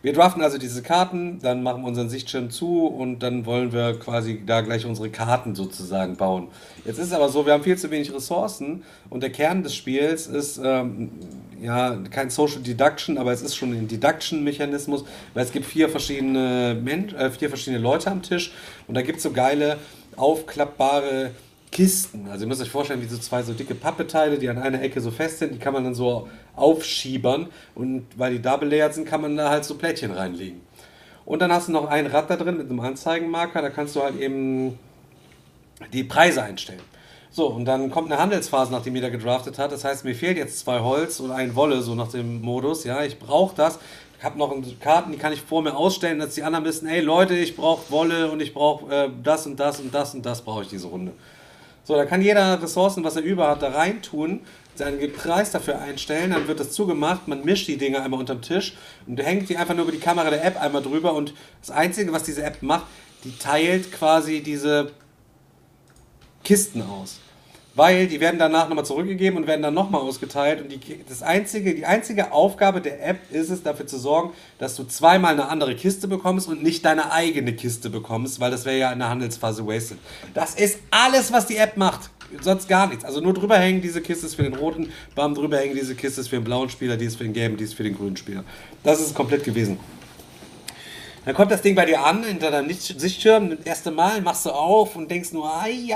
Wir draften also diese Karten, dann machen wir unseren Sichtschirm zu und dann wollen wir quasi da gleich unsere Karten sozusagen bauen. Jetzt ist es aber so, wir haben viel zu wenig Ressourcen und der Kern des Spiels ist ähm, ja kein Social Deduction, aber es ist schon ein Deduction-Mechanismus, weil es gibt vier verschiedene, Men äh, vier verschiedene Leute am Tisch und da gibt es so geile aufklappbare Kisten. Also ihr müsst euch vorstellen, wie so zwei so dicke Pappeteile, die an einer Ecke so fest sind, die kann man dann so aufschiebern und weil die double layered sind, kann man da halt so Plättchen reinlegen. Und dann hast du noch ein Rad da drin mit einem Anzeigenmarker, da kannst du halt eben die Preise einstellen. So, und dann kommt eine Handelsphase, nachdem jeder gedraftet hat. Das heißt, mir fehlt jetzt zwei Holz und ein Wolle, so nach dem Modus. Ja, ich brauche das. Ich habe noch Karten, die kann ich vor mir ausstellen, dass die anderen wissen, ey Leute, ich brauche Wolle und ich brauche äh, das und das und das und das brauche ich diese Runde. So, da kann jeder Ressourcen, was er über hat, da reintun, seinen Preis dafür einstellen, dann wird das zugemacht, man mischt die Dinge einmal unterm Tisch und hängt die einfach nur über die Kamera der App einmal drüber und das Einzige, was diese App macht, die teilt quasi diese Kisten aus. Weil die werden danach nochmal zurückgegeben und werden dann nochmal ausgeteilt. Und die, das einzige, die einzige Aufgabe der App ist es, dafür zu sorgen, dass du zweimal eine andere Kiste bekommst und nicht deine eigene Kiste bekommst, weil das wäre ja in der Handelsphase wasted. Das ist alles, was die App macht. Sonst gar nichts. Also nur drüber hängen, diese Kiste ist für den roten, bam, drüber hängen, diese Kiste ist für den blauen Spieler, die ist für den gelben, die ist für den grünen Spieler. Das ist komplett gewesen. Dann kommt das Ding bei dir an, hinter deinem Sichtschirm, das erste Mal machst du auf und denkst nur, ai,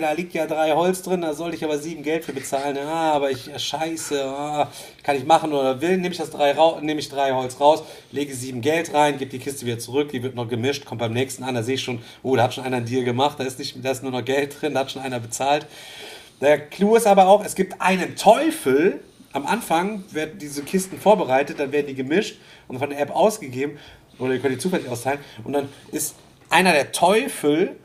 da liegt ja drei Holz drin, da soll ich aber sieben Geld für bezahlen. Ja, aber ich, scheiße, ah, kann ich machen oder will, nehme ich das drei, nehme ich drei Holz raus, lege sieben Geld rein, gebe die Kiste wieder zurück, die wird noch gemischt, kommt beim nächsten an, da sehe ich schon, oh, da hat schon einer einen Deal gemacht, da ist, nicht, da ist nur noch Geld drin, da hat schon einer bezahlt. Der Clou ist aber auch, es gibt einen Teufel, am Anfang werden diese Kisten vorbereitet, dann werden die gemischt und von der App ausgegeben oder ihr könnt die zufällig austeilen. Und dann ist einer der Teufel,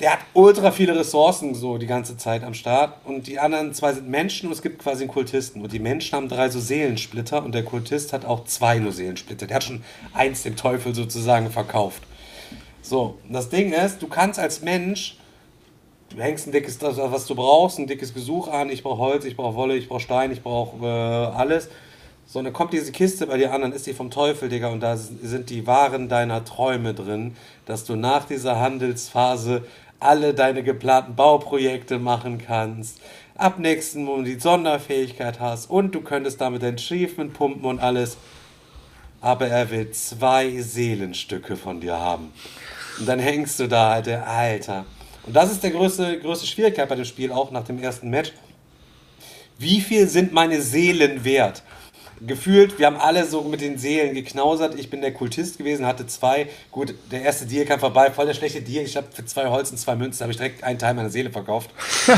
der hat ultra viele Ressourcen so die ganze Zeit am Start. Und die anderen zwei sind Menschen und es gibt quasi einen Kultisten. Und die Menschen haben drei so Seelensplitter und der Kultist hat auch zwei nur Seelensplitter. Der hat schon eins dem Teufel sozusagen verkauft. So, das Ding ist, du kannst als Mensch, du hängst ein dickes, was du brauchst, ein dickes Gesuch an. Ich brauche Holz, ich brauche Wolle, ich brauche Stein, ich brauche äh, alles so, und dann kommt diese Kiste bei dir an, dann ist die vom Teufel, Digga, und da sind die Waren deiner Träume drin, dass du nach dieser Handelsphase alle deine geplanten Bauprojekte machen kannst, ab nächsten Monat die Sonderfähigkeit hast und du könntest damit dein Achievement pumpen und alles. Aber er will zwei Seelenstücke von dir haben. Und dann hängst du da, Alter, Alter. Und das ist der größte, größte Schwierigkeit bei dem Spiel, auch nach dem ersten Match. Wie viel sind meine Seelen wert? Gefühlt, wir haben alle so mit den Seelen geknausert. Ich bin der Kultist gewesen, hatte zwei. Gut, der erste Deal kam vorbei, voll der schlechte Deal. Ich habe für zwei Holz und zwei Münzen habe ich direkt einen Teil meiner Seele verkauft.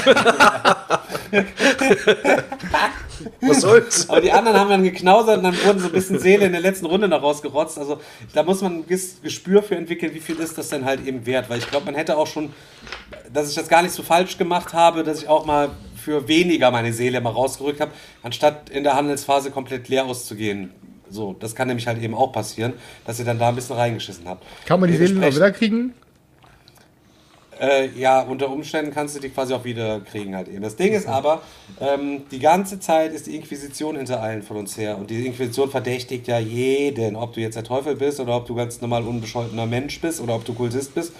Was soll's? Aber die anderen haben dann geknausert und dann wurden so ein bisschen Seele in der letzten Runde noch rausgerotzt. Also da muss man ein Gespür für entwickeln, wie viel ist das denn halt eben wert. Weil ich glaube, man hätte auch schon, dass ich das gar nicht so falsch gemacht habe, dass ich auch mal für weniger meine Seele mal rausgerückt habe, anstatt in der Handelsphase komplett leer auszugehen. So, das kann nämlich halt eben auch passieren, dass ihr dann da ein bisschen reingeschissen habt. Kann man die Seele noch wieder kriegen? Äh, ja, unter Umständen kannst du die quasi auch wieder kriegen halt eben. Das Ding ist aber, ähm, die ganze Zeit ist die Inquisition hinter allen von uns her. Und die Inquisition verdächtigt ja jeden, ob du jetzt der Teufel bist oder ob du ganz normal unbescholtener Mensch bist oder ob du Kultist bist.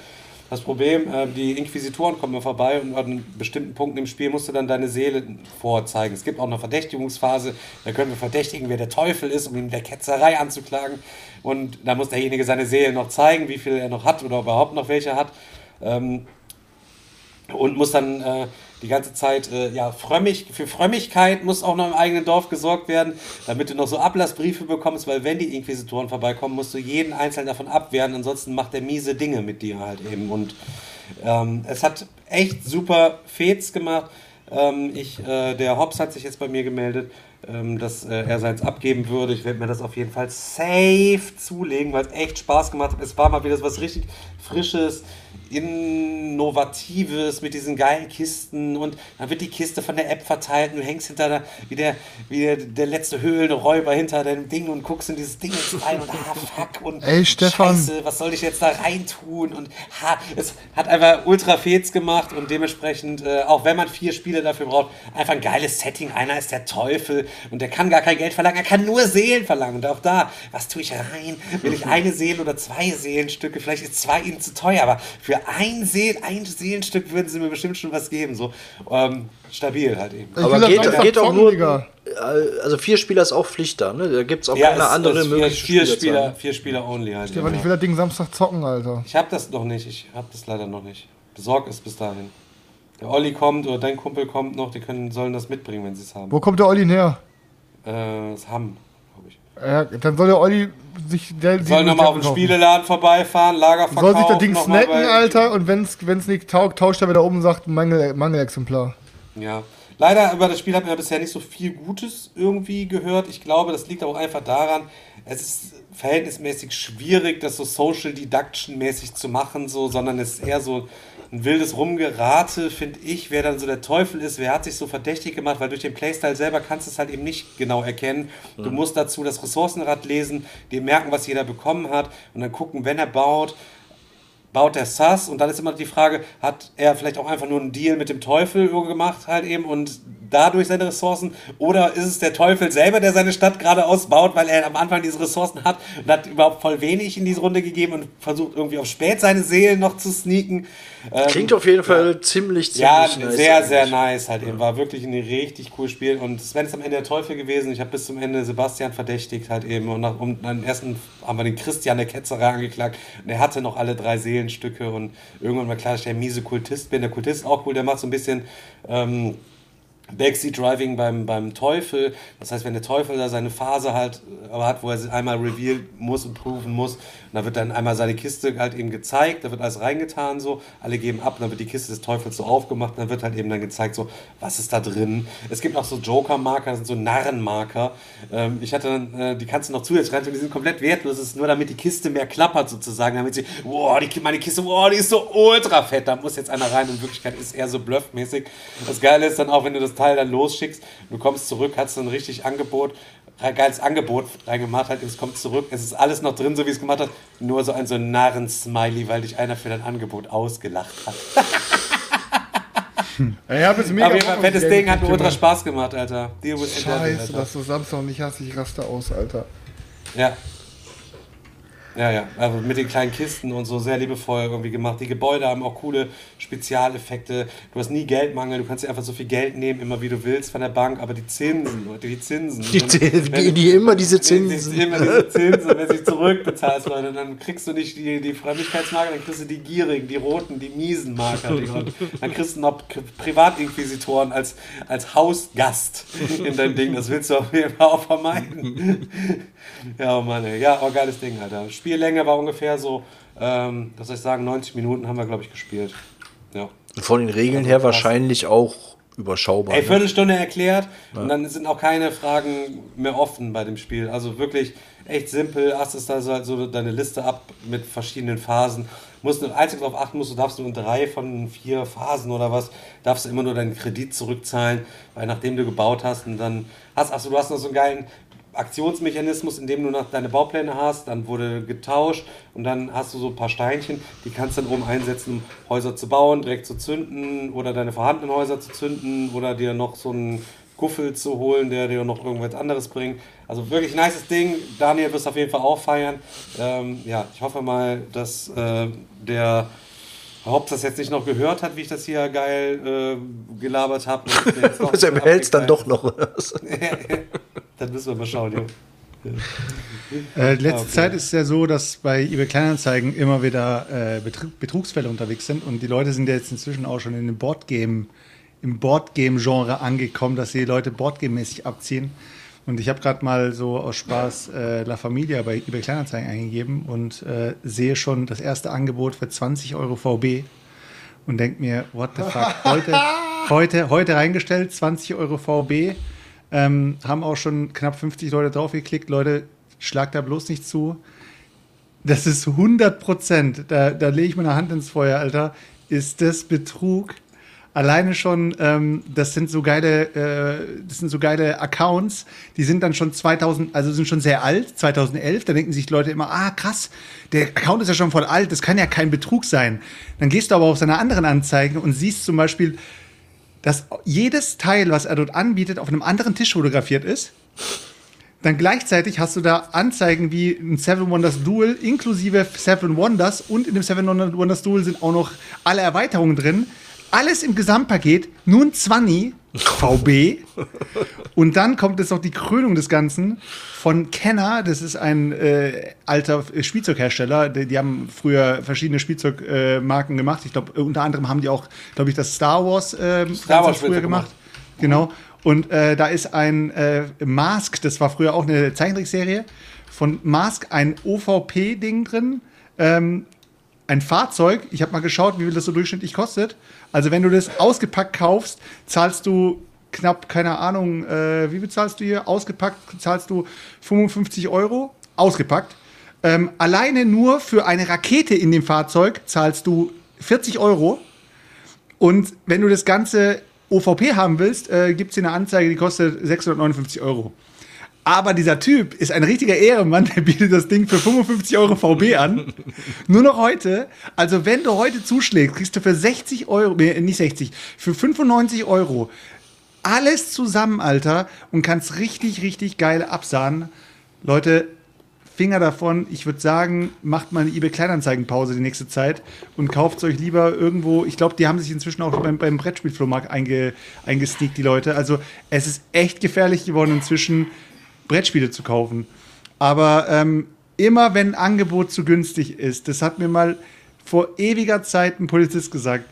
Das Problem, äh, die Inquisitoren kommen vorbei und an bestimmten Punkten im Spiel musst du dann deine Seele vorzeigen. Es gibt auch eine Verdächtigungsphase, da können wir verdächtigen, wer der Teufel ist, um ihn der Ketzerei anzuklagen. Und da muss derjenige seine Seele noch zeigen, wie viel er noch hat oder überhaupt noch welche hat. Ähm, und muss dann äh, die ganze Zeit, äh, ja, Frömmig, für Frömmigkeit muss auch noch im eigenen Dorf gesorgt werden, damit du noch so Ablassbriefe bekommst, weil wenn die Inquisitoren vorbeikommen, musst du jeden einzelnen davon abwehren, ansonsten macht er miese Dinge mit dir halt eben. Und ähm, es hat echt super Fets gemacht. Ähm, ich, äh, der Hobbs hat sich jetzt bei mir gemeldet, ähm, dass äh, er seins abgeben würde. Ich werde mir das auf jeden Fall safe zulegen, weil es echt Spaß gemacht hat. Es war mal wieder so was richtig Frisches Innovatives mit diesen geilen Kisten und dann wird die Kiste von der App verteilt und du hängst hinter der, wie der, wie der, der letzte Höhlenräuber hinter deinem Ding und guckst in dieses Ding rein und ah fuck und Ey, Stefan. Scheiße, was soll ich jetzt da rein tun und ha, es hat einfach ultra Fets gemacht und dementsprechend, äh, auch wenn man vier Spiele dafür braucht, einfach ein geiles Setting. Einer ist der Teufel und der kann gar kein Geld verlangen, er kann nur Seelen verlangen und auch da, was tue ich rein? Will ich eine Seele oder zwei Seelenstücke? Vielleicht ist zwei ihnen zu teuer, aber für ein, Seel, ein Seelenstück würden sie mir bestimmt schon was geben. So ähm, stabil halt eben. Aber geht, geht auch nur. Äh, also vier Spieler ist auch Pflicht da, ne? Da gibt es auch ja, keine andere Möglichkeit. Vier Spieler, vier Spieler only halt. Stefan, ja. ich will das Ding Samstag zocken, Alter. Ich hab das noch nicht, ich hab das leider noch nicht. Besorgt ist bis dahin. Der Olli kommt oder dein Kumpel kommt noch, die können, sollen das mitbringen, wenn sie es haben. Wo kommt der Olli her? Äh, das ich. Ja, dann soll der Olli sich. Der, Sollen nochmal auf den kaufen. Spieleladen vorbeifahren, Lagerverkauf. Soll sich das Ding snacken, Alter, und wenn es nicht taugt, tauscht er wieder um und sagt Mangel, Mangelexemplar. Ja. Leider über das Spiel hat man bisher nicht so viel Gutes irgendwie gehört. Ich glaube, das liegt aber auch einfach daran, es ist verhältnismäßig schwierig, das so Social Deduction mäßig zu machen, so, sondern es ist eher so ein wildes Rumgerate, finde ich, wer dann so der Teufel ist, wer hat sich so verdächtig gemacht, weil durch den Playstyle selber kannst du es halt eben nicht genau erkennen. Du musst dazu das Ressourcenrad lesen, dir merken, was jeder bekommen hat und dann gucken, wenn er baut, baut der Sass und dann ist immer die Frage, hat er vielleicht auch einfach nur einen Deal mit dem Teufel gemacht halt eben und dadurch seine Ressourcen oder ist es der Teufel selber, der seine Stadt gerade ausbaut, weil er am Anfang diese Ressourcen hat und hat überhaupt voll wenig in diese Runde gegeben und versucht irgendwie auf spät seine Seelen noch zu sneaken. Ähm, Klingt auf jeden Fall ziemlich, ziemlich ja, nice sehr, eigentlich. sehr nice halt eben. War wirklich ein richtig cooles Spiel. Und Sven ist am Ende der Teufel gewesen. Ich habe bis zum Ende Sebastian verdächtigt halt eben. Und nach, um, am ersten haben wir den Christian der Ketzerei angeklagt. Und er hatte noch alle drei Seelenstücke. Und irgendwann war klar, dass ich der miese Kultist bin. Der Kultist ist auch cool. Der macht so ein bisschen... Ähm, Backseat Driving beim, beim Teufel. Das heißt, wenn der Teufel da seine Phase halt äh, hat, wo er sich einmal reveal muss und proven muss, da wird dann einmal seine Kiste halt eben gezeigt, da wird alles reingetan so, alle geben ab, dann wird die Kiste des Teufels so aufgemacht, dann wird halt eben dann gezeigt so, was ist da drin. Es gibt auch so Joker-Marker, das sind so Narrenmarker. Ähm, ich hatte dann, äh, die kannst du noch zusätzlich rein, die sind komplett wertlos, das ist nur damit die Kiste mehr klappert sozusagen, damit sie, boah, die, meine Kiste, boah, die ist so ultra fett, da muss jetzt einer rein, in Wirklichkeit ist eher so bluffmäßig. Das Geile ist dann auch, wenn du das Teil dann losschickst, du kommst zurück, hast dann richtig Angebot, ein geiles Angebot reingemacht hat, es kommt zurück, es ist alles noch drin, so wie es gemacht hat, nur so ein so Narren-Smiley, weil dich einer für dein Angebot ausgelacht hat. Ich habe jetzt mega Aber Bock fettes Ding, hat mir ultra Spaß gemacht, Alter. Deal with Scheiße, Alter. dass du Samstag nicht hast, ich raste aus, Alter. Ja. Ja, ja, also mit den kleinen Kisten und so sehr liebevoll irgendwie gemacht. Die Gebäude haben auch coole Spezialeffekte. Du hast nie Geldmangel, du kannst dir einfach so viel Geld nehmen, immer wie du willst von der Bank, aber die Zinsen, Leute, die Zinsen. Die, die, die, die immer diese Die, Zinsen. immer diese Zinsen, wenn du sie zurückbezahlst, Leute, dann kriegst du nicht die, die Frömmigkeitsmarker, dann kriegst du die gierigen, die roten, die miesen Marker. Die, dann kriegst du noch Privatinquisitoren als, als Hausgast in deinem Ding. Das willst du auf jeden Fall auch vermeiden. Ja, oh Mann, ey. Ja, aber geiles Ding, Alter. Spiellänge war ungefähr so, ähm, was soll ich sagen, 90 Minuten haben wir, glaube ich, gespielt. Ja. Von den Regeln her wahrscheinlich auch überschaubar. Ey, ne? Viertelstunde erklärt und dann sind auch keine Fragen mehr offen bei dem Spiel. Also wirklich echt simpel. Hast da so, so deine Liste ab mit verschiedenen Phasen. Musst nur einzig darauf achten musst, du darfst nur in drei von vier Phasen oder was, darfst du immer nur deinen Kredit zurückzahlen, weil nachdem du gebaut hast und dann hast, achso, du hast noch so einen geilen Aktionsmechanismus, in dem du noch deine Baupläne hast, dann wurde getauscht und dann hast du so ein paar Steinchen, die kannst du dann oben einsetzen, um Häuser zu bauen, direkt zu zünden oder deine vorhandenen Häuser zu zünden oder dir noch so einen Guffel zu holen, der dir noch irgendwas anderes bringt. Also wirklich nices Ding. Daniel wirst auf jeden Fall auch feiern. Ähm, ja, ich hoffe mal, dass äh, der Hobbs das jetzt nicht noch gehört hat, wie ich das hier geil äh, gelabert habe. Was er behältst dann doch noch. Dann müssen wir mal schauen, jo. Äh, letzte Okay. Zeit ist es ja so, dass bei eBay Kleinanzeigen immer wieder äh, Betru- Betrugsfälle unterwegs sind und die Leute sind ja jetzt inzwischen auch schon in dem Boardgame, im Boardgame-Genre angekommen, dass die Leute Boardgame-mäßig abziehen. Und ich habe gerade mal so aus Spaß äh, La Familia bei eBay Kleinanzeigen eingegeben und äh, sehe schon das erste Angebot für 20 Euro VB und denke mir, what the fuck, heute, heute, heute reingestellt, 20 Euro VB. Ähm, haben auch schon knapp 50 Leute draufgeklickt. Leute, schlag da bloß nicht zu. Das ist 100 Prozent. Da, da lege ich meine Hand ins Feuer, Alter. Ist das Betrug? Alleine schon, ähm, das sind so geile, äh, das sind so geile Accounts. Die sind dann schon 2000, also sind schon sehr alt, 2011. Da denken sich Leute immer, ah krass, der Account ist ja schon voll alt. Das kann ja kein Betrug sein. Dann gehst du aber auf seine anderen Anzeigen und siehst zum Beispiel, dass jedes Teil, was er dort anbietet, auf einem anderen Tisch fotografiert ist. Dann gleichzeitig hast du da Anzeigen wie ein Seven Wonders Duel inklusive Seven Wonders und in dem Seven Wonders Duel sind auch noch alle Erweiterungen drin. Alles im Gesamtpaket, nur ein 20 VB. Und dann kommt jetzt noch die Krönung des Ganzen von Kenner. Das ist ein äh, alter Spielzeughersteller. Die, die, haben früher verschiedene Spielzeugmarken äh, gemacht. Ich glaube, unter anderem haben die auch, glaube ich, das Star Wars, äh, Star Wars früher gemacht. Genau. Und äh, da ist ein äh, Mask, das war früher auch eine Zeichentrickserie, von Mask ein OVP-Ding drin. Ähm, ein Fahrzeug, ich habe mal geschaut, wie viel das so durchschnittlich kostet. Also wenn du das ausgepackt kaufst, zahlst du knapp, keine Ahnung, äh, wie bezahlst du hier? Ausgepackt zahlst du 55 Euro, ausgepackt. Ähm, alleine nur für eine Rakete in dem Fahrzeug zahlst du 40 Euro. Und wenn du das Ganze OVP haben willst, äh, gibt es hier eine Anzeige, die kostet 659 Euro. Aber dieser Typ ist ein richtiger Ehrenmann, der bietet das Ding für 55 Euro VB an. Nur noch heute. Also wenn du heute zuschlägst, kriegst du für 60 Euro, nee, nicht 60, für 95 Euro alles zusammen, Alter, und kannst richtig, richtig geil absahnen. Leute, Finger davon. Ich würde sagen, macht mal eine eBay Kleinanzeigenpause die nächste Zeit und kauft euch lieber irgendwo. Ich glaube, die haben sich inzwischen auch beim, beim Brettspielflohmarkt einge, eingesneakt, die Leute. Also es ist echt gefährlich geworden inzwischen Brettspiele zu kaufen. Aber ähm, immer wenn ein Angebot zu günstig ist, das hat mir mal vor ewiger Zeit ein Polizist gesagt,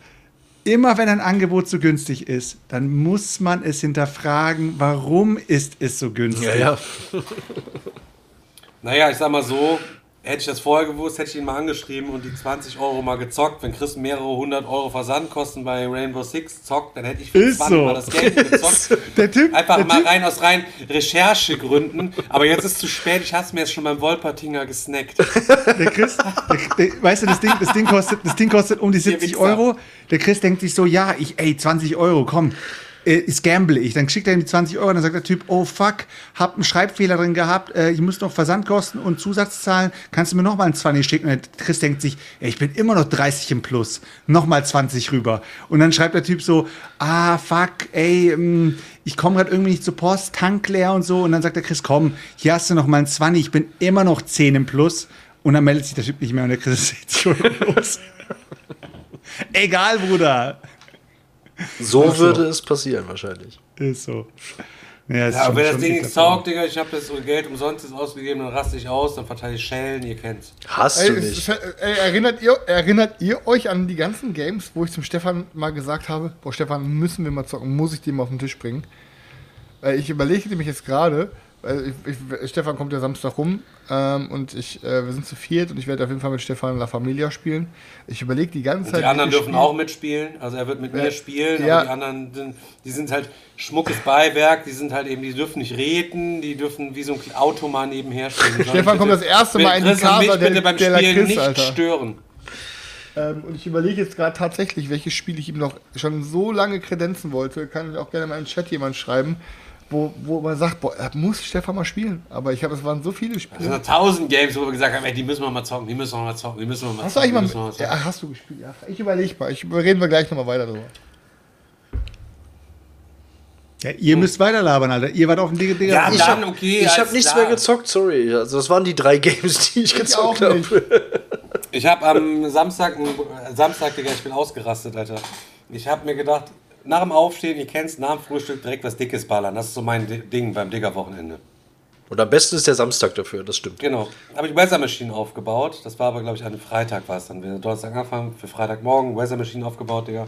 immer wenn ein Angebot zu günstig ist, dann muss man es hinterfragen, warum ist es so günstig. Ja, ja. naja, ich sag mal so, Hätte ich das vorher gewusst, hätte ich ihn mal angeschrieben und die 20 Euro mal gezockt. Wenn Chris mehrere hundert Euro Versandkosten bei Rainbow Six zockt, dann hätte ich für 20 so. mal das Geld gezockt. der Typ, Einfach der mal typ. rein aus rein Recherchegründen. Aber jetzt ist es zu spät, ich hab's mir jetzt schon beim Wolpertinger gesnackt. Der Chris, der, der, weißt du, das Ding, das, Ding kostet, das Ding kostet um die 70 Euro. Der Chris denkt sich so, ja, ich, ey, 20 Euro, komm äh, gamble ich. Dann schickt er ihm die 20 Euro und dann sagt der Typ, oh fuck, hab einen Schreibfehler drin gehabt, äh, ich muss noch Versandkosten und Zusatz zahlen, kannst du mir nochmal ein 20 schicken? Und der Chris denkt sich, ey, ich bin immer noch 30 im Plus, nochmal 20 rüber. Und dann schreibt der Typ so, ah fuck, ey, mh, mm, ich komme gerade irgendwie nicht zur Post, Tank leer und so. Und dann sagt der Chris, komm, hier hast du noch mal ein 20, ich bin immer noch 10 im Plus. Und dann meldet sich der Typ nicht mehr und der Chris ist schon los. Egal, Bruder. So also. würde es passieren, wahrscheinlich. Ist so. Ja, ist ja aber wenn das Ding nichts taugt, Digga, ich habe das Geld umsonst ausgegeben, dann raste ich aus, dann verteile ich Schellen, ihr kennt's. Hast du nicht. ey, erinnert, ihr, erinnert ihr euch an die ganzen Games, wo ich zum Stefan mal gesagt habe, boah, Stefan, müssen wir mal zocken, muss ich die mal auf den Tisch bringen? Ich überlege nämlich jetzt gerade, weil ich, ich, Stefan kommt ja Samstag rum ähm, und ich, äh, wir sind zu viert und ich werde auf jeden Fall mit Stefan La Familia spielen. Ich überlege die ganze und Zeit. Die anderen dürfen auch mitspielen, also er wird mit äh, mir spielen, ja. aber die anderen, sind, die sind halt schmuckes Beiwerk, die sind halt eben, die dürfen nicht reden, die dürfen wie so ein Auto mal nebenher spielen. Stefan kommt das erste Mal in die Casa der, bitte beim der Spielen Chris, nicht Alter. stören. Ähm, und ich überlege jetzt gerade tatsächlich, welches Spiel ich ihm noch schon so lange kredenzen wollte. Kann ich auch gerne mal in den Chat jemand schreiben wo, wo man sagt, boah, muss Stefan mal spielen. Aber ich habe, es waren so viele Spiele. Es sind tausend Games, wo wir gesagt haben, ey, die müssen wir mal zocken, die müssen wir mal zocken, die müssen wir mal hast zocken. Du eigentlich mal, mal ja, hast du gespielt? Ja, ich überlege mal. Ich, reden wir gleich nochmal weiter drüber. Ja, ihr müsst weiter labern, Alter. Ihr wart auf dem Digga. Digga. Ja, ich habe okay, hab nichts klar. mehr gezockt, sorry. Also das waren die drei Games, die ich, ich gezockt habe. Ich habe am Samstag, Samstag, Digga, ich bin ausgerastet, Alter. Ich habe mir gedacht, nach dem Aufstehen, ihr kennt nach dem Frühstück direkt was Dickes ballern. Das ist so mein Ding beim Digger-Wochenende. Und am besten ist der Samstag dafür, das stimmt. Genau. Habe ich Weather Machine aufgebaut. Das war aber, glaube ich, an einem Freitag war es dann. Wir Donnerstag angefangen, für Freitagmorgen Weather Machine aufgebaut, Digga.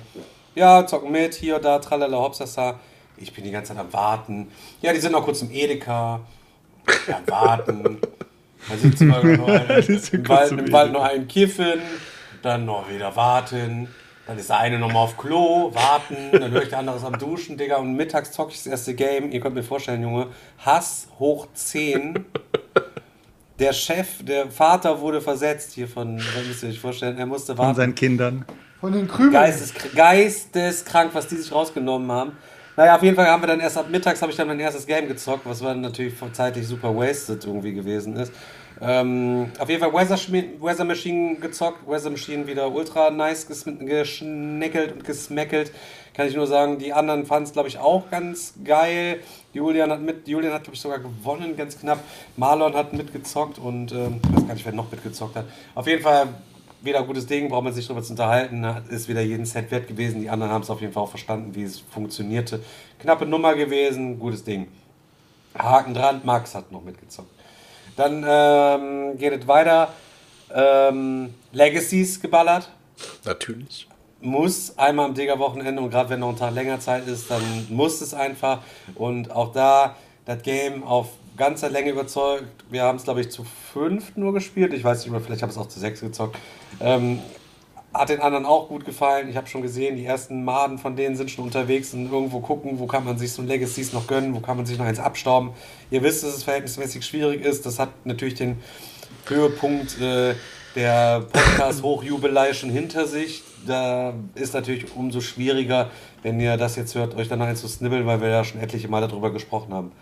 Ja, zocken mit, hier, da, tralala, hopsasa. Ich bin die ganze Zeit am Warten. Ja, die sind noch kurz im Edeka. Ja, warten. Sitzen wir noch im, Wald, im Wald noch einen kiffen. Dann noch wieder warten. Dann ist der eine nochmal auf Klo, warten, dann höre ich der andere am Duschen, Digga. Und mittags zocke ich das erste Game. Ihr könnt mir vorstellen, Junge, Hass hoch 10. Der Chef, der Vater wurde versetzt hier von, müsst ihr euch vorstellen, er musste warten. Von seinen Kindern. Von den Krümeln. Geistes, geisteskrank, was die sich rausgenommen haben. Naja, auf jeden Fall haben wir dann erst ab mittags habe ich dann mein erstes Game gezockt, was dann natürlich zeitlich super wasted irgendwie gewesen ist. Ähm, auf jeden Fall Weather, Weather Machine gezockt, Weather Machine wieder ultra nice geschneckelt und gesmackelt. Kann ich nur sagen, die anderen fanden es, glaube ich, auch ganz geil. Julian hat mit, Julian hat, glaube ich, sogar gewonnen, ganz knapp. Marlon hat mitgezockt und ähm, ich weiß gar nicht, wer noch mitgezockt hat. Auf jeden Fall wieder ein gutes Ding, braucht man sich darüber zu unterhalten. Ist wieder jeden Set wert gewesen. Die anderen haben es auf jeden Fall auch verstanden, wie es funktionierte. Knappe Nummer gewesen, gutes Ding. Haken dran, Max hat noch mitgezockt. Dann ähm, geht es weiter. Ähm, Legacies geballert. Natürlich. Muss einmal am Digger-Wochenende und gerade wenn noch ein Tag länger Zeit ist, dann muss es einfach. Und auch da das Game auf ganzer Länge überzeugt. Wir haben es, glaube ich, zu fünf nur gespielt. Ich weiß nicht mehr, vielleicht habe ich es auch zu sechs gezockt. Ähm, hat den anderen auch gut gefallen. Ich habe schon gesehen, die ersten Maden von denen sind schon unterwegs und irgendwo gucken, wo kann man sich so ein Legacies noch gönnen, wo kann man sich noch eins abstauben. Ihr wisst, dass es verhältnismäßig schwierig ist. Das hat natürlich den Höhepunkt äh, der Podcast-Hochjubelei schon hinter sich. Da ist natürlich umso schwieriger, wenn ihr das jetzt hört, euch dann eins zu snibbeln, weil wir ja schon etliche Mal darüber gesprochen haben.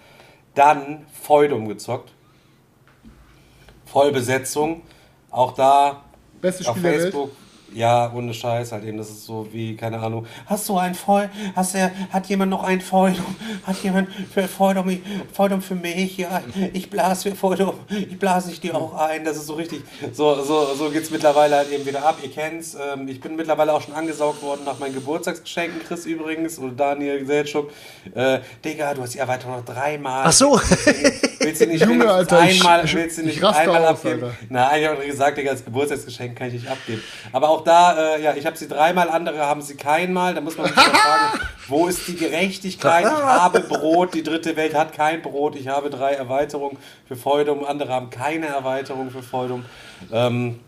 Dann Feudum gezockt. Vollbesetzung. Auch da Beste auf Spiel. Facebook. Ja, ohne Scheiß halt eben. Das ist so wie, keine Ahnung. Hast du ein Feudum? Hast du, hat jemand noch ein Feudum? Hat jemand für Feudum, Feudum für mich? Ja, ich blase für Feudum. Ich blase ich dir auch ein. Das ist so richtig. So, so, so geht es mittlerweile halt eben wieder ab. Ihr kennt's. Ähm, ich bin mittlerweile auch schon angesaugt worden nach meinen Geburtstagsgeschenken, Chris übrigens. Und Daniel Seltschuk. Äh, Digga, du hast die Erweiterung noch dreimal. Ach so. Willst du nicht Junge, Alter, ich- einmal, ich- willst du ich nicht raste einmal aus, abgeben? Alter. Nein, ich habe gesagt, Digga, als Geburtstagsgeschenk kann ich nicht abgeben. Aber auch da, äh, ja, ich habe sie dreimal, andere haben sie keinmal. Da muss man sich fragen, wo ist die Gerechtigkeit? Ich habe Brot, die dritte Welt hat kein Brot. Ich habe drei Erweiterungen für Feudum, andere haben keine Erweiterung für Feudum. Ähm,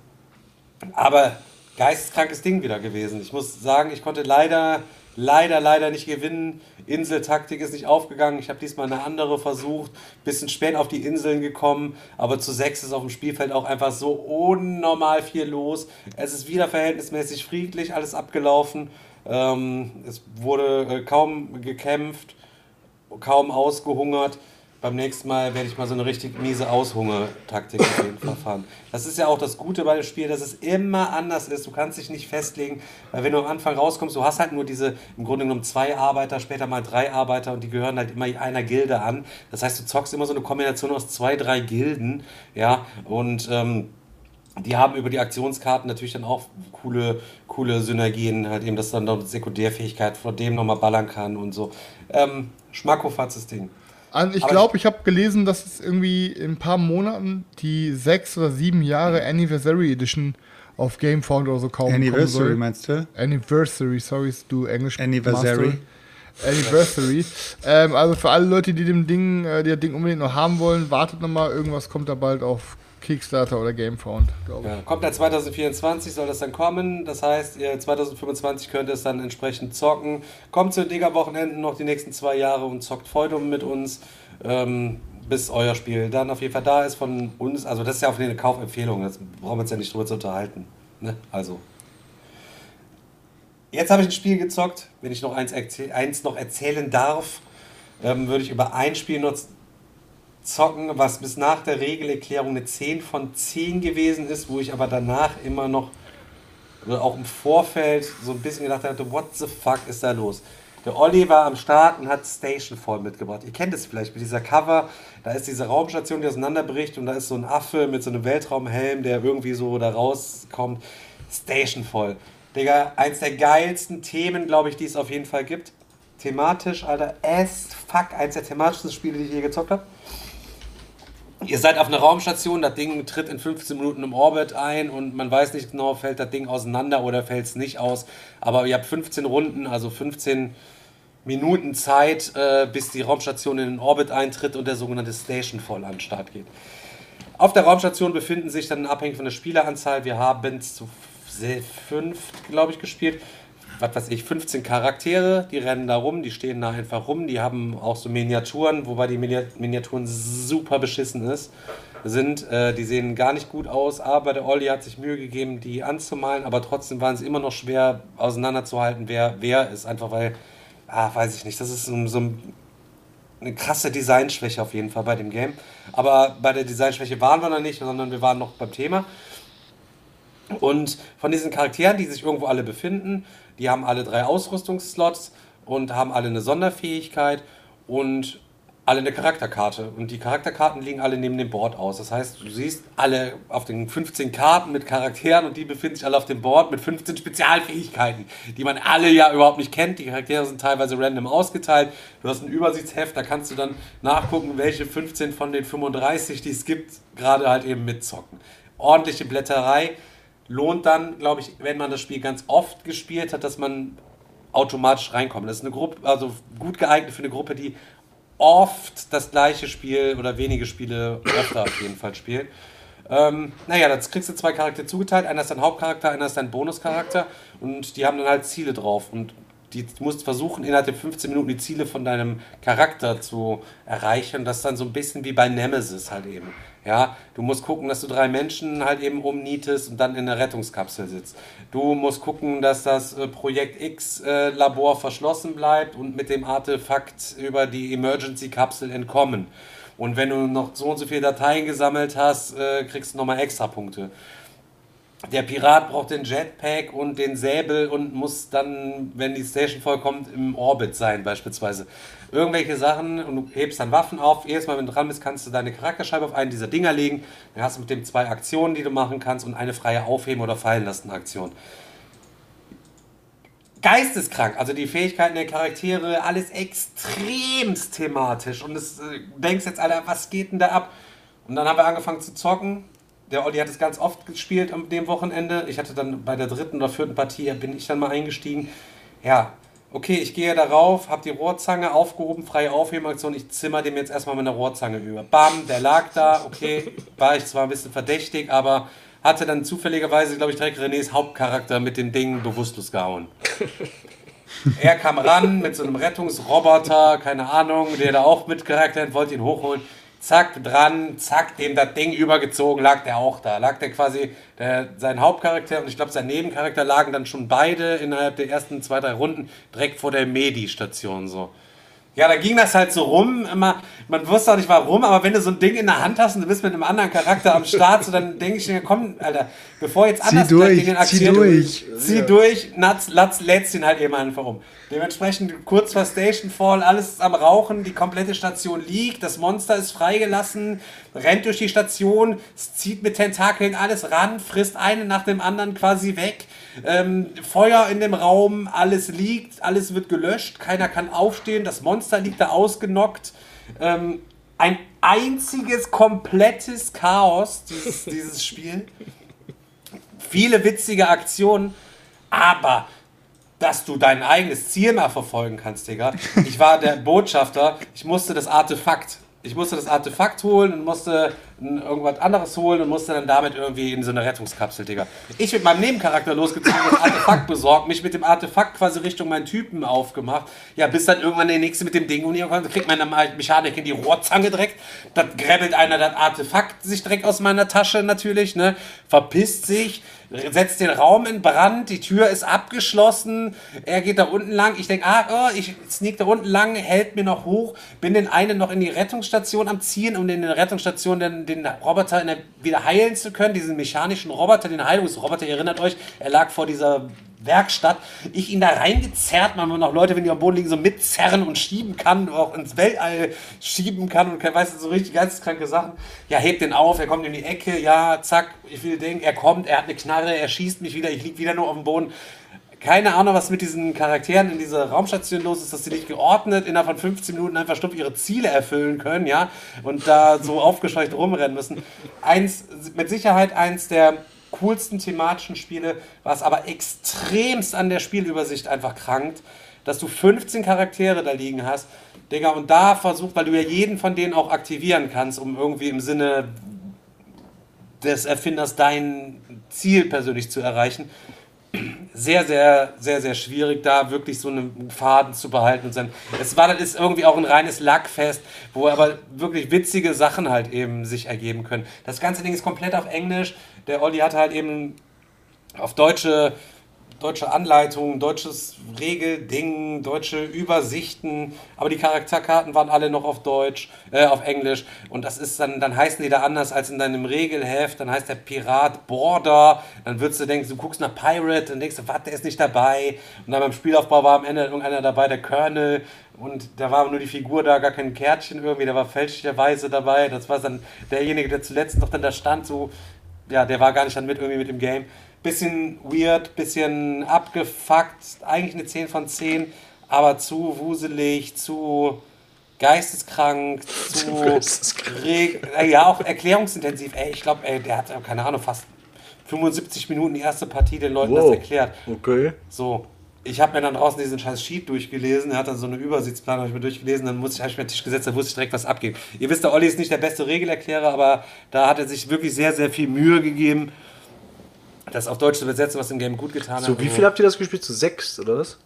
aber geisteskrankes Ding wieder gewesen. Ich muss sagen, ich konnte leider, leider, leider nicht gewinnen. Inseltaktik ist nicht aufgegangen. Ich habe diesmal eine andere versucht. Bisschen spät auf die Inseln gekommen. Aber zu sechs ist auf dem Spielfeld auch einfach so unnormal viel los. Es ist wieder verhältnismäßig friedlich alles abgelaufen. Ähm, es wurde äh, kaum gekämpft, kaum ausgehungert. Beim nächsten Mal werde ich mal so eine richtig miese Aushungertaktik auf jeden Fall fahren. Das ist ja auch das Gute bei dem Spiel, dass es immer anders ist. Du kannst dich nicht festlegen, weil wenn du am Anfang rauskommst, du hast halt nur diese im Grunde genommen zwei Arbeiter, später mal drei Arbeiter und die gehören halt immer einer Gilde an. Das heißt, du zockst immer so eine Kombination aus zwei, drei Gilden, ja, und ähm, die haben über die Aktionskarten natürlich dann auch coole, coole Synergien, halt eben, dass dann noch Sekundärfähigkeit von dem nochmal ballern kann und so. Ähm, Schmackofatzes Ding. An, ich glaube, ich habe gelesen, dass es irgendwie in ein paar Monaten die sechs oder sieben Jahre Anniversary Edition auf Gamefound oder so kaufen Anniversary kommen meinst du? soll. Anniversary, sorry, du Englisch. Anniversary. Master. Anniversary. ähm, also für alle Leute, die dem Ding, äh, die das Ding unbedingt noch haben wollen, wartet noch mal. Irgendwas kommt da bald auf Kickstarter oder Gamefound, glaube ich. Ja, kommt dann 2024, soll das dann kommen. Das heißt, ihr 2025 könnt ihr es dann entsprechend zocken. Kommt zu den Digger-Wochenenden noch die nächsten zwei Jahre und zockt Feudum mit uns, ähm, bis euer Spiel dann auf jeden Fall da ist von uns. Also das ist ja auf eine Kaufempfehlung, das brauchen wir uns ja nicht drüber zu unterhalten. Ne? Also. Jetzt habe ich ein Spiel gezockt. Wenn ich noch eins, erzäh- eins noch erzählen darf, ähm, würde ich über ein Spiel noch zocken, was bis nach der Regelerklärung eine 10 von 10 gewesen ist, wo ich aber danach immer noch, oder auch im Vorfeld, so ein bisschen gedacht hatte, what the fuck ist da los? Der Olli war am Start und hat Station voll mitgebracht. Ihr kennt es vielleicht mit dieser Cover. Da ist diese Raumstation, die auseinanderbricht und da ist so ein Affe mit so einem Weltraumhelm, der irgendwie so da rauskommt. Station voll. Digga, eins der geilsten Themen, glaube ich, die es auf jeden Fall gibt. Thematisch, Alter, as fuck, eins der thematischsten Spiele, die ich je gezockt habe. Ihr seid auf einer Raumstation, das Ding tritt in 15 Minuten im Orbit ein und man weiß nicht genau, fällt das Ding auseinander oder fällt es nicht aus. Aber ihr habt 15 Runden, also 15 Minuten Zeit, äh, bis die Raumstation in den Orbit eintritt und der sogenannte Station Fall an den Start geht. Auf der Raumstation befinden sich dann abhängig von der Spieleranzahl, wir haben zu se- fünf, glaube ich, gespielt, was weiß ich, 15 Charaktere, die rennen da rum, die stehen da einfach rum, die haben auch so Miniaturen, wobei die Minia- Miniaturen super beschissen ist, sind. Äh, die sehen gar nicht gut aus, aber der Olli hat sich Mühe gegeben, die anzumalen, aber trotzdem waren sie immer noch schwer auseinanderzuhalten, wer wer ist, einfach weil, ah, weiß ich nicht, das ist so, so ein eine krasse Designschwäche auf jeden Fall bei dem Game. Aber bei der Designschwäche waren wir noch nicht, sondern wir waren noch beim Thema. Und von diesen Charakteren, die sich irgendwo alle befinden, die haben alle drei Ausrüstungsslots und haben alle eine Sonderfähigkeit. Und alle eine Charakterkarte. Und die Charakterkarten liegen alle neben dem Board aus. Das heißt, du siehst alle auf den 15 Karten mit Charakteren und die befinden sich alle auf dem Board mit 15 Spezialfähigkeiten, die man alle ja überhaupt nicht kennt. Die Charaktere sind teilweise random ausgeteilt. Du hast ein Übersichtsheft, da kannst du dann nachgucken, welche 15 von den 35, die es gibt, gerade halt eben mitzocken. Ordentliche Blätterei. Lohnt dann, glaube ich, wenn man das Spiel ganz oft gespielt hat, dass man automatisch reinkommt. Das ist eine Gruppe, also gut geeignet für eine Gruppe, die oft das gleiche Spiel oder wenige Spiele öfter auf jeden Fall spielt. Ähm, naja, jetzt kriegst du zwei Charaktere zugeteilt. Einer ist dein Hauptcharakter, einer ist dein Bonuscharakter. Und die haben dann halt Ziele drauf. Und die, du musst versuchen, innerhalb der 15 Minuten die Ziele von deinem Charakter zu erreichen. Das ist dann so ein bisschen wie bei Nemesis halt eben. Ja, du musst gucken, dass du drei Menschen halt eben umnietest und dann in der Rettungskapsel sitzt. Du musst gucken, dass das äh, Projekt X äh, verschlossen bleibt und mit dem Artefakt über die Emergency-Kapsel entkommen. Und wenn du noch so und so viele Dateien gesammelt hast, äh, kriegst du nochmal extra Punkte. Der Pirat braucht den Jetpack und den Säbel und muss dann, wenn die Station vollkommt, im Orbit sein, beispielsweise. Irgendwelche Sachen und du hebst dann Waffen auf. Jedes Mal, wenn du dran bist, kannst du deine Charakterscheibe auf einen dieser Dinger legen. Dann hast du mit dem zwei Aktionen, die du machen kannst und eine freie Aufheben oder fallen lassen Aktion. Geisteskrank, also die Fähigkeiten der Charaktere, alles extremst thematisch. Und du äh, denkst jetzt, Alter, was geht denn da ab? Und dann haben wir angefangen zu zocken der Olli hat es ganz oft gespielt am dem Wochenende. Ich hatte dann bei der dritten oder vierten Partie, bin ich dann mal eingestiegen. Ja, okay, ich gehe darauf, habe die Rohrzange aufgehoben, freie Aufhebaktion, ich zimmer dem jetzt erstmal mit einer Rohrzange über. Bam, der lag da, okay, war ich zwar ein bisschen verdächtig, aber hatte dann zufälligerweise, glaube ich, direkt Renés Hauptcharakter mit dem Ding bewusstlos gehauen. er kam ran mit so einem Rettungsroboter, keine Ahnung, der da auch mit Charakter hat, wollte ihn hochholen zack, dran, zack, dem das Ding übergezogen, lag der auch da. Lag der quasi, der, sein Hauptcharakter und ich glaube sein Nebencharakter lagen dann schon beide innerhalb der ersten zwei, drei Runden direkt vor der Medi-Station so. Ja, da ging das halt so rum. Immer, man wusste auch nicht warum, aber wenn du so ein Ding in der Hand hast und du bist mit einem anderen Charakter am Start, so, dann denke ich mir, komm, Alter, bevor jetzt anders zieh durch, Dinge zieh durch. Zieh ja. durch, Latz, Latz, lädst ihn halt eben einfach um. Dementsprechend kurz vor Station Fall, alles am Rauchen, die komplette Station liegt, das Monster ist freigelassen, rennt durch die Station, zieht mit Tentakeln alles ran, frisst einen nach dem anderen quasi weg. Ähm, Feuer in dem Raum, alles liegt, alles wird gelöscht, keiner kann aufstehen, das Monster liegt da ausgenockt. Ähm, ein einziges komplettes Chaos, dieses, dieses Spiel. Viele witzige Aktionen, aber dass du dein eigenes Ziel mal verfolgen kannst, Digga. Ich war der Botschafter, ich musste das Artefakt ich musste das Artefakt holen und musste irgendwas anderes holen und musste dann damit irgendwie in so eine Rettungskapsel, Digga. Ich mit meinem Nebencharakter losgezogen, das Artefakt besorgt, mich mit dem Artefakt quasi Richtung meinen Typen aufgemacht. Ja, bis dann irgendwann der nächste mit dem Ding und irgendwann kriegt meine Mechanik in die Rohrzange direkt. Dann grabbelt einer das Artefakt sich direkt aus meiner Tasche natürlich, ne? Verpisst sich setzt den Raum in Brand, die Tür ist abgeschlossen, er geht da unten lang, ich denke, ah, oh, ich sneak da unten lang, hält mir noch hoch, bin den einen noch in die Rettungsstation am Ziehen, um in der Rettungsstation den, den Roboter der, wieder heilen zu können, diesen mechanischen Roboter, den Heilungsroboter, ihr erinnert euch, er lag vor dieser Werkstatt, ich ihn da reingezerrt, man noch Leute, wenn die am Boden liegen, so mitzerren und schieben kann, auch ins Weltall schieben kann und weiß so richtig geisteskranke Sachen. Ja, hebt den auf, er kommt in die Ecke, ja, zack, ich will denken, er kommt, er hat eine Knarre, er schießt mich wieder, ich lieg wieder nur auf dem Boden. Keine Ahnung, was mit diesen Charakteren in dieser Raumstation los ist, dass sie nicht geordnet innerhalb von 15 Minuten einfach stumpf ihre Ziele erfüllen können, ja, und da so aufgescheucht rumrennen müssen. Eins, mit Sicherheit eins der coolsten thematischen Spiele, was aber extremst an der Spielübersicht einfach krankt, dass du 15 Charaktere da liegen hast, Digga, und da versucht, weil du ja jeden von denen auch aktivieren kannst, um irgendwie im Sinne des Erfinders dein Ziel persönlich zu erreichen. Sehr, sehr, sehr, sehr schwierig, da wirklich so einen Faden zu behalten und sein. Es war, das ist irgendwie auch ein reines Lackfest, wo aber wirklich witzige Sachen halt eben sich ergeben können. Das ganze Ding ist komplett auf Englisch der Olli hat halt eben auf deutsche deutsche Anleitungen, deutsches Regelding, deutsche Übersichten, aber die Charakterkarten waren alle noch auf Deutsch, äh, auf Englisch. Und das ist dann, dann heißen die da anders als in deinem Regelheft, dann heißt der Pirat Border, dann würdest du denken, du guckst nach Pirate, dann denkst was, der ist nicht dabei. Und dann beim Spielaufbau war am Ende irgendeiner dabei, der Colonel. Und da war nur die Figur da, gar kein Kärtchen irgendwie, der war fälschlicherweise dabei, das war dann derjenige, der zuletzt noch dann da stand, so, ja, der war gar nicht dann mit irgendwie mit dem Game bisschen weird, bisschen abgefuckt, eigentlich eine 10 von 10, aber zu wuselig, zu geisteskrank, zu reg- äh, ja auch erklärungsintensiv. Ey, ich glaube, ey, der hat äh, keine Ahnung fast 75 Minuten die erste Partie den Leuten das Wow. erklärt. Okay. So, ich habe mir dann draußen diesen scheiß Sheet durchgelesen. Er hat dann so eine Übersichtsplan habe ich mir durchgelesen. Dann muss ich, habe ich mir den Tisch gesetzt, da wusste ich direkt, was abgeht. Ihr wisst, der Olli ist nicht der beste Regelerklärer, aber da hat er sich wirklich sehr, sehr viel Mühe gegeben, das auf Deutsch zu übersetzen, was dem Game gut getan hat. So, wie viel habt ihr das gespielt? Zu sechs, oder was?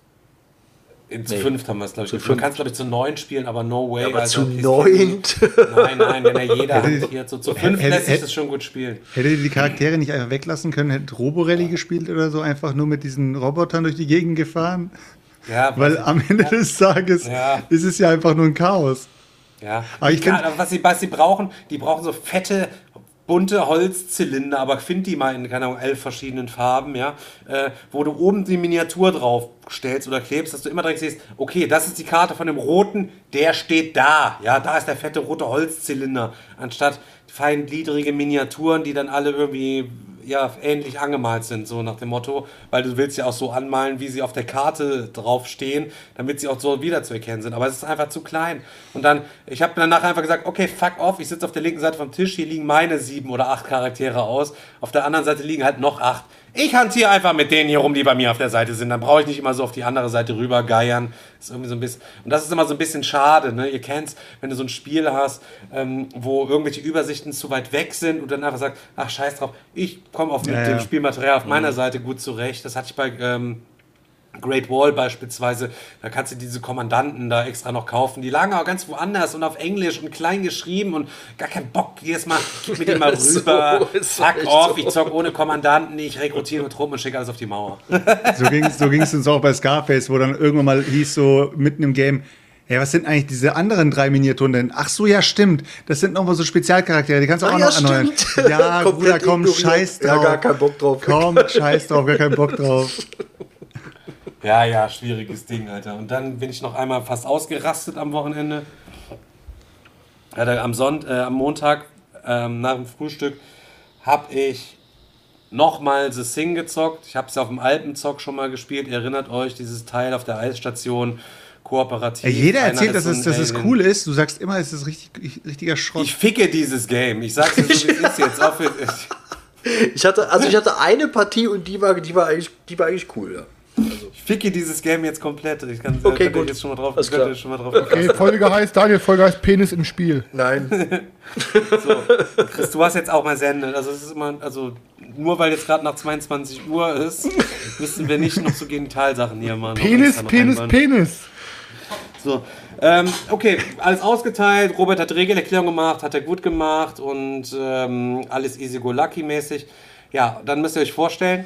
In, zu Nee. fünft haben wir es, glaube ich. Zu Man kann es, glaube ich, zu neun spielen, aber no way. Aber zu neunt? Nein, nein, wenn er jeder hantiert. So zu fünf Hätte- lässt sich hätte- das schon gut spielen. Hättet ihr die Charaktere nicht einfach weglassen können, hättet Roborelli gespielt oder so, einfach nur mit diesen Robotern durch die Gegend gefahren? Ja, Weil am Ende des Tages Ja. ist es ja einfach nur ein Chaos. Ja, Aber ich Ka- find- aber was sie, was sie brauchen, die brauchen so fette, bunte Holzzylinder, aber find die mal in, keine Ahnung, elf verschiedenen Farben, ja, äh, wo du oben die Miniatur drauf stellst oder klebst, dass du immer direkt siehst, okay, das ist die Karte von dem roten, der steht da, ja, da ist der fette rote Holzzylinder, anstatt feingliedrige Miniaturen, die dann alle irgendwie ja, ähnlich angemalt sind, so nach dem Motto, weil du willst ja auch so anmalen, wie sie auf der Karte draufstehen, damit sie auch so wiederzuerkennen sind. Aber es ist einfach zu klein. Und dann, ich habe danach einfach gesagt, okay, fuck off, ich sitze auf der linken Seite vom Tisch, hier liegen meine sieben oder acht Charaktere aus, auf der anderen Seite liegen halt noch acht. Ich hantiere einfach mit denen hier rum, die bei mir auf der Seite sind. Dann brauche ich nicht immer so auf die andere Seite rüber geiern. Ist irgendwie so ein bisschen, und das ist immer so ein bisschen schade. Ne? Ihr kennt's, wenn du so ein Spiel hast, ähm, wo irgendwelche Übersichten zu weit weg sind und dann einfach sagst, ach scheiß drauf, ich komme auf mit Ja, dem ja. Spielmaterial auf meiner Seite gut zurecht. Das hatte ich bei ähm, Great Wall beispielsweise, da kannst du diese Kommandanten da extra noch kaufen. Die lagen aber ganz woanders und auf Englisch und klein geschrieben und gar kein Bock. Jedes Mal, gib mir die mal so, rüber. ist Fuck off, so. ich zock ohne Kommandanten, ich rekrutiere mit Truppen und schicke alles auf die Mauer. So ging es so ging's uns auch bei Scarface, wo dann irgendwann mal hieß so mitten im Game, ja, was sind eigentlich diese anderen drei Miniaturen denn? Ach so, ja, stimmt. Das sind nochmal so Spezialcharaktere, die kannst du Ah, auch ja, noch erneuern. stimmt. Ja, Bruder, komm, ignoriert. scheiß Ja, drauf. gar keinen Bock drauf. Komm, scheiß drauf, gar keinen Bock drauf. Ja, ja, schwieriges Ding, Alter. Und dann bin ich noch einmal fast ausgerastet am Wochenende. Alter, am, Sonnt äh, am Montag ähm, nach dem Frühstück habe ich nochmal The Sing gezockt. Ich habe es auf dem Alpenzock schon mal gespielt. Ihr erinnert euch, dieses Teil auf der Eisstation, kooperativ. Ey, jeder erzählt, dass es, dass es cool ist. Du sagst immer, es ist richtig, richtiger Schrott. Ich ficke dieses Game. Ich sag's dir so, wie es ist jetzt. Auch für, Ich hatte, also ich hatte eine Partie und die war, die war eigentlich, die war eigentlich cool, ja. ich ficke dieses Game jetzt komplett. Ich kann, Okay, gut. jetzt schon mal drauf, ihr klar. schon mal drauf Okay, Folge heißt, Daniel, Folge heißt Penis im Spiel. Nein. Chris, du hast jetzt auch mal Sende. Also es ist immer, also nur weil jetzt gerade nach 22 Uhr ist, müssen wir nicht noch so Genitalsachen hier machen. Penis, Penis, Penis. So, ähm, okay, alles ausgeteilt. Robert hat Regelerklärung gemacht, hat er gut gemacht und ähm, alles easy go lucky mäßig. Ja, dann müsst ihr euch vorstellen.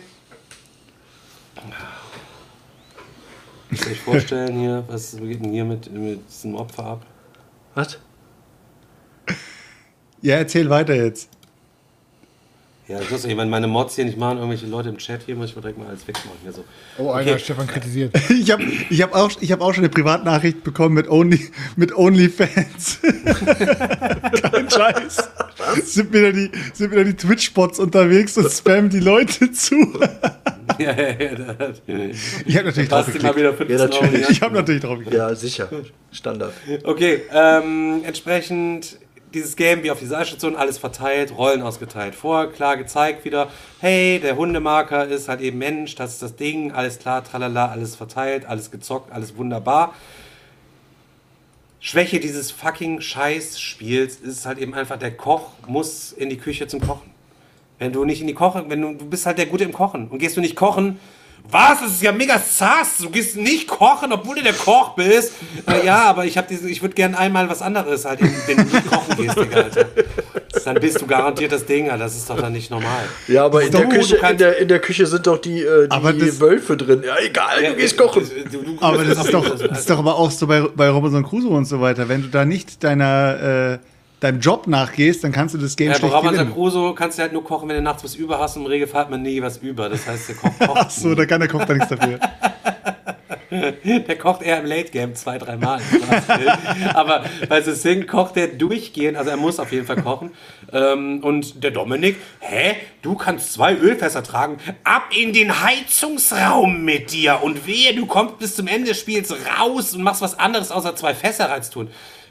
Müsst ihr euch vorstellen hier, was geht denn hier mit, mit diesem Opfer ab? Was? ja, erzähl weiter jetzt. Ja, ich muss doch, wenn meine Mods hier nicht machen, irgendwelche Leute im Chat hier, muss ich mal direkt mal alles wegmachen. Hier so. Oh, einer Okay. Stefan kritisiert. Ich habe ich hab auch, ich hab auch schon eine Privatnachricht bekommen mit, Only, mit OnlyFans. Kein Scheiß. Sind wieder die, sind wieder die Twitch-Bots unterwegs und spammen die Leute zu. Ja, ja, ja, da hat- Ich habe natürlich drauf geklickt. wieder 15 Ja, natürlich. Ich habe natürlich drauf geklickt. Ja, sicher. Standard. Okay, ähm, entsprechend dieses Game wie auf dieser Station, alles verteilt, Rollen ausgeteilt. Vorher klar gezeigt wieder, hey, der Hundemarker ist halt eben Mensch, das ist das Ding, alles klar, tralala, alles verteilt, alles gezockt, alles wunderbar. Schwäche dieses fucking Scheiß-Spiels ist halt eben einfach, der Koch muss in die Küche zum Kochen. Wenn du nicht in die Koche, wenn du, du bist halt der Gute im Kochen und gehst du nicht kochen, was? Das ist ja mega sass. Du gehst nicht kochen, obwohl du der Koch bist. Äh, ja, aber ich ich würde gerne einmal was anderes halt, wenn du nicht kochen gehst, Digga, Alter. dann bist du garantiert das Ding, Alter. das ist doch dann nicht normal. Ja, aber in der, du Küche, in, der, in der Küche sind doch die, äh, die Aber das- Wölfe drin. Ja, egal, du gehst kochen. Du, du, Aber das ist doch, das ist doch aber auch so bei, bei Robinson Crusoe und so weiter. Wenn du da nicht deiner, äh, deinem Job nachgehst, dann kannst du das Game Ja, bei schlecht gewinnen. Crusoe kannst du halt nur kochen, wenn du nachts was über hast. Im Regelfall hat man nie was über. Das heißt, der Koch kocht. Ach so, da kann der Koch da nichts dafür. Der kocht eher im Late Game zwei, dreimal. Aber bei The Thing kocht er durchgehend, also er muss auf jeden Fall kochen. Ähm, und der Dominik, hä, du kannst zwei Ölfässer tragen, ab in den Heizungsraum mit dir und wehe, du kommst bis zum Ende des Spiels raus und machst was anderes außer zwei Fässer reinzutun.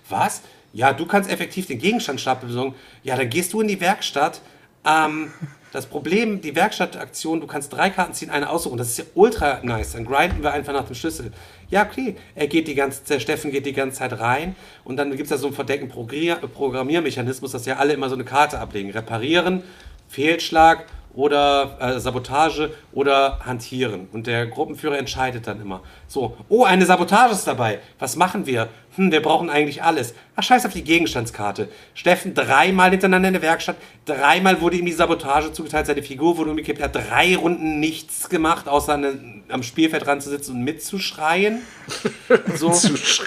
Was? Ja, du kannst effektiv den Gegenstandsstapel besorgen. Ja, dann gehst du in die Werkstatt. Ähm, das Problem, die Werkstattaktion, du kannst drei Karten ziehen, eine aussuchen. Das ist ja ultra nice. Dann grinden wir einfach nach dem Schlüssel. Ja, okay. Er geht die ganze der Steffen geht die ganze Zeit rein und dann gibt es da so einen verdeckten Progr- Programmiermechanismus, dass ja alle immer so eine Karte ablegen. Reparieren, Fehlschlag oder äh, Sabotage oder Hantieren. Und der Gruppenführer entscheidet dann immer. So, oh, eine Sabotage ist dabei. Was machen wir? Hm, wir brauchen eigentlich alles. Ach, scheiß auf die Gegenstandskarte. Steffen dreimal hintereinander in der Werkstatt. Dreimal wurde ihm die Sabotage zugeteilt. Seine Figur wurde umgekippt. Er hat drei Runden nichts gemacht, außer eine, am Spielfeld ranzusitzen und mitzuschreien. So.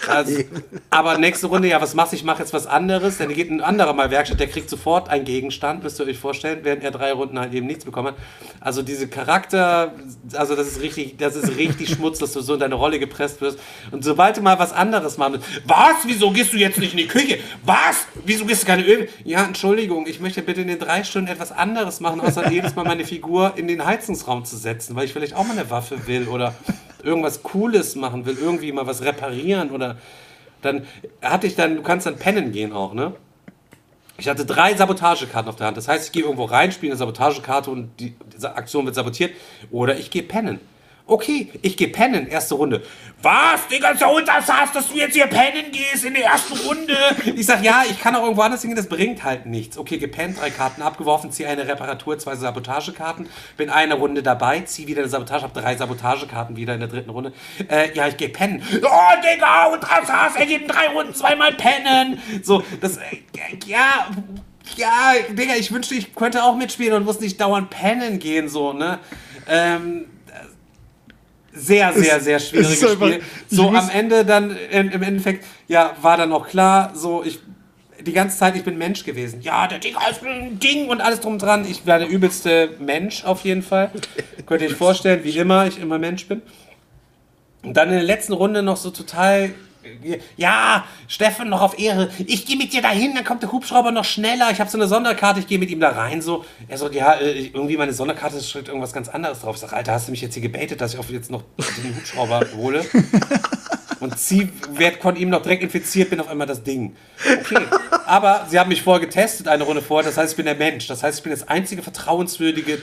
Also, aber nächste Runde, ja, was machst du? Ich mache jetzt was anderes. Dann geht ein anderer mal Werkstatt, der kriegt sofort einen Gegenstand, müsst ihr euch vorstellen, während er drei Runden halt eben nichts bekommen hat. Also diese Charakter, also das ist richtig, das ist richtig Schmutz, dass du so in deine Rolle gepresst wirst. Und sobald du mal was anderes machen willst, was? Wieso gehst du jetzt nicht in die Küche? Was? Wieso gehst du keine Öl? Ja, Entschuldigung, ich möchte bitte in den drei Stunden etwas anderes machen, außer jedes Mal meine Figur in den Heizungsraum zu setzen, weil ich vielleicht auch mal eine Waffe will oder irgendwas Cooles machen will, irgendwie mal was reparieren oder dann hatte ich dann, du kannst dann pennen gehen auch, ne? Ich hatte drei Sabotagekarten auf der Hand. Das heißt, ich gehe irgendwo rein, spiele eine Sabotagekarte und die, Aktion wird sabotiert. Oder ich gehe pennen. Okay, ich gehe pennen, erste Runde. Was, Digga, so das hast, dass du jetzt hier pennen gehst in der ersten Runde? Ich sag, ja, ich kann auch irgendwo anders hingehen, das bringt halt nichts. Okay, gepennt, drei Karten abgeworfen, ziehe eine Reparatur, zwei Sabotagekarten, bin eine Runde dabei, ziehe wieder eine Sabotage, habe drei Sabotagekarten wieder in der dritten Runde. Äh, ja, ich gehe pennen. Oh, Digga, und er geht in drei Runden zweimal pennen. So, das, äh, ja, ja, Digga, ich wünschte, ich könnte auch mitspielen und muss nicht dauernd pennen gehen, so, ne? Ähm, sehr, sehr, sehr schwieriges einfach- Spiel. So am Ende dann, im, Endeffekt, ja, war dann auch klar, so, ich, die ganze Zeit, ich bin Mensch gewesen. Ja, der Digga ist ein Ding und alles drum dran. Ich war der übelste Mensch auf jeden Fall. Könnt ihr euch vorstellen, wie immer, ich immer Mensch bin. Und dann in der letzten Runde noch so total. Ja, Steffen, noch auf Ehre. Ich gehe mit dir dahin, dann kommt der Hubschrauber noch schneller. Ich habe so eine Sonderkarte, ich gehe mit ihm da rein. So, er so, ja, äh, irgendwie meine Sonderkarte steht irgendwas ganz anderes drauf. Ich sag, Alter, hast du mich jetzt hier gebaitet, dass ich auf jetzt noch den Hubschrauber hole? Und sie werd von ihm noch direkt infiziert, bin auf einmal das Ding. Okay. Aber sie haben mich vorher getestet, eine Runde vorher. Das heißt, ich bin der Mensch. Das heißt, ich bin das einzige vertrauenswürdige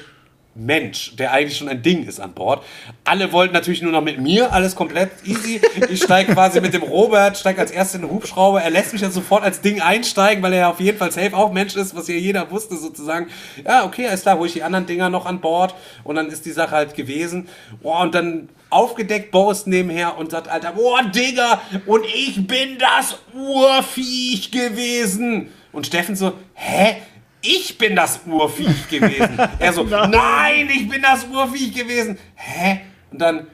Mensch, der eigentlich schon ein Ding ist an Bord. Alle wollten natürlich nur noch mit mir, alles komplett easy. Ich steige quasi mit dem Robert, steige als erstes in den Hubschrauber. Er lässt mich dann sofort als Ding einsteigen, weil er ja auf jeden Fall safe auch Mensch ist, was ja jeder wusste sozusagen. Ja, okay, alles klar, hole ich die anderen Dinger noch an Bord und dann ist die Sache halt gewesen. Boah, und dann aufgedeckt Boris nebenher und sagt, Alter, boah, Digga, und ich bin das Urviech gewesen. Und Steffen so, hä? Ich bin das Urviech gewesen. Er so, nein, ich bin das Urviech gewesen. Hä? Und dann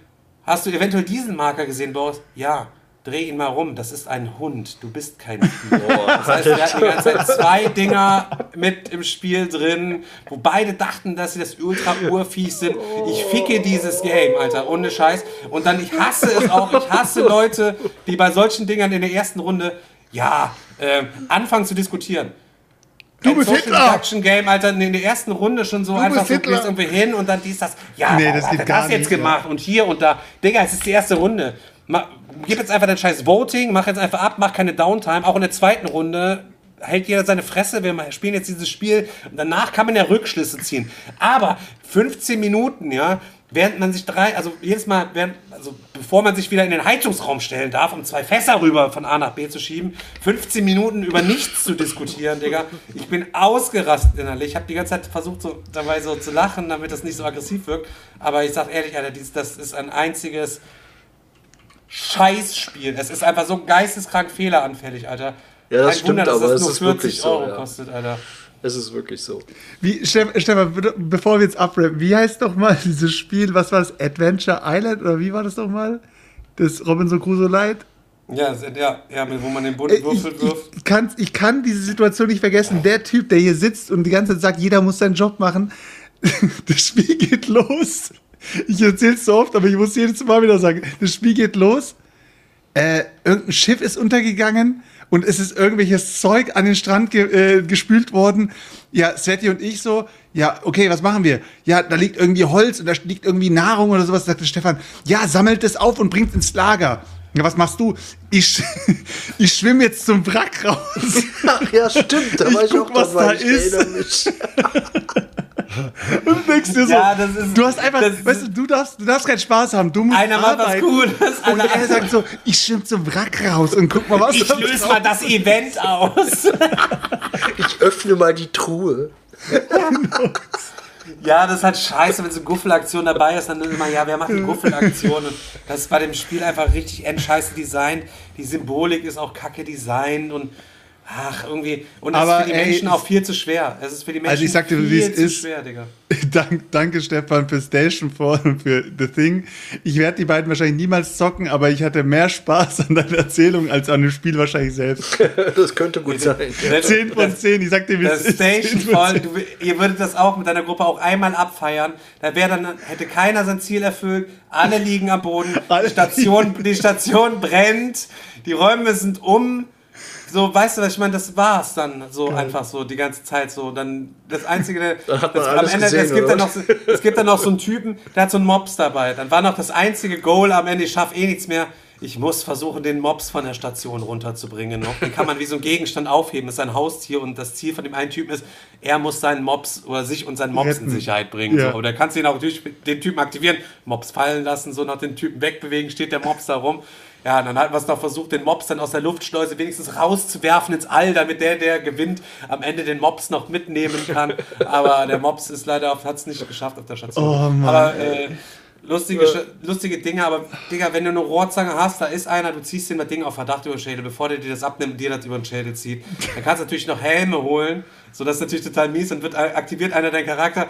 hast du eventuell diesen Marker gesehen, Boris? Ja. Dreh ihn mal rum, das ist ein Hund, du bist kein Vieh. Das heißt, wir hatten die ganze Zeit zwei Dinger mit im Spiel drin, wo beide dachten, dass sie das Ultra-Urviech sind. Ich ficke dieses Game, Alter, ohne Scheiß. Und dann, ich hasse es auch, ich hasse Leute, die bei solchen Dingern in der ersten Runde, ja, ähm, anfangen zu diskutieren. Du bist Social Hitler! Deduction Game, Alter, in der ersten Runde schon so Du einfach Hitler! gehst irgendwie hin und dann dies, das. Ja, Nee, das geht gar das jetzt nicht, ja. gemacht und hier und da. Digga, es ist die erste Runde. Ma, gib jetzt einfach dein scheiß Voting, mach jetzt einfach ab, mach keine Downtime. Auch in der zweiten Runde hält jeder seine Fresse, wir spielen jetzt dieses Spiel und danach kann man ja Rückschlüsse ziehen. Aber 15 Minuten, ja, während man sich drei, also jedes Mal, während, also bevor man sich wieder in den Heizungsraum stellen darf, um zwei Fässer rüber von A nach B zu schieben, 15 Minuten über nichts zu diskutieren, Digga. Ich bin ausgerastet innerlich. Ich habe die ganze Zeit versucht, so dabei so zu lachen, damit das nicht so aggressiv wirkt. Aber ich sag ehrlich, Alter, dies, das ist ein einziges Scheißspiel. Es ist einfach so geisteskrank fehleranfällig, Alter. Ja, das Kein stimmt, Wunder, dass aber das nur ist 40 wirklich so, Euro ja. kostet, Alter. Es ist wirklich so. Wie, Stefan, be- bevor wir jetzt abrappen, wie heißt doch mal dieses Spiel, was war das, Adventure Island oder wie war das doch mal? Das Robinson Crusoe Light? Ja, ja, ja, wo man den Äh, bunten Ich, Würfel wirft. ich, kann, ich kann diese Situation nicht vergessen. Der Typ, der hier sitzt und die ganze Zeit sagt, jeder muss seinen Job machen. Das Spiel geht los. Ich erzähl's so oft, aber ich muss jedes Mal wieder sagen, das Spiel geht los. Äh, irgendein Schiff ist untergegangen und es ist irgendwelches Zeug an den Strand ge äh, gespült worden. Ja, Sveti und ich so, ja, okay, was machen wir? Ja, da liegt irgendwie Holz und da liegt irgendwie Nahrung oder sowas. Sagte Stefan, ja, sammelt es auf und bringt ins Lager. Ja, was machst du? Ich, ich schwimme jetzt zum Wrack raus. Ach ja, stimmt, da Ich war ich guck, auch was dabei. da ich ist. Und denkst dir so, Ja, das ist- du hast einfach, weißt du, du darfst, du darfst keinen Spaß haben. Du musst Einer macht was. Gutes, Und er sagt so, ich schwimme zum Wrack raus und guck mal, was Ich da löse mal das Event aus. Ich öffne mal die Truhe. Ja, das ist halt scheiße, wenn so eine Guffelaktion dabei ist, dann immer, ja, wer macht die Guffelaktion? Und das ist bei dem Spiel einfach richtig endscheiße designt. Die Symbolik ist auch kacke designt und ach, irgendwie. Und es ist Aber, für die ey, Menschen ich- auch viel zu schwer. Es ist für die Menschen Also ich sag dir, wie viel es zu ist. schwer, Digga. Dank, danke Stefan für Station 4 und für The Thing. Ich werde die beiden wahrscheinlich niemals zocken, aber ich hatte mehr Spaß an deiner Erzählung als an dem Spiel wahrscheinlich selbst. Das könnte gut sein. 10 von 10, ich sag dir, wie es Das ist. Station 10 von voll, 10. du, ihr würdet das auch mit deiner Gruppe auch einmal abfeiern. Da wäre dann, hätte keiner sein Ziel erfüllt, alle liegen am Boden, Alle die Station, die Station brennt, die Räume sind um. So, weißt du, was ich meine, das war's dann so einfach so die ganze Zeit so. Dann das einzige, das, alles gesehen, es gibt dann oder? noch, so- es gibt dann noch so einen Typen, der hat so einen Mops dabei. Dann war noch das einzige Goal am Ende, ich schaffe eh nichts mehr. Ich muss versuchen, den Mops von der Station runterzubringen noch. Den kann man wie so ein Gegenstand aufheben. Das ist ein Haustier und das Ziel von dem einen Typen ist, er muss seinen Mops oder sich und seinen Mops Retten. in Sicherheit bringen. Ja. So. Da kannst du ihn auch durch den Typen aktivieren, Mops fallen lassen, so nach den Typen wegbewegen, steht der Mops da rum. Ja, und dann hat man es noch versucht, den Mops dann aus der Luftschleuse wenigstens rauszuwerfen ins All, damit der, der gewinnt, am Ende den Mops noch mitnehmen kann. Aber der Mops ist leider hat es nicht geschafft auf der Station. Oh, Mann. Aber äh, lustige, Sch- lustige Dinge, aber Digga, wenn du eine Rohrzange hast, da ist einer, du ziehst dem das Ding auf Verdacht über den Schädel, bevor der dir das abnimmt und dir das über den Schädel zieht. Dann kannst du natürlich noch Helme holen, so das ist natürlich total mies und wird aktiviert einer deinen Charakter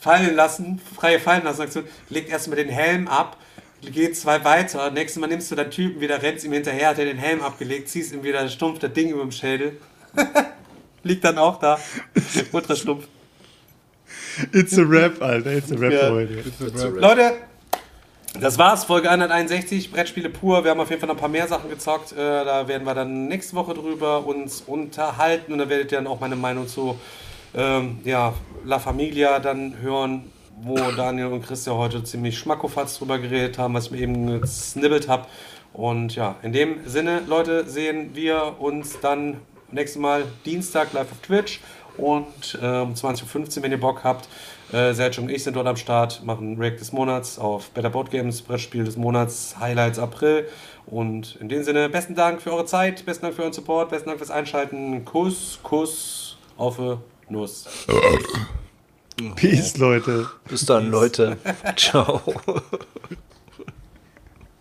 fallen lassen, freie fallen lassen Aktion, legt erstmal den Helm ab, geht zwei weiter, nächstes Mal nimmst du den Typen wieder, rennst ihm hinterher, hat er den Helm abgelegt, ziehst ihm wieder stumpf das Ding über den Schädel. Liegt dann auch da. Ultra stumpf. It's a Rap, Alter. It's a Rap Ja. heute. Leute, das war's, Folge 161, Brettspiele pur. Wir haben auf jeden Fall noch ein paar mehr Sachen gezockt. Äh, da werden wir dann nächste Woche drüber uns unterhalten und da werdet ihr dann auch meine Meinung zu ähm, ja, La Familia dann hören, wo Daniel und Chris ja heute ziemlich schmackofatz drüber geredet haben, was ich mir eben gesnibbelt habe. Und ja, in dem Sinne, Leute, sehen wir uns dann nächstes Mal Dienstag live auf Twitch und äh, um 20.15 Uhr, wenn ihr Bock habt. Äh, Sergio und ich sind dort am Start, machen React des Monats auf Better Board Games, Brettspiel des Monats, Highlights April. Und in dem Sinne, besten Dank für eure Zeit, besten Dank für euren Support, besten Dank fürs Einschalten. Kuss, Kuss, auf Nuss. Peace, Leute. Bis dann, Leute. Ciao.